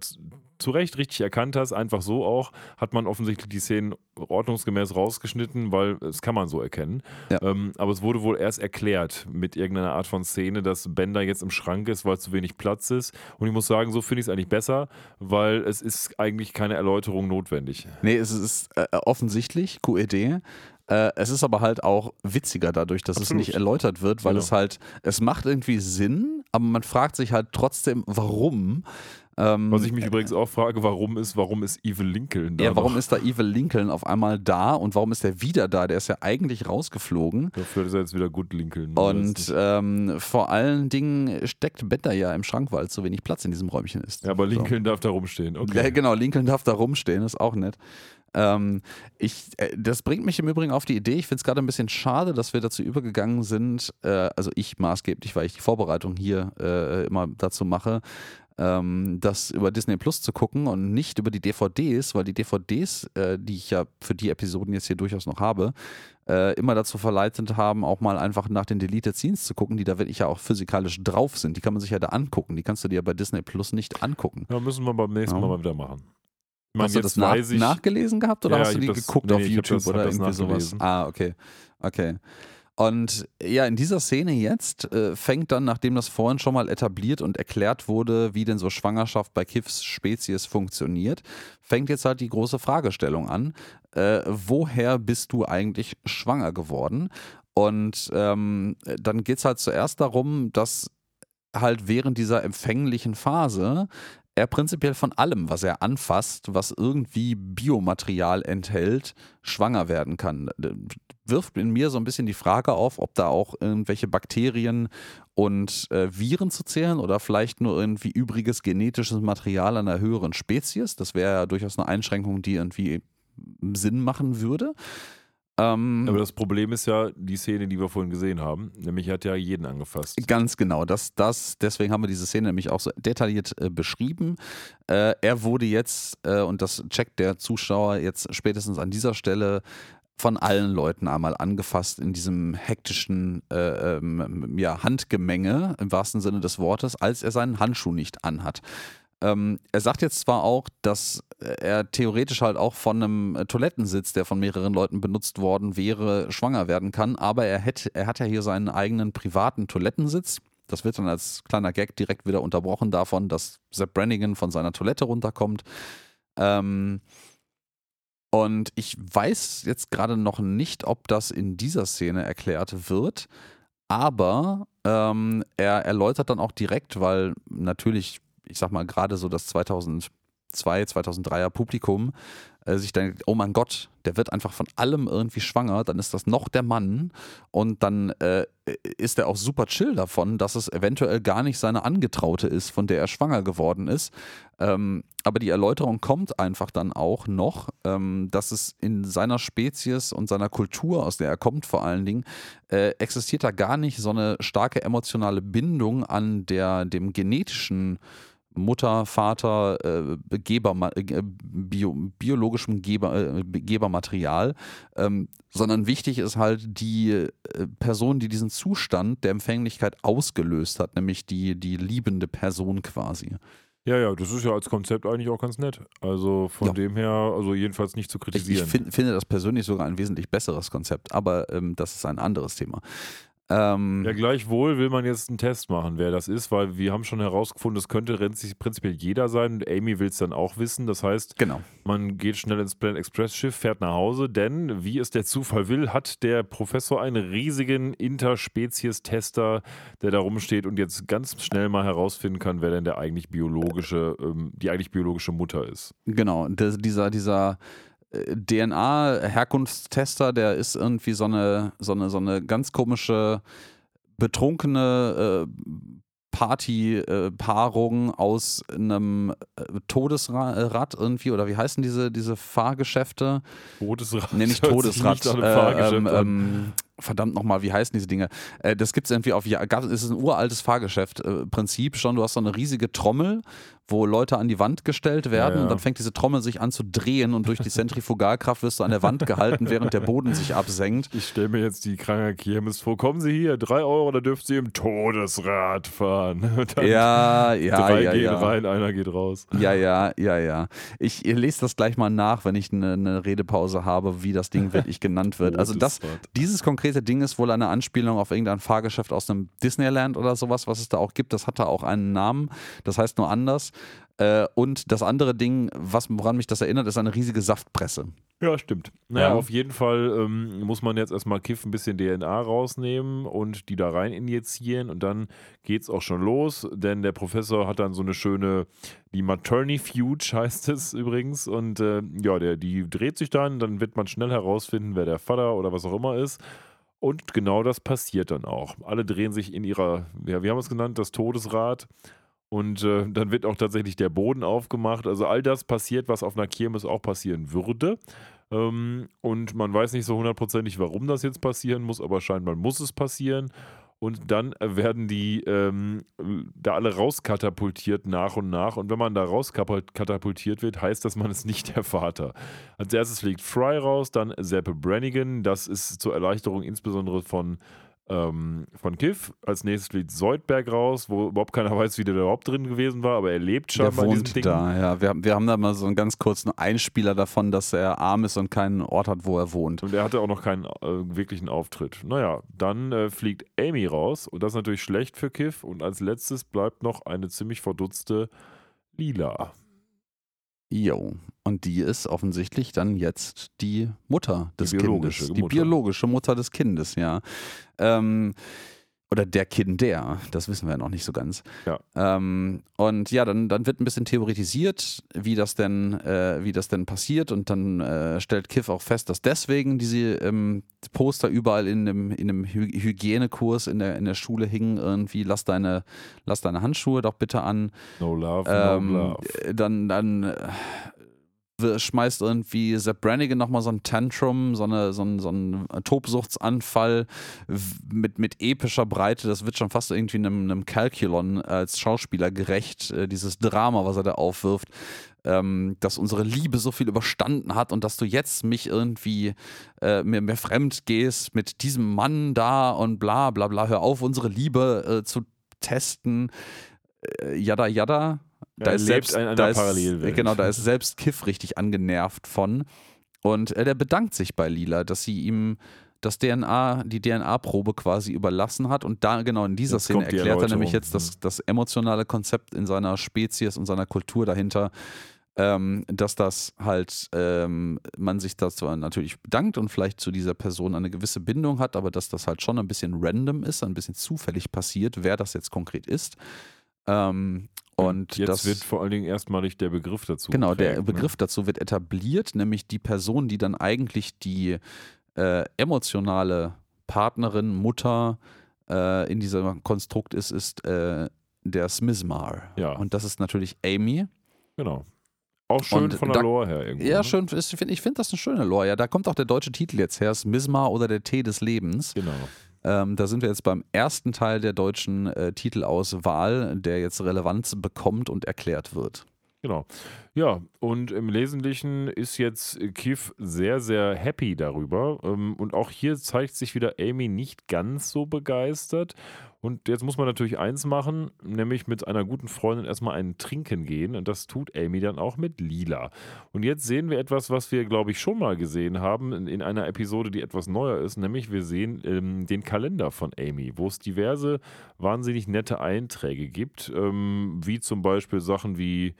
zu Recht richtig erkannt hast, einfach so auch, hat man offensichtlich die Szenen ordnungsgemäß rausgeschnitten, weil das kann man so erkennen. Ja. Ähm, aber es wurde wohl erst erklärt mit irgendeiner Art von Szene, dass Bender jetzt im Schrank ist, weil zu wenig Platz ist. Und ich muss sagen, so finde ich es eigentlich besser, weil es ist eigentlich keine Erläuterung notwendig. Nee, es ist äh, offensichtlich QED. Äh, es ist aber halt auch witziger dadurch, dass Absolut. es nicht erläutert wird, weil Genau. es halt, es macht irgendwie Sinn, aber man fragt sich halt trotzdem, warum. Ähm, Was ich mich übrigens auch frage, warum ist, warum ist Evil Lincoln da? ja, warum noch? ist da Evil Lincoln auf einmal da und warum ist er wieder da? Der ist ja eigentlich rausgeflogen. Ja, vielleicht ist er jetzt wieder gut Lincoln. Und ähm, vor allen Dingen steckt Bender ja im Schrank, weil zu wenig Platz in diesem Räumchen ist. ja, aber So. Lincoln darf da rumstehen. Ja, Okay. genau, Lincoln darf da rumstehen, ist auch nett. Ähm, ich, äh, das bringt mich im Übrigen auf die Idee, ich finde es gerade ein bisschen schade, dass wir dazu übergegangen sind, äh, also ich maßgeblich, weil ich die Vorbereitung hier äh, immer dazu mache, ähm, das über Disney Plus zu gucken und nicht über die DVDs, weil die DVDs, äh, die ich ja für die Episoden jetzt hier durchaus noch habe, äh, immer dazu verleitet haben, auch mal einfach nach den Deleted Scenes zu gucken, die da wirklich ja auch physikalisch drauf sind. Die kann man sich ja da angucken. Die kannst du dir bei Disney Plus nicht angucken. Ja, müssen wir beim nächsten Ja. Mal mal wieder machen. Meine, Hast du das nach, ich, nachgelesen gehabt oder Ja, hast du die das- geguckt nee, auf YouTube das- oder irgendwie sowas? Ah, okay. Okay. Und ja, in dieser Szene jetzt äh, fängt dann, nachdem das vorhin schon mal etabliert und erklärt wurde, wie denn so Schwangerschaft bei Kiffs Spezies funktioniert, fängt jetzt halt die große Fragestellung an. Äh, woher bist du eigentlich schwanger geworden? Und ähm, dann geht es halt zuerst darum, dass halt während dieser empfänglichen Phase er prinzipiell von allem, was er anfasst, was irgendwie Biomaterial enthält, schwanger werden kann. Wirft in mir so ein bisschen die Frage auf, ob da auch irgendwelche Bakterien und äh, Viren zu zählen oder vielleicht nur irgendwie übriges genetisches Material einer höheren Spezies. Das wäre ja durchaus eine Einschränkung, die irgendwie Sinn machen würde. Ähm, aber das Problem ist ja die Szene, die wir vorhin gesehen haben. Nämlich hat ja jeden angefasst. Ganz genau, das, das, deswegen haben wir diese Szene nämlich auch so detailliert äh, beschrieben. Äh, er wurde jetzt, äh, und das checkt der Zuschauer jetzt spätestens an dieser Stelle, von allen Leuten einmal angefasst in diesem hektischen äh, ähm, ja, Handgemenge im wahrsten Sinne des Wortes, als er seinen Handschuh nicht anhat. Ähm, er sagt jetzt zwar auch, dass er theoretisch halt auch von einem äh, Toilettensitz, der von mehreren Leuten benutzt worden wäre, schwanger werden kann, aber er, hätte, er hat ja hier seinen eigenen privaten Toilettensitz. Das wird dann als kleiner Gag direkt wieder unterbrochen davon, dass Sepp Brannigan von seiner Toilette runterkommt. Ähm, und ich weiß jetzt gerade noch nicht, ob das in dieser Szene erklärt wird, aber ähm, er erläutert dann auch direkt, weil natürlich, ich sag mal, gerade so das 2002, 2003er Publikum äh, sich denkt, oh mein Gott, der wird einfach von allem irgendwie schwanger, dann ist das noch der Mann und dann äh, ist er auch super chill davon, dass es eventuell gar nicht seine Angetraute ist, von der er schwanger geworden ist. Ähm, aber die Erläuterung kommt einfach dann auch noch, ähm, dass es in seiner Spezies und seiner Kultur, aus der er kommt vor allen Dingen, äh, existiert da gar nicht so eine starke emotionale Bindung an der, dem genetischen Mutter, Vater, äh, Geber, äh, bio, biologischem Geber, äh, Gebermaterial, ähm, sondern wichtig ist halt die äh, Person, die diesen Zustand der Empfänglichkeit ausgelöst hat, nämlich die, die liebende Person quasi. Ja, ja, das ist ja als Konzept eigentlich auch ganz nett. Also von Ja. dem her, also jedenfalls nicht zu Ich, ich kritisieren. find, finde das persönlich sogar ein wesentlich besseres Konzept, aber ähm, das ist ein anderes Thema. Ähm, Ja, gleichwohl will man jetzt einen Test machen, wer das ist, weil wir haben schon herausgefunden, das könnte prinzip- prinzipiell jeder sein und Amy will es dann auch wissen. Das heißt, genau. man geht schnell ins Planet Express Schiff, fährt nach Hause, denn wie es der Zufall will, hat der Professor einen riesigen Interspezies-Tester, der da rumsteht und jetzt ganz schnell mal herausfinden kann, wer denn der eigentlich biologische, ähm, die eigentlich biologische Mutter ist. Genau, das, dieser, dieser DNA-Herkunftstester, der ist irgendwie so eine, so eine, so eine ganz komische, betrunkene äh, Party-Paarung aus einem äh, Todesrad irgendwie, oder wie heißen diese, diese Fahrgeschäfte? Todesrad. Nee, nicht *laughs* Todesrad. Nicht äh, ähm, ähm, verdammt nochmal, wie heißen diese Dinge? Äh, das gibt es irgendwie auf, ja, es ist ein uraltes Fahrgeschäft-Prinzip schon. Du hast so eine riesige Trommel, wo Leute an die Wand gestellt werden Ja, ja. und dann fängt diese Trommel sich an zu drehen und durch die Zentrifugalkraft wirst du an der Wand gehalten, während der Boden sich absenkt. Ich stelle mir jetzt die kranke Kirmes vor. Kommen Sie hier, drei Euro, da dürfen Sie im Todesrad fahren. *laughs* Ja, ja, drei ja, gehen ja. rein, einer geht raus. Ja, ja, ja, ja. Ich lese das gleich mal nach, wenn ich eine, eine Redepause habe, wie das Ding wirklich genannt wird. Also das. Dieses konkrete Ding ist wohl eine Anspielung auf irgendein Fahrgeschäft aus einem Disneyland oder sowas, was es da auch gibt. Das hat da auch einen Namen. Das heißt nur anders. Äh, und das andere Ding, was, woran mich das erinnert, ist eine riesige Saftpresse. Ja, stimmt. Naja, Ja. auf jeden Fall ähm, muss man jetzt erstmal Kiff ein bisschen DNA rausnehmen und die da rein injizieren und dann geht's auch schon los, denn der Professor hat dann so eine schöne, die Maternifuge heißt es übrigens und äh, ja, der, die dreht sich dann, dann wird man schnell herausfinden, wer der Vater oder was auch immer ist. Und genau das passiert dann auch. Alle drehen sich in ihrer, ja, wie haben wir es genannt, das Todesrad. Und äh, dann wird auch tatsächlich der Boden aufgemacht. Also all das passiert, was auf einer Kirmes auch passieren würde. Ähm, und man weiß nicht so hundertprozentig, warum das jetzt passieren muss, aber scheinbar muss es passieren. Und dann äh, werden die ähm, da alle rauskatapultiert nach und nach. Und wenn man da rauskatapultiert wird, heißt das, man ist nicht der Vater. Als erstes fliegt Fry raus, dann Seppe Brannigan. Das ist zur Erleichterung insbesondere von, ähm, von Kiff. Als nächstes fliegt Soldberg raus, wo überhaupt keiner *laughs* weiß, wie der überhaupt drin gewesen war, aber er lebt scheinbar in diesem Ding. da, ja. Wir, haben- wir haben da mal so einen ganz kurzen Einspieler davon, dass er arm ist und keinen Ort hat, wo er wohnt. Und er hatte auch noch keinen äh, wirklichen Auftritt. Naja, dann äh, fliegt Amy raus und das ist natürlich schlecht für Kiff. Und als letztes bleibt noch eine ziemlich verdutzte Lila. Jo. Und die ist offensichtlich dann jetzt die Mutter des biologische Kindes. Die Mutter. biologische Mutter des Kindes, ja. Ähm, oder der Kinder, das wissen wir ja noch nicht so ganz. Ja. Ähm, und ja, dann, dann wird ein bisschen theoretisiert, wie das denn, äh, wie das denn passiert. Und dann äh, stellt Kiff auch fest, dass deswegen diese ähm, Poster überall in einem, in einem Hy Hygienekurs in der, in der Schule hingen. Irgendwie, lass deine, lass deine Handschuhe doch bitte an. No love, Ähm, no love. dann dann äh, schmeißt irgendwie Sepp Brannigan nochmal so ein Tantrum, so, eine, so einen so einen Tobsuchtsanfall mit, mit epischer Breite. Das wird schon fast irgendwie einem, einem Calculon als Schauspieler gerecht, äh, dieses Drama, was er da aufwirft. Ähm, dass unsere Liebe so viel überstanden hat und dass du jetzt mich irgendwie äh, mir, mir fremd gehst mit diesem Mann da und bla bla bla. Hör auf, unsere Liebe äh, zu testen. Äh, jada jada. Da ist selbst, da ist. Genau, da ist selbst Kiff richtig angenervt von. Und äh, der bedankt sich bei Lila, dass sie ihm das DNA, die DNA-Probe quasi überlassen hat. Und da, genau in dieser Jetzt Szene erklärt er nämlich jetzt das, das emotionale Konzept in seiner Spezies und seiner Kultur dahinter, ähm, dass das halt, ähm, man sich dazu natürlich bedankt und vielleicht zu dieser Person eine gewisse Bindung hat, aber dass das halt schon ein bisschen random ist, ein bisschen zufällig passiert, wer das jetzt konkret ist. Ähm, und jetzt das wird vor allen Dingen erstmalig der Begriff dazu. Genau, der geprägt, ne? Begriff dazu wird etabliert, nämlich die Person, die dann eigentlich die äh, emotionale Partnerin, Mutter äh, in diesem Konstrukt ist, ist äh, der Smizmar. Ja. Und das ist natürlich Amy. Genau. Auch schön Und von der da- Lore her irgendwie. Ja, ne? schön. ist- Ich finde ich find das eine schöne Lore. Ja, da kommt auch der deutsche Titel jetzt her. Smizma oder der Tee des Lebens. Genau. Ähm, da sind wir jetzt beim ersten Teil der deutschen äh, Titelauswahl, der jetzt Relevanz bekommt und erklärt wird. Genau. Ja, und im Wesentlichen ist jetzt Kiff sehr, sehr happy darüber. Ähm, Und auch hier zeigt sich wieder Amy nicht ganz so begeistert. Und jetzt muss man natürlich eins machen, nämlich mit einer guten Freundin erstmal einen Trinken gehen. Und das tut Amy dann auch mit Lila. Und jetzt sehen wir etwas, was wir, glaube ich, schon mal gesehen haben in, in einer Episode, die etwas neuer ist. Nämlich wir sehen ähm, den Kalender von Amy, wo es diverse wahnsinnig nette Einträge gibt. Ähm, wie zum Beispiel Sachen wie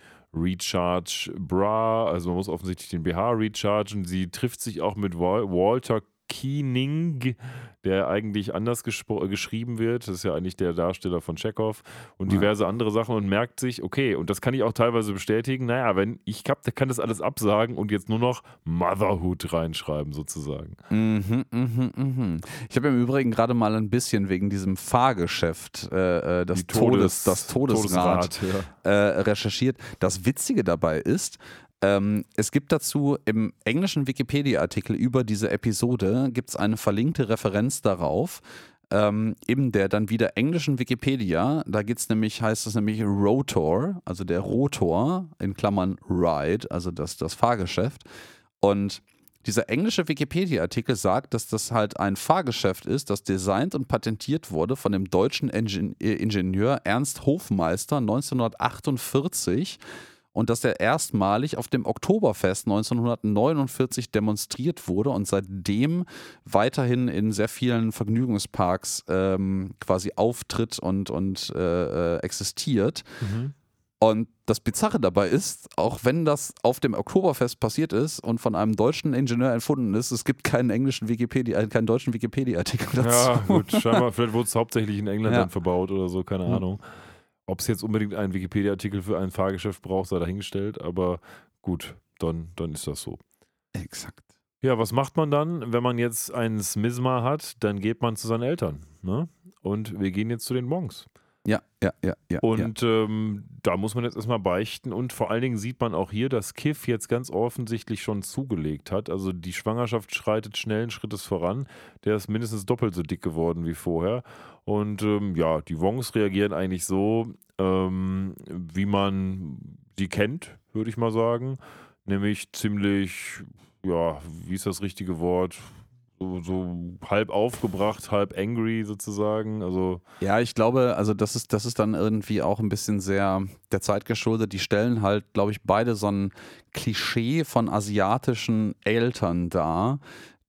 Recharge Bra, also man muss offensichtlich den BH rechargen. Sie trifft sich auch mit Wal Walter Keening, der eigentlich anders gespro- geschrieben wird. Das ist ja eigentlich der Darsteller von Chekhov und Ja. diverse andere Sachen und merkt sich, okay, und das kann ich auch teilweise bestätigen, naja, wenn ich hab, der kann das alles absagen und jetzt nur noch Motherhood reinschreiben sozusagen. Mhm, mhm, mhm. Ich habe im Übrigen gerade mal ein bisschen wegen diesem Fahrgeschäft äh, äh, das, Die Todes, das Todesrad Todesrad, ja. äh, recherchiert. Das Witzige dabei ist, ähm, es gibt dazu im englischen Wikipedia-Artikel über diese Episode gibt es eine verlinkte Referenz darauf. Ähm, in der dann wieder englischen Wikipedia, da geht's nämlich, heißt es nämlich Rotor, also der Rotor, in Klammern Ride, also das, das Fahrgeschäft. Und dieser englische Wikipedia-Artikel sagt, dass das halt ein Fahrgeschäft ist, das designt und patentiert wurde von dem deutschen Engin äh, Ingenieur Ernst Hofmeister 1948 und dass er erstmalig auf dem Oktoberfest 1949 demonstriert wurde und seitdem weiterhin in sehr vielen Vergnügungsparks ähm, quasi auftritt und, und äh, äh, existiert. Und das Bizarre dabei ist, auch wenn das auf dem Oktoberfest passiert ist und von einem deutschen Ingenieur erfunden ist, es gibt keinen englischen Wikipedia, äh, keinen deutschen Wikipedia-Artikel dazu. Ja, gut, scheinbar, *laughs* vielleicht wurde es hauptsächlich in England Ja. dann verbaut oder so, keine Mhm. Ob es jetzt unbedingt einen Wikipedia-Artikel für ein Fahrgeschäft braucht, sei dahingestellt, aber gut, dann, dann ist das so. Exakt. Ja, was macht man dann, wenn man jetzt einen Smizma hat? Dann geht man zu seinen Eltern. Ne? Und wir gehen jetzt zu den Monks. Ja, ja, ja, ja. ja. Und ähm, da muss man jetzt erstmal beichten. Und vor allen Dingen sieht man auch hier, dass Kiff jetzt ganz offensichtlich schon zugelegt hat. Also die Schwangerschaft schreitet schnellen Schrittes voran. Der ist mindestens doppelt so dick geworden wie vorher. Und ähm, ja, die Wongs reagieren eigentlich so, ähm, wie man sie kennt, würde ich mal sagen. Nämlich ziemlich, ja, wie ist das richtige Wort? So, halb aufgebracht, halb angry sozusagen. Also Ja, ich glaube, also das ist, das ist dann irgendwie auch ein bisschen sehr der Zeit geschuldet. Die stellen halt, glaube ich, beide so ein Klischee von asiatischen Eltern dar,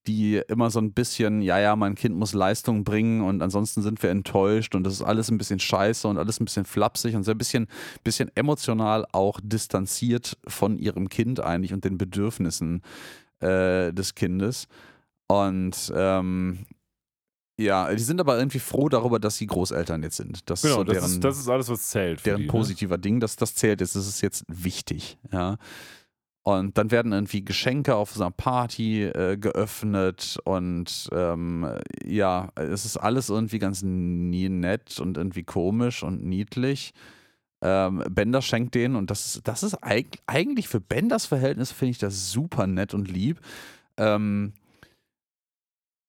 die immer so ein bisschen, ja, ja, mein Kind muss Leistung bringen und ansonsten sind wir enttäuscht und das ist alles ein bisschen scheiße und alles ein bisschen flapsig und so ein bisschen, bisschen emotional auch distanziert von ihrem Kind eigentlich und den Bedürfnissen äh, des Kindes. Und ähm, ja, die sind aber irgendwie froh darüber, dass sie Großeltern jetzt sind. Das genau, ist so das, deren, ist, das ist alles, was zählt. Deren die, ne? positiver Ding, dass das zählt jetzt. Das ist jetzt wichtig, ja. Und dann werden irgendwie Geschenke auf so einer Party äh, geöffnet und ähm, ja, es ist alles irgendwie ganz nie nett und irgendwie komisch und niedlich. Ähm, Bender schenkt denen und das ist, das ist eig eigentlich für Benders Verhältnis finde ich das super nett und lieb. Ähm,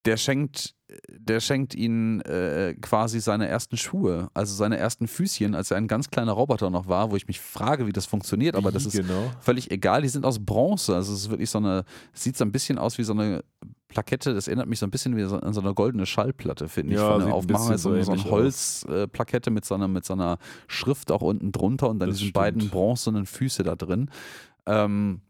der schenkt, der schenkt ihnen äh, quasi seine ersten Schuhe, also seine ersten Füßchen, als er ein ganz kleiner Roboter noch war, wo ich mich frage, wie das funktioniert, aber das ist genau. völlig egal. Die sind aus Bronze, also es ist wirklich so eine, sieht so ein bisschen aus wie so eine Plakette, das erinnert mich so ein bisschen wie so, an so eine goldene Schallplatte, finde ich, Ja, von der Aufmachung. So, eine- so eine Holzplakette mit, so einer, mit so einer Schrift auch unten drunter und dann Das diesen stimmt. beiden bronzenen Füße da drin. Ähm,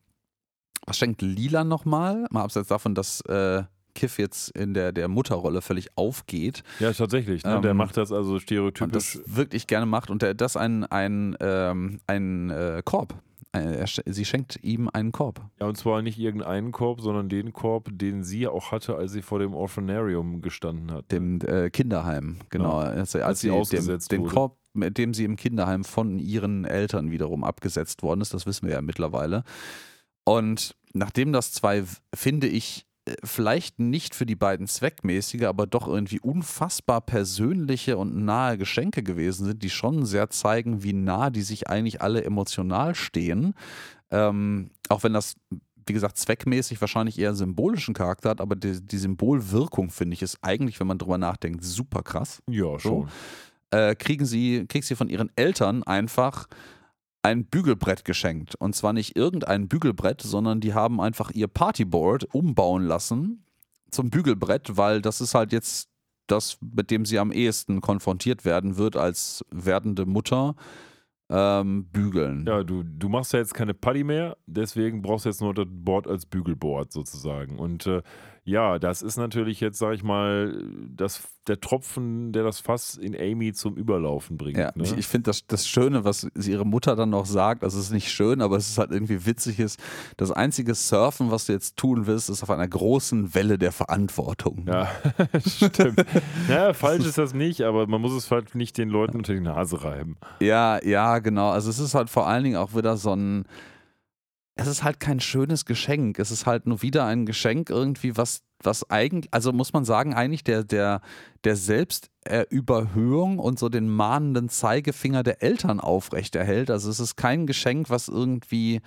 was schenkt Lila nochmal? Mal abseits davon, dass äh, Kiff jetzt in der, der Mutterrolle völlig aufgeht Ja, tatsächlich. Ne? der Ähm, macht das also und stereotypisch. das wirklich gerne macht und der, das ein, ein, ähm, ein äh, Korb. Äh, sie schenkt ihm einen Korb. Ja, und zwar nicht irgendeinen Korb, sondern den Korb, den sie auch hatte, als sie vor dem Orphanarium gestanden hat. Dem äh, Kinderheim, genau. Ja, als, als, als sie sie dem, ausgesetzt den wurde. Korb, mit dem sie im Kinderheim von ihren Eltern wiederum abgesetzt worden ist, das wissen wir ja mittlerweile. Und nachdem das zwei, finde ich, vielleicht nicht für die beiden zweckmäßige, aber doch irgendwie unfassbar persönliche und nahe Geschenke gewesen sind, die schon sehr zeigen, wie nah die sich eigentlich alle emotional stehen. Ähm, auch wenn das, wie gesagt, zweckmäßig wahrscheinlich eher symbolischen Charakter hat, aber die, die Symbolwirkung, finde ich, ist eigentlich, wenn man drüber nachdenkt, super krass. Ja, schon. Äh, kriegen sie, kriegt sie von ihren Eltern einfach ein Bügelbrett geschenkt. Und zwar nicht irgendein Bügelbrett, sondern die haben einfach ihr Partyboard umbauen lassen zum Bügelbrett, weil das ist halt jetzt das, mit dem sie am ehesten konfrontiert werden wird als werdende Mutter. Ähm, bügeln. Ja, du, du machst ja jetzt keine Paddy mehr, deswegen brauchst du jetzt nur das Board als Bügelboard sozusagen. Und äh, ja, das ist natürlich jetzt, sag ich mal, das, der Tropfen, der das Fass in Amy zum Überlaufen bringt. Ja, ne? ich, ich finde das, das Schöne, was sie ihre Mutter dann noch sagt, also es ist nicht schön, aber es ist halt irgendwie witzig ist, das einzige Surfen, was du jetzt tun wirst, ist auf einer großen Welle der Verantwortung. Ja, *laughs* stimmt. ja, falsch ist das nicht, aber man muss es halt nicht den Leuten unter die Nase reiben. Ja, ja, genau. Also es ist halt vor allen Dingen auch wieder so ein, es ist halt kein schönes Geschenk. Es ist halt nur wieder ein Geschenk irgendwie, was, was eigentlich, also muss man sagen, eigentlich der, der, der Selbstüberhöhung und so den mahnenden Zeigefinger der Eltern aufrechterhält. Also es ist kein Geschenk, was irgendwie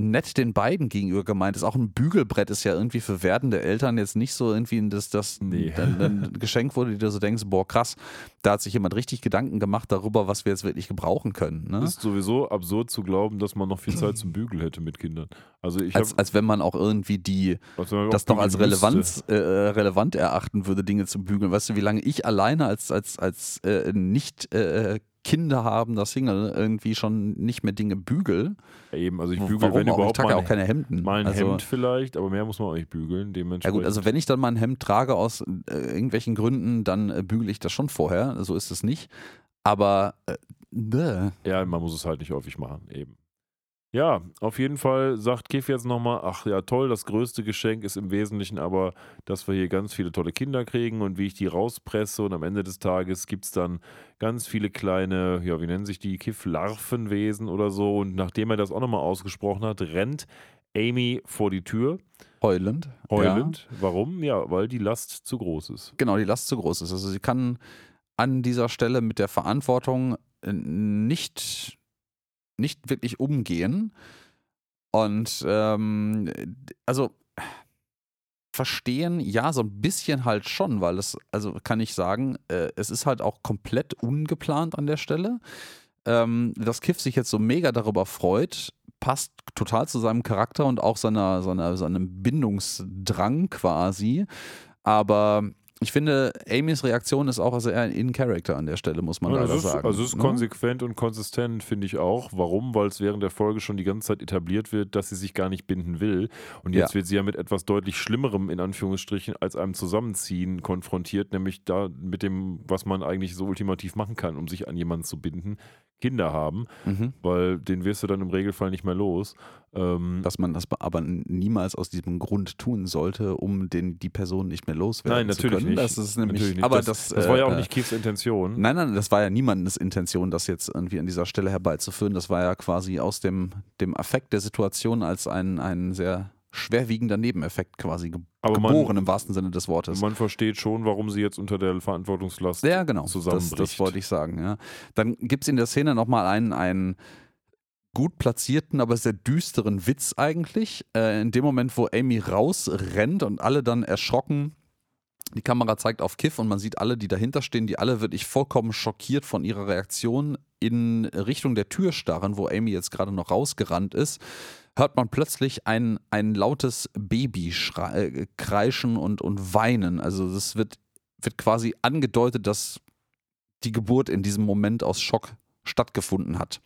nett den beiden gegenüber gemeint ist. Auch ein Bügelbrett ist ja irgendwie für werdende Eltern jetzt nicht so irgendwie das, das Nee. ein, *laughs* Geschenk, wo du dir so denkst, boah krass, da hat sich jemand richtig Gedanken gemacht darüber, was wir jetzt wirklich gebrauchen können. Ne? Ist sowieso absurd zu glauben, dass man noch viel Zeit zum Bügeln hätte mit Kindern. Also ich Als, als wenn man auch irgendwie die, das doch als Relevanz, äh, relevant erachten würde, Dinge zu bügeln. Weißt du, wie lange ich alleine als, als, als äh, nicht äh, Kinder habender Single irgendwie schon nicht mehr Dinge bügel? Eben, also ich bügel, Warum wenn auch? Ich überhaupt trage mal, ja auch keine Hemden. mal ein also, Hemd vielleicht, aber mehr muss man auch nicht bügeln. Ja Dementsprechend. gut, also wenn ich dann mal ein Hemd trage aus äh, irgendwelchen Gründen, dann äh, bügele ich das schon vorher. So ist es nicht. Aber äh, ne. Ja, man muss es halt nicht häufig machen, eben. Ja, auf jeden Fall sagt Kiff jetzt nochmal, ach ja toll, das größte Geschenk ist im Wesentlichen aber, dass wir hier ganz viele tolle Kinder kriegen und wie ich die rauspresse und am Ende des Tages gibt es dann ganz viele kleine, ja wie nennen sich die, Kiff-Larvenwesen oder so und nachdem er das auch nochmal ausgesprochen hat, rennt Amy vor die Tür, heulend. heulend. Warum? Ja, weil die Last zu groß ist. Genau, die Last zu groß ist. Also sie kann an dieser Stelle mit der Verantwortung äh, nicht, nicht wirklich umgehen. Und ähm, also verstehen, ja, so ein bisschen halt schon, weil es, also kann ich sagen, äh, es ist halt auch komplett ungeplant an der Stelle. Ähm, dass Kiff sich jetzt so mega darüber freut, passt total zu seinem Charakter und auch seiner, seiner, seinem Bindungsdrang quasi. Aber ich finde, Amys Reaktion ist auch also eher ein In-Character an der Stelle, muss man Ja, leider ist, sagen. Also es ist ne? konsequent und konsistent, finde ich auch. Warum? Weil es während der Folge schon die ganze Zeit etabliert wird, dass sie sich gar nicht binden will. Und jetzt Ja. wird sie ja mit etwas deutlich Schlimmerem, in Anführungsstrichen, als einem Zusammenziehen konfrontiert, nämlich da mit dem, was man eigentlich so ultimativ machen kann, um sich an jemanden zu binden. Kinder haben, Mhm. weil den wirst du dann im Regelfall nicht mehr los. Ähm, Dass man das aber niemals aus diesem Grund tun sollte, um den, die Person nicht mehr loswerden nein, zu natürlich nicht. Das ist nämlich, Natürlich nicht. aber das, das, das war ja auch äh, nicht Kiefs Intention. Nein, nein, das war ja niemandes Intention, das jetzt irgendwie an dieser Stelle herbeizuführen. Das war ja quasi aus dem, dem Affekt der Situation als ein, ein sehr schwerwiegender Nebeneffekt quasi ge Aber man- geboren im wahrsten Sinne des Wortes. Man versteht schon, warum sie jetzt unter der Verantwortungslast Ja, genau. Das, das wollte ich sagen. Ja. Dann gibt es in der Szene nochmal einen, einen gut platzierten, aber sehr düsteren Witz eigentlich. Äh, in dem Moment, wo Amy rausrennt und alle dann erschrocken. Die Kamera zeigt auf Kiff und man sieht alle, die dahinter stehen, die alle wirklich vollkommen schockiert von ihrer Reaktion in Richtung der Tür starren, wo Amy jetzt gerade noch rausgerannt ist, hört man plötzlich ein, ein lautes Baby äh, kreischen und, und weinen. Also das wird, wird quasi angedeutet, dass die Geburt in diesem Moment aus Schock stattgefunden hat.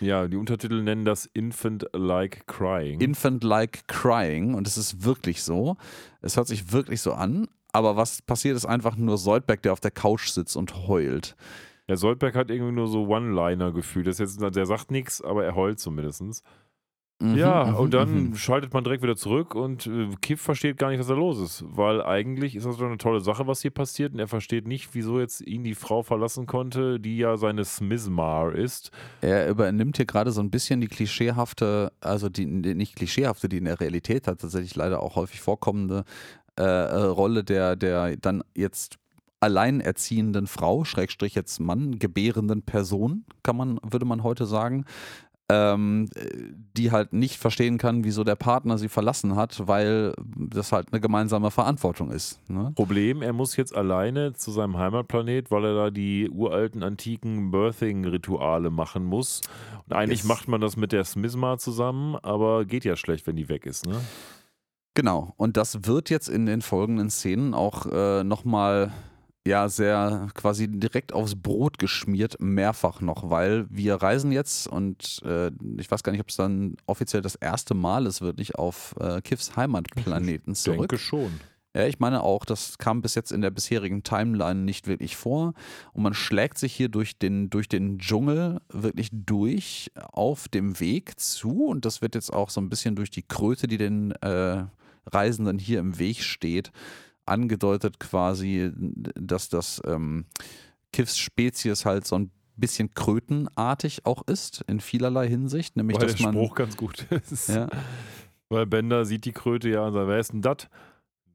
Ja, die Untertitel nennen das Infant-like Crying. Infant-like crying und es ist wirklich so. Es hört sich wirklich so an. Aber was passiert, ist einfach nur Soldberg, der auf der Couch sitzt und heult. Ja, Soldberg hat irgendwie nur so One-Liner-Gefühl. Das ist jetzt, der sagt nichts, aber er heult zumindest. Mhm, Ja, mhm, und dann mhm. schaltet man direkt wieder zurück und äh, Kiff versteht gar nicht, was da los ist. Weil eigentlich ist das doch eine tolle Sache, was hier passiert. Und er versteht nicht, wieso jetzt ihn die Frau verlassen konnte, die ja seine Smizmar ist. Er übernimmt hier gerade so ein bisschen die klischeehafte, also die, die nicht klischeehafte, die in der Realität hat, tatsächlich leider auch häufig vorkommende äh, äh, Rolle der, der dann jetzt alleinerziehenden Frau, Schrägstrich jetzt Mann, gebärenden Person, kann man, würde man heute sagen, ähm, die halt nicht verstehen kann, wieso der Partner sie verlassen hat, weil das halt eine gemeinsame Verantwortung ist. Ne? Problem, er muss jetzt alleine zu seinem Heimatplanet, weil er da die uralten antiken Birthing-Rituale machen muss. Und eigentlich Yes. macht man das mit der Smizma zusammen, aber geht ja schlecht, wenn die weg ist, ne? Genau, und das wird jetzt in den folgenden Szenen auch äh, nochmal ja sehr quasi direkt aufs Brot geschmiert, mehrfach noch, weil wir reisen jetzt und äh, ich weiß gar nicht, ob es dann offiziell das erste Mal ist, wirklich auf äh, Kiffs Heimatplaneten *laughs* zurück. Denke schon. Ja, ich meine auch, das kam bis jetzt in der bisherigen Timeline nicht wirklich vor. Und man schlägt sich hier durch den, durch den Dschungel wirklich durch auf dem Weg zu. Und das wird jetzt auch so ein bisschen durch die Kröte, die den äh, Reisenden hier im Weg steht, angedeutet quasi, dass das ähm, Kiffs Spezies halt so ein bisschen krötenartig auch ist, in vielerlei Hinsicht. Nämlich, Weil dass der man. Spruch ganz gut *laughs* ist. Ja, Weil Bender sieht die Kröte ja und sagt, wer ist denn das?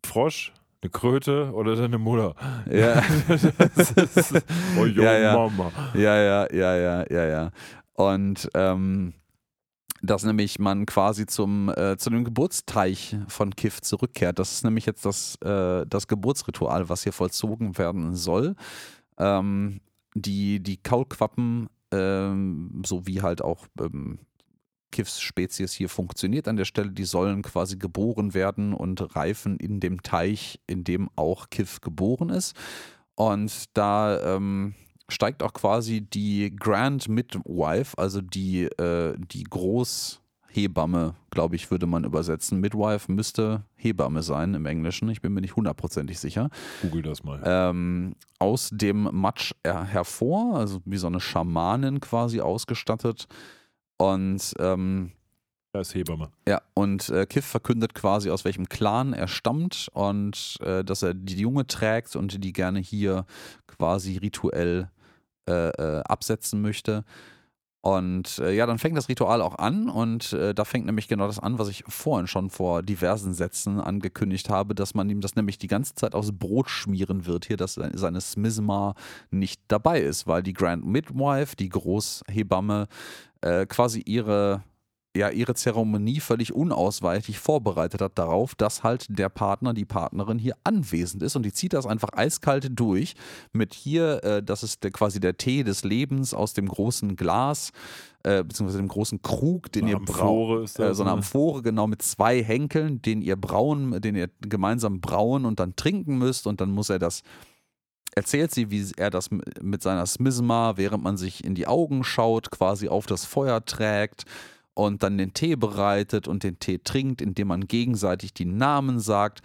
Frosch? Eine Kröte oder deine Mutter? ja. *laughs* *laughs* Ist, oh, yo, Ja, ja. Mama. Ja, ja, ja, ja, ja, ja. Und ähm, dass nämlich man quasi zum, äh, zu dem Geburtsteich von Kiff zurückkehrt. Das ist nämlich jetzt das, äh, das Geburtsritual, was hier vollzogen werden soll. Ähm, die, die Kaulquappen, ähm, so wie halt auch ähm, Kiffs Spezies hier funktioniert an der Stelle, die sollen quasi geboren werden und reifen in dem Teich, in dem auch Kiff geboren ist. Und da ähm, steigt auch quasi die Grand Midwife, also die, äh, die Großhebamme, glaube ich, würde man übersetzen. Midwife müsste Hebamme sein im Englischen, ich bin mir nicht hundertprozentig sicher. Google das mal. Ähm, aus dem Matsch her hervor, also wie so eine Schamanin quasi ausgestattet. Und ähm, Da ist Hebamme. ja, und äh, Kiff verkündet quasi, aus welchem Clan er stammt und äh, dass er die Junge trägt und die gerne hier quasi rituell äh, äh, absetzen möchte. Und äh, ja, dann fängt das Ritual auch an und äh, da fängt nämlich genau das an, was ich vorhin schon vor diversen Sätzen angekündigt habe, dass man ihm das nämlich die ganze Zeit aufs Brot schmieren wird hier, dass se- seine Smizma nicht dabei ist, weil die Grand Midwife, die Großhebamme, äh, quasi ihre ja, ihre Zeremonie völlig unausweichlich vorbereitet hat darauf, dass halt der Partner, die Partnerin hier anwesend ist und die zieht das einfach eiskalt durch mit hier, äh, das ist der, quasi der Tee des Lebens aus dem großen Glas, äh, beziehungsweise dem großen Krug, den Eine ihr ist Äh, so eine ne? Amphore, genau, mit zwei Henkeln, den ihr brauen, den ihr gemeinsam brauen und dann trinken müsst und dann muss er das erzählt sie, wie er das mit seiner Smizma, während man sich in die Augen schaut, quasi auf das Feuer trägt und dann den Tee bereitet und den Tee trinkt, indem man gegenseitig die Namen sagt.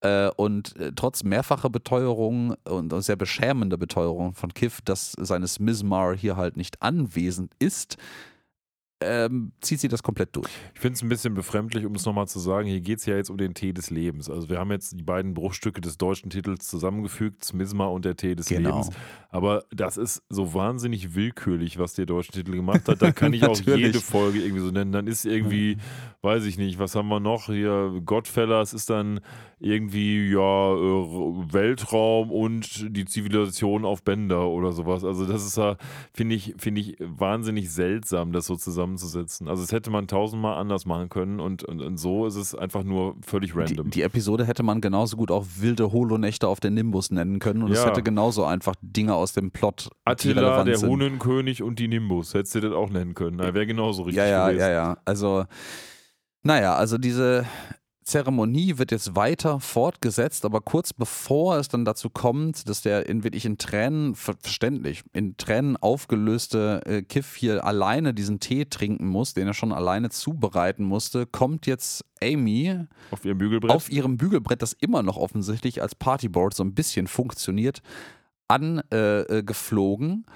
Äh, und äh, trotz mehrfacher Beteuerung und sehr beschämender Beteuerung von Kiff, dass seine Smizmar hier halt nicht anwesend ist, ähm, zieht sie das komplett durch. Ich finde es ein bisschen befremdlich, um es nochmal zu sagen, hier geht es ja jetzt um den Tee des Lebens. Also wir haben jetzt die beiden Bruchstücke des deutschen Titels zusammengefügt, Smizma und der Tee des Genau. Lebens. Aber das ist so wahnsinnig willkürlich, was der deutsche Titel gemacht hat. Da kann ich *laughs* auch jede Folge irgendwie so nennen. Dann ist irgendwie, weiß ich nicht, was haben wir noch hier? Godfellas ist dann irgendwie, ja, äh, Weltraum und die Zivilisation auf Bänder oder sowas. Also das ist ja, finde ich, finde ich wahnsinnig seltsam, das so zusammenzusetzen. Also das hätte man tausendmal anders machen können und, und, und so ist es einfach nur völlig Die, random. die Episode hätte man genauso gut auch wilde Holonächte auf der Nimbus nennen können und es Ja. hätte genauso einfach Dinge aus dem Plot die Attila, der sind. Hunnenkönig und die Nimbus. Hättest du das auch nennen können. Wäre genauso richtig Ja, ja, gewesen. ja, ja. Also, naja, also diese Zeremonie wird jetzt weiter fortgesetzt, aber kurz bevor es dann dazu kommt, dass der in wirklich in Tränen, ver verständlich, in Tränen aufgelöste äh, Kiff hier alleine diesen Tee trinken muss, den er schon alleine zubereiten musste, kommt jetzt Amy Auf ihrem Bügelbrett. auf ihrem Bügelbrett, das immer noch offensichtlich als Partyboard so ein bisschen funktioniert, angeflogen. Äh, geflogen.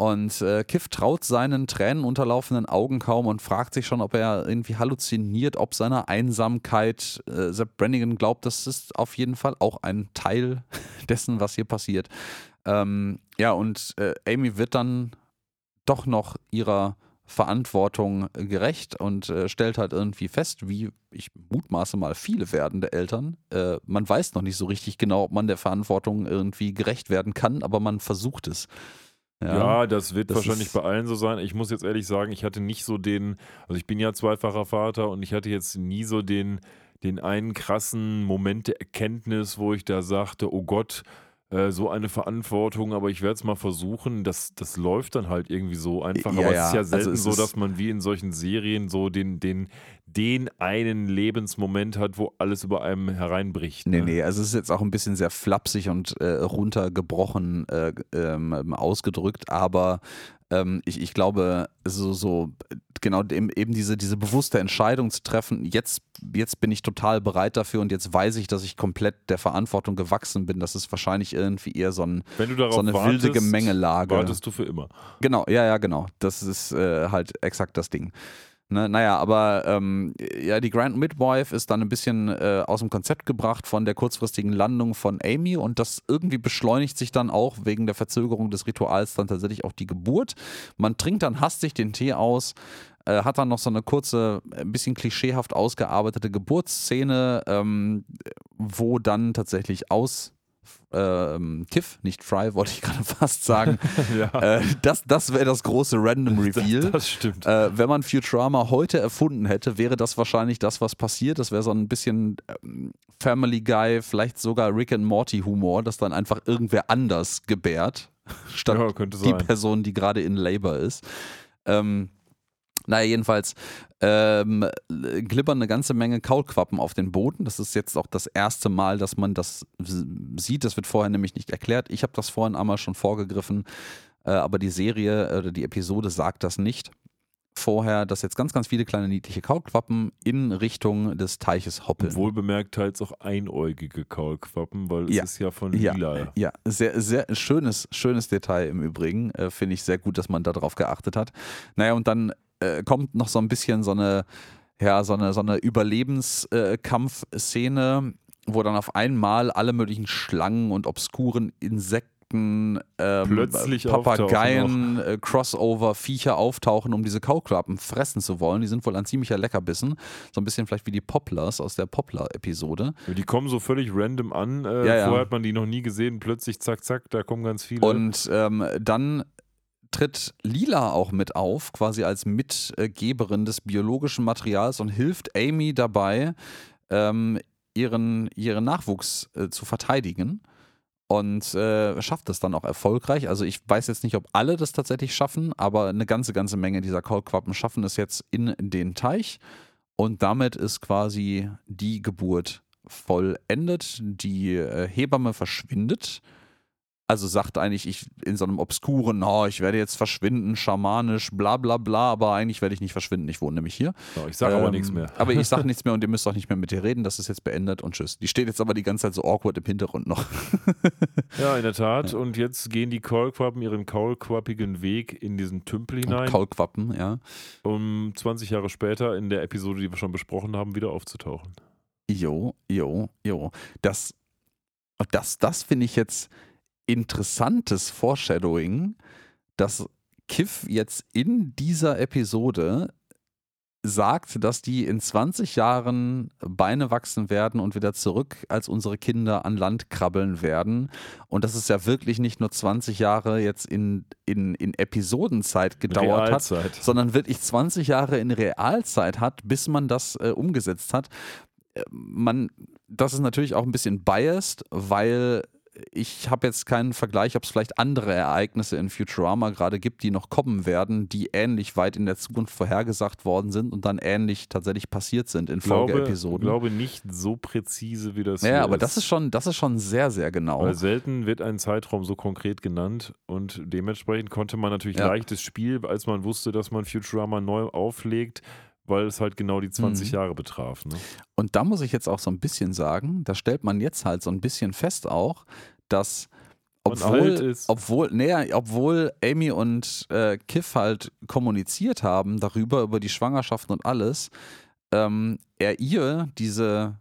Und äh, Kiff traut seinen tränenunterlaufenden Augen kaum und fragt sich schon, ob er irgendwie halluziniert, ob seiner Einsamkeit. Äh, Sepp Brannigan glaubt, das ist auf jeden Fall auch ein Teil *laughs* dessen, was hier passiert. Ähm, ja, und äh, Amy wird dann doch noch ihrer Verantwortung gerecht und äh, stellt halt irgendwie fest, wie ich mutmaße mal viele werdende Eltern. Äh, man weiß noch nicht so richtig genau, ob man der Verantwortung irgendwie gerecht werden kann, aber man versucht es. Ja, ja, das wird das wahrscheinlich bei allen so sein. Ich muss jetzt ehrlich sagen, ich hatte nicht so den, also ich bin ja zweifacher Vater und ich hatte jetzt nie so den, den einen krassen Moment der Erkenntnis, wo ich da sagte, oh Gott, äh, so eine Verantwortung, aber ich werde es mal versuchen. Das, das läuft dann halt irgendwie so einfach. Ja, aber ja. es ist ja also selten also so, dass man wie in solchen Serien so den, den, den einen Lebensmoment hat, wo alles über einem hereinbricht. Ne? Nee, nee, also es ist jetzt auch ein bisschen sehr flapsig und äh, runtergebrochen äh, ähm, ausgedrückt, aber ähm, ich, ich glaube, so, so genau eben diese, diese bewusste Entscheidung zu treffen, jetzt, jetzt bin ich total bereit dafür und jetzt weiß ich, dass ich komplett der Verantwortung gewachsen bin. Das ist wahrscheinlich irgendwie eher so, ein, Wenn du darauf so eine wartest, wilde Gemengelage. Wartest du für immer. Genau, ja, ja, genau. Das ist äh, halt exakt das Ding. Ne, naja, aber ähm, ja, die Grand Midwife ist dann ein bisschen äh, aus dem Konzept gebracht von der kurzfristigen Landung von Amy und das irgendwie beschleunigt sich dann auch wegen der Verzögerung des Rituals dann tatsächlich auch die Geburt. Man trinkt dann hastig den Tee aus, äh, hat dann noch so eine kurze, ein bisschen klischeehaft ausgearbeitete Geburtsszene, ähm, wo dann tatsächlich aus ähm, Tiff, nicht Fry, *laughs* wollte ich gerade fast sagen. *laughs* ja. äh, das das wäre das große Random *laughs* Reveal. Das, das stimmt. Äh, wenn man Futurama heute erfunden hätte, wäre das wahrscheinlich das, was passiert. Das wäre so ein bisschen ähm, Family Guy, vielleicht sogar Rick and Morty Humor, dass dann einfach irgendwer anders gebärt, statt ja, die Person, die gerade in Labor ist. Ähm, naja, jedenfalls ähm, glibbern eine ganze Menge Kaulquappen auf den Boden. Das ist jetzt auch das erste Mal, dass man das sieht. Das wird vorher nämlich nicht erklärt. Ich habe das vorhin einmal schon vorgegriffen, äh, aber die Serie oder die Episode sagt das nicht vorher, dass jetzt ganz, ganz viele kleine niedliche Kaulquappen in Richtung des Teiches hoppeln. Wohlbemerkt teils auch einäugige Kaulquappen, weil es ja. ist ja von lila. Ja, ja, sehr, sehr schönes, schönes Detail im Übrigen. Äh, Finde ich sehr gut, dass man darauf geachtet hat. Naja, und dann äh, kommt noch so ein bisschen so eine, ja, so eine, so eine Überlebenskampfszene, wo dann auf einmal alle möglichen Schlangen und obskuren Insekten, ähm, Plötzlich Papageien, äh, Crossover, Viecher auftauchen, um diese Kauklappen fressen zu wollen. Die sind wohl ein ziemlicher Leckerbissen. So ein bisschen vielleicht wie die Poplars aus der Poplar-Episode. Die kommen so völlig random an. Äh, ja, ja. Vorher hat man die noch nie gesehen. Plötzlich, zack, zack, da kommen ganz viele. Und ähm, dann tritt Lila auch mit auf, quasi als Mitgeberin des biologischen Materials und hilft Amy dabei, ähm, ihren, ihren Nachwuchs äh, zu verteidigen und äh, schafft es dann auch erfolgreich. Also ich weiß jetzt nicht, ob alle das tatsächlich schaffen, aber eine ganze, ganze Menge dieser Kaulquappen schaffen es jetzt in den Teich und damit ist quasi die Geburt vollendet. Die äh, Hebamme verschwindet also sagt eigentlich ich in so einem obskuren, oh, ich werde jetzt verschwinden, schamanisch, bla bla bla, aber eigentlich werde ich nicht verschwinden, ich wohne nämlich hier. Oh, ich sage ähm, aber nichts mehr. *laughs* Aber ich sage *laughs* nichts mehr und ihr müsst auch nicht mehr mit dir reden, das ist jetzt beendet und tschüss. Die steht jetzt aber die ganze Zeit so awkward im Hintergrund noch. *laughs* ja, in der Tat. Ja. Und jetzt gehen die Kaulquappen ihren kaulquappigen Weg in diesen Tümpel hinein. Und Kaulquappen, ja. Um 20 Jahre später in der Episode, die wir schon besprochen haben, wieder aufzutauchen. Jo, jo, jo. Das, das, das finde ich jetzt interessantes Foreshadowing, dass Kiff jetzt in dieser Episode sagt, dass die in 20 Jahren Beine wachsen werden und wieder zurück als unsere Kinder an Land krabbeln werden. Und dass es ja wirklich nicht nur 20 Jahre jetzt in, in, in Episodenzeit gedauert Realzeit. hat, sondern wirklich 20 Jahre in Realzeit hat, bis man das äh, umgesetzt hat. Äh, man, das ist natürlich auch ein bisschen biased, weil ich habe jetzt keinen Vergleich, ob es vielleicht andere Ereignisse in Futurama gerade gibt, die noch kommen werden, die ähnlich weit in der Zukunft vorhergesagt worden sind und dann ähnlich tatsächlich passiert sind in Folgeepisoden. Ich glaube nicht so präzise, wie das Ja, aber ist. das ist schon, das ist schon sehr, sehr genau. Weil selten wird ein Zeitraum so konkret genannt und dementsprechend konnte man natürlich ja. leichtes Spiel, als man wusste, dass man Futurama neu auflegt, weil es halt genau die 20 mhm. Jahre betraf. Ne? Und da muss ich jetzt auch so ein bisschen sagen, da stellt man jetzt halt so ein bisschen fest auch, dass obwohl, obwohl, nee, obwohl Amy und äh, Kiff halt kommuniziert haben darüber, über die Schwangerschaften und alles, ähm, er ihr diese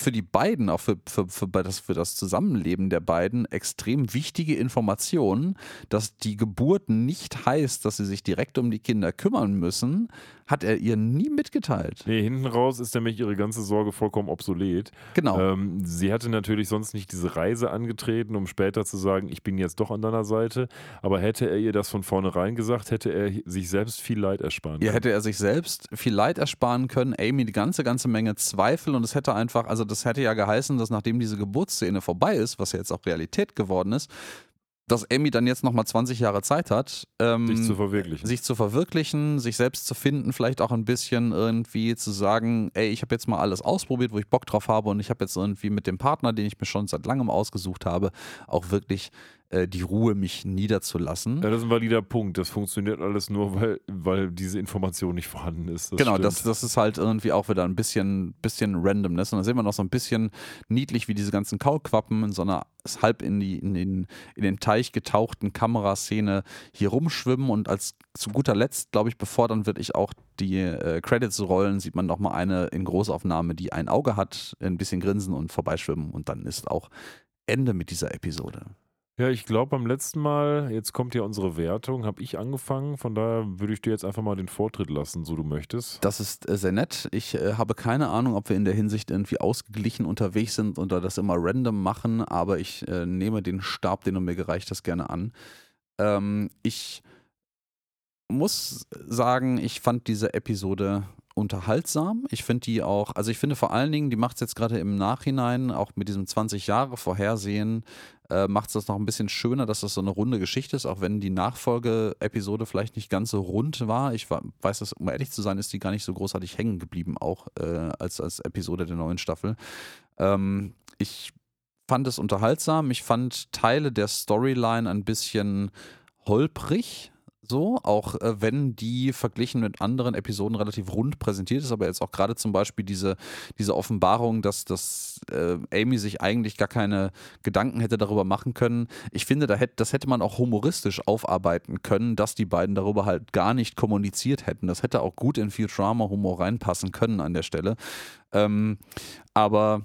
für die beiden, auch für, für, für, das, für das Zusammenleben der beiden, extrem wichtige Information, dass die Geburt nicht heißt, dass sie sich direkt um die Kinder kümmern müssen, hat er ihr nie mitgeteilt. Nee, hinten raus ist nämlich ihre ganze Sorge vollkommen obsolet. Genau. Ähm, sie hatte natürlich sonst nicht diese Reise angetreten, um später zu sagen, ich bin jetzt doch an deiner Seite. Aber hätte er ihr das von vornherein gesagt, hätte er sich selbst viel Leid ersparen können. Ja, hätte er sich selbst viel Leid ersparen können, Amy die ganze, ganze Menge Zweifel und es hätte einfach, also das hätte ja geheißen, dass nachdem diese Geburtsszene vorbei ist, was ja jetzt auch Realität geworden ist, dass Amy dann jetzt nochmal 20 Jahre Zeit hat, ähm, sich zu verwirklichen. sich zu verwirklichen, sich selbst zu finden, vielleicht auch ein bisschen irgendwie zu sagen, ey, ich habe jetzt mal alles ausprobiert, wo ich Bock drauf habe und ich habe jetzt irgendwie mit dem Partner, den ich mir schon seit langem ausgesucht habe, auch wirklich äh, die Ruhe, mich niederzulassen. Ja, das ist ein valider Punkt. Das funktioniert alles nur, weil, weil diese Information nicht vorhanden ist. Das genau, stimmt. das, das ist halt irgendwie auch wieder ein bisschen, bisschen Randomness. Und dann sehen wir noch so ein bisschen niedlich, wie diese ganzen Kaulquappen in so einer halb in, die, in, den, in den Teich getauchten Kameraszene hier rumschwimmen. Und als zu guter Letzt, glaube ich, bevor dann wirklich auch die äh, Credits rollen, sieht man nochmal eine in Großaufnahme, die ein Auge hat, ein bisschen grinsen und vorbeischwimmen. Und dann ist auch Ende mit dieser Episode. Ja, ich glaube beim letzten Mal, jetzt kommt ja unsere Wertung, habe ich angefangen. Von daher würde ich dir jetzt einfach mal den Vortritt lassen, so du möchtest. Das ist äh, sehr nett. Ich äh, habe keine Ahnung, ob wir in der Hinsicht irgendwie ausgeglichen unterwegs sind oder das immer random machen, aber ich äh, nehme den Stab, den du mir gereicht hast, gerne an. Ähm, ich muss sagen, ich fand diese Episode unterhaltsam. Ich finde die auch, also ich finde vor allen Dingen, die macht es jetzt gerade im Nachhinein, auch mit diesem 20 Jahre Vorhersehen, äh, macht es das noch ein bisschen schöner, dass das so eine runde Geschichte ist, auch wenn die Nachfolge-Episode vielleicht nicht ganz so rund war. Ich war, weiß das, um ehrlich zu sein, ist die gar nicht so großartig hängen geblieben, auch äh, als, als Episode der neuen Staffel. Ähm, ich fand es unterhaltsam. Ich fand Teile der Storyline ein bisschen holprig, so, auch äh, wenn die verglichen mit anderen Episoden relativ rund präsentiert ist, aber jetzt auch gerade zum Beispiel diese, diese Offenbarung, dass, dass äh, Amy sich eigentlich gar keine Gedanken hätte darüber machen können. Ich finde, da hätte, das hätte man auch humoristisch aufarbeiten können, dass die beiden darüber halt gar nicht kommuniziert hätten. Das hätte auch gut in Futurama-Humor reinpassen können an der Stelle. Ähm, aber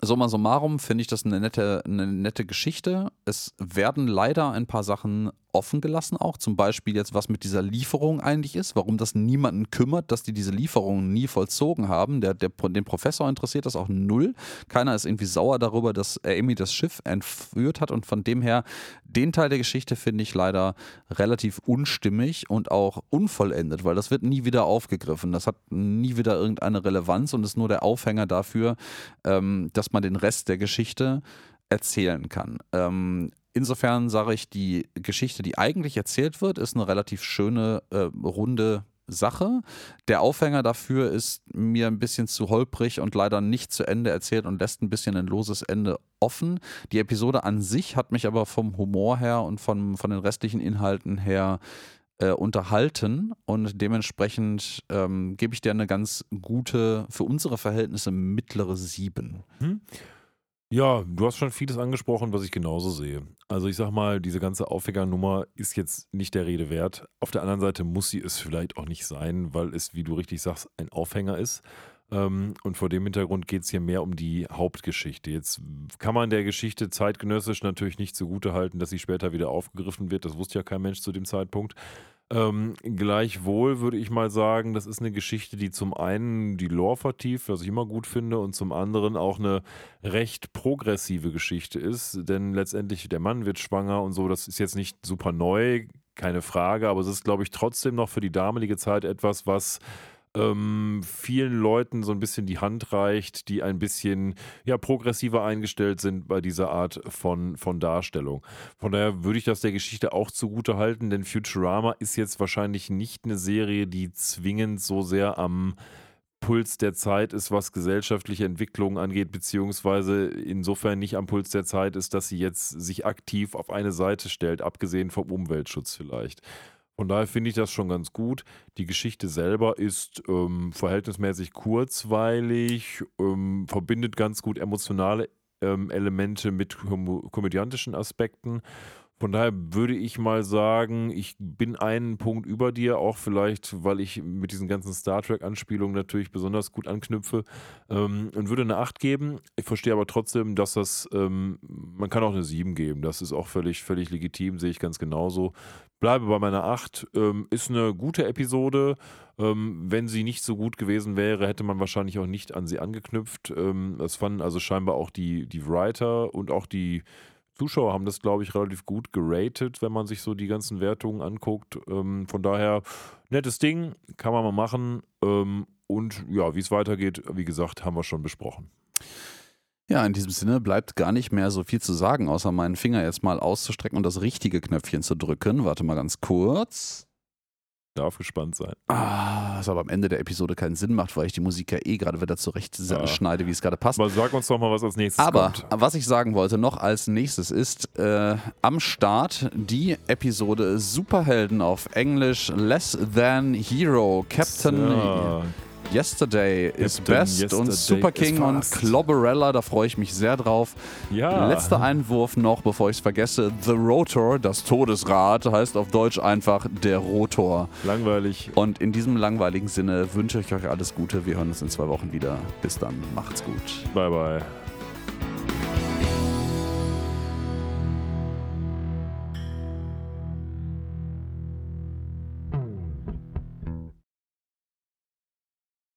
Summa summarum finde ich das eine nette, eine nette Geschichte. Es werden leider ein paar Sachen offen gelassen auch. Zum Beispiel jetzt, was mit dieser Lieferung eigentlich ist, warum das niemanden kümmert, dass die diese Lieferung nie vollzogen haben. Der, der, den Professor interessiert das auch null. Keiner ist irgendwie sauer darüber, dass Amy das Schiff entführt hat und von dem her, den Teil der Geschichte finde ich leider relativ unstimmig und auch unvollendet, weil das wird nie wieder aufgegriffen. Das hat nie wieder irgendeine Relevanz und ist nur der Aufhänger dafür, ähm, dass man den Rest der Geschichte erzählen kann. Ähm, insofern sage ich, die Geschichte, die eigentlich erzählt wird, ist eine relativ schöne, äh, runde Sache. Der Aufhänger dafür ist mir ein bisschen zu holprig und leider nicht zu Ende erzählt und lässt ein bisschen ein loses Ende offen. Die Episode an sich hat mich aber vom Humor her und von, von den restlichen Inhalten her äh, unterhalten und dementsprechend ähm, gebe ich dir eine ganz gute, für unsere Verhältnisse mittlere Sieben. Hm? Ja, du hast schon vieles angesprochen, was ich genauso sehe. Also ich sag mal, diese ganze Aufhängernummer ist jetzt nicht der Rede wert. Auf der anderen Seite muss sie es vielleicht auch nicht sein, weil es, wie du richtig sagst, ein Aufhänger ist. Ähm, und vor dem Hintergrund geht es hier mehr um die Hauptgeschichte. Jetzt kann man der Geschichte zeitgenössisch natürlich nicht zugute halten, dass sie später wieder aufgegriffen wird. Das wusste ja kein Mensch zu dem Zeitpunkt. Ähm, gleichwohl würde ich mal sagen, das ist eine Geschichte, die zum einen die Lore vertieft, was ich immer gut finde, und zum anderen auch eine recht progressive Geschichte ist. Denn letztendlich der Mann wird schwanger und so, das ist jetzt nicht super neu, keine Frage, aber es ist, glaube ich, trotzdem noch für die damalige Zeit etwas, was ähm, vielen Leuten so ein bisschen die Hand reicht, die ein bisschen ja, progressiver eingestellt sind bei dieser Art von, von Darstellung. Von daher würde ich das der Geschichte auch zugute halten, denn Futurama ist jetzt wahrscheinlich nicht eine Serie, die zwingend so sehr am Puls der Zeit ist, was gesellschaftliche Entwicklungen angeht, beziehungsweise insofern nicht am Puls der Zeit ist, dass sie jetzt sich aktiv auf eine Seite stellt, abgesehen vom Umweltschutz vielleicht. Von daher finde ich das schon ganz gut. Die Geschichte selber ist ähm, verhältnismäßig kurzweilig, ähm, verbindet ganz gut emotionale ähm, Elemente mit kom komödiantischen Aspekten. Von daher würde ich mal sagen, ich bin einen Punkt über dir, auch vielleicht, weil ich mit diesen ganzen Star Trek-Anspielungen natürlich besonders gut anknüpfe ähm, und würde eine 8 geben. Ich verstehe aber trotzdem, dass das, ähm, man kann auch eine 7 geben. Das ist auch völlig, völlig legitim, sehe ich ganz genauso. Bleibe bei meiner 8. Ähm, ist eine gute Episode. Ähm, wenn sie nicht so gut gewesen wäre, hätte man wahrscheinlich auch nicht an sie angeknüpft. Ähm, das fanden also scheinbar auch die, die Writer und auch die Zuschauer haben das, glaube ich, relativ gut geratet, wenn man sich so die ganzen Wertungen anguckt. Ähm, von daher, nettes Ding, kann man mal machen. Ähm, und ja, wie es weitergeht, wie gesagt, haben wir schon besprochen. Ja, in diesem Sinne bleibt gar nicht mehr so viel zu sagen, außer meinen Finger jetzt mal auszustrecken und das richtige Knöpfchen zu drücken. Warte mal ganz kurz. Darf gespannt sein. Ah, was aber am Ende der Episode keinen Sinn macht, weil ich die Musik ja eh gerade wieder zurecht Ja. schneide, wie es gerade passt. Aber sag uns doch mal, was als nächstes Aber kommt. was ich sagen wollte noch als nächstes ist äh, am Start die Episode Superhelden auf Englisch Less Than Hero Captain Ja, Yesterday is Captain Best und Yesterday Super is King und. Clobberella, da freue ich mich sehr drauf. ja. Letzter Einwurf noch, bevor ich es vergesse. The Rotor, das Todesrad, heißt auf Deutsch einfach der Rotor. langweilig. Und in diesem langweiligen Sinne wünsche ich euch alles Gute. Wir hören uns in zwei Wochen wieder. Bis dann, macht's gut. Bye, bye.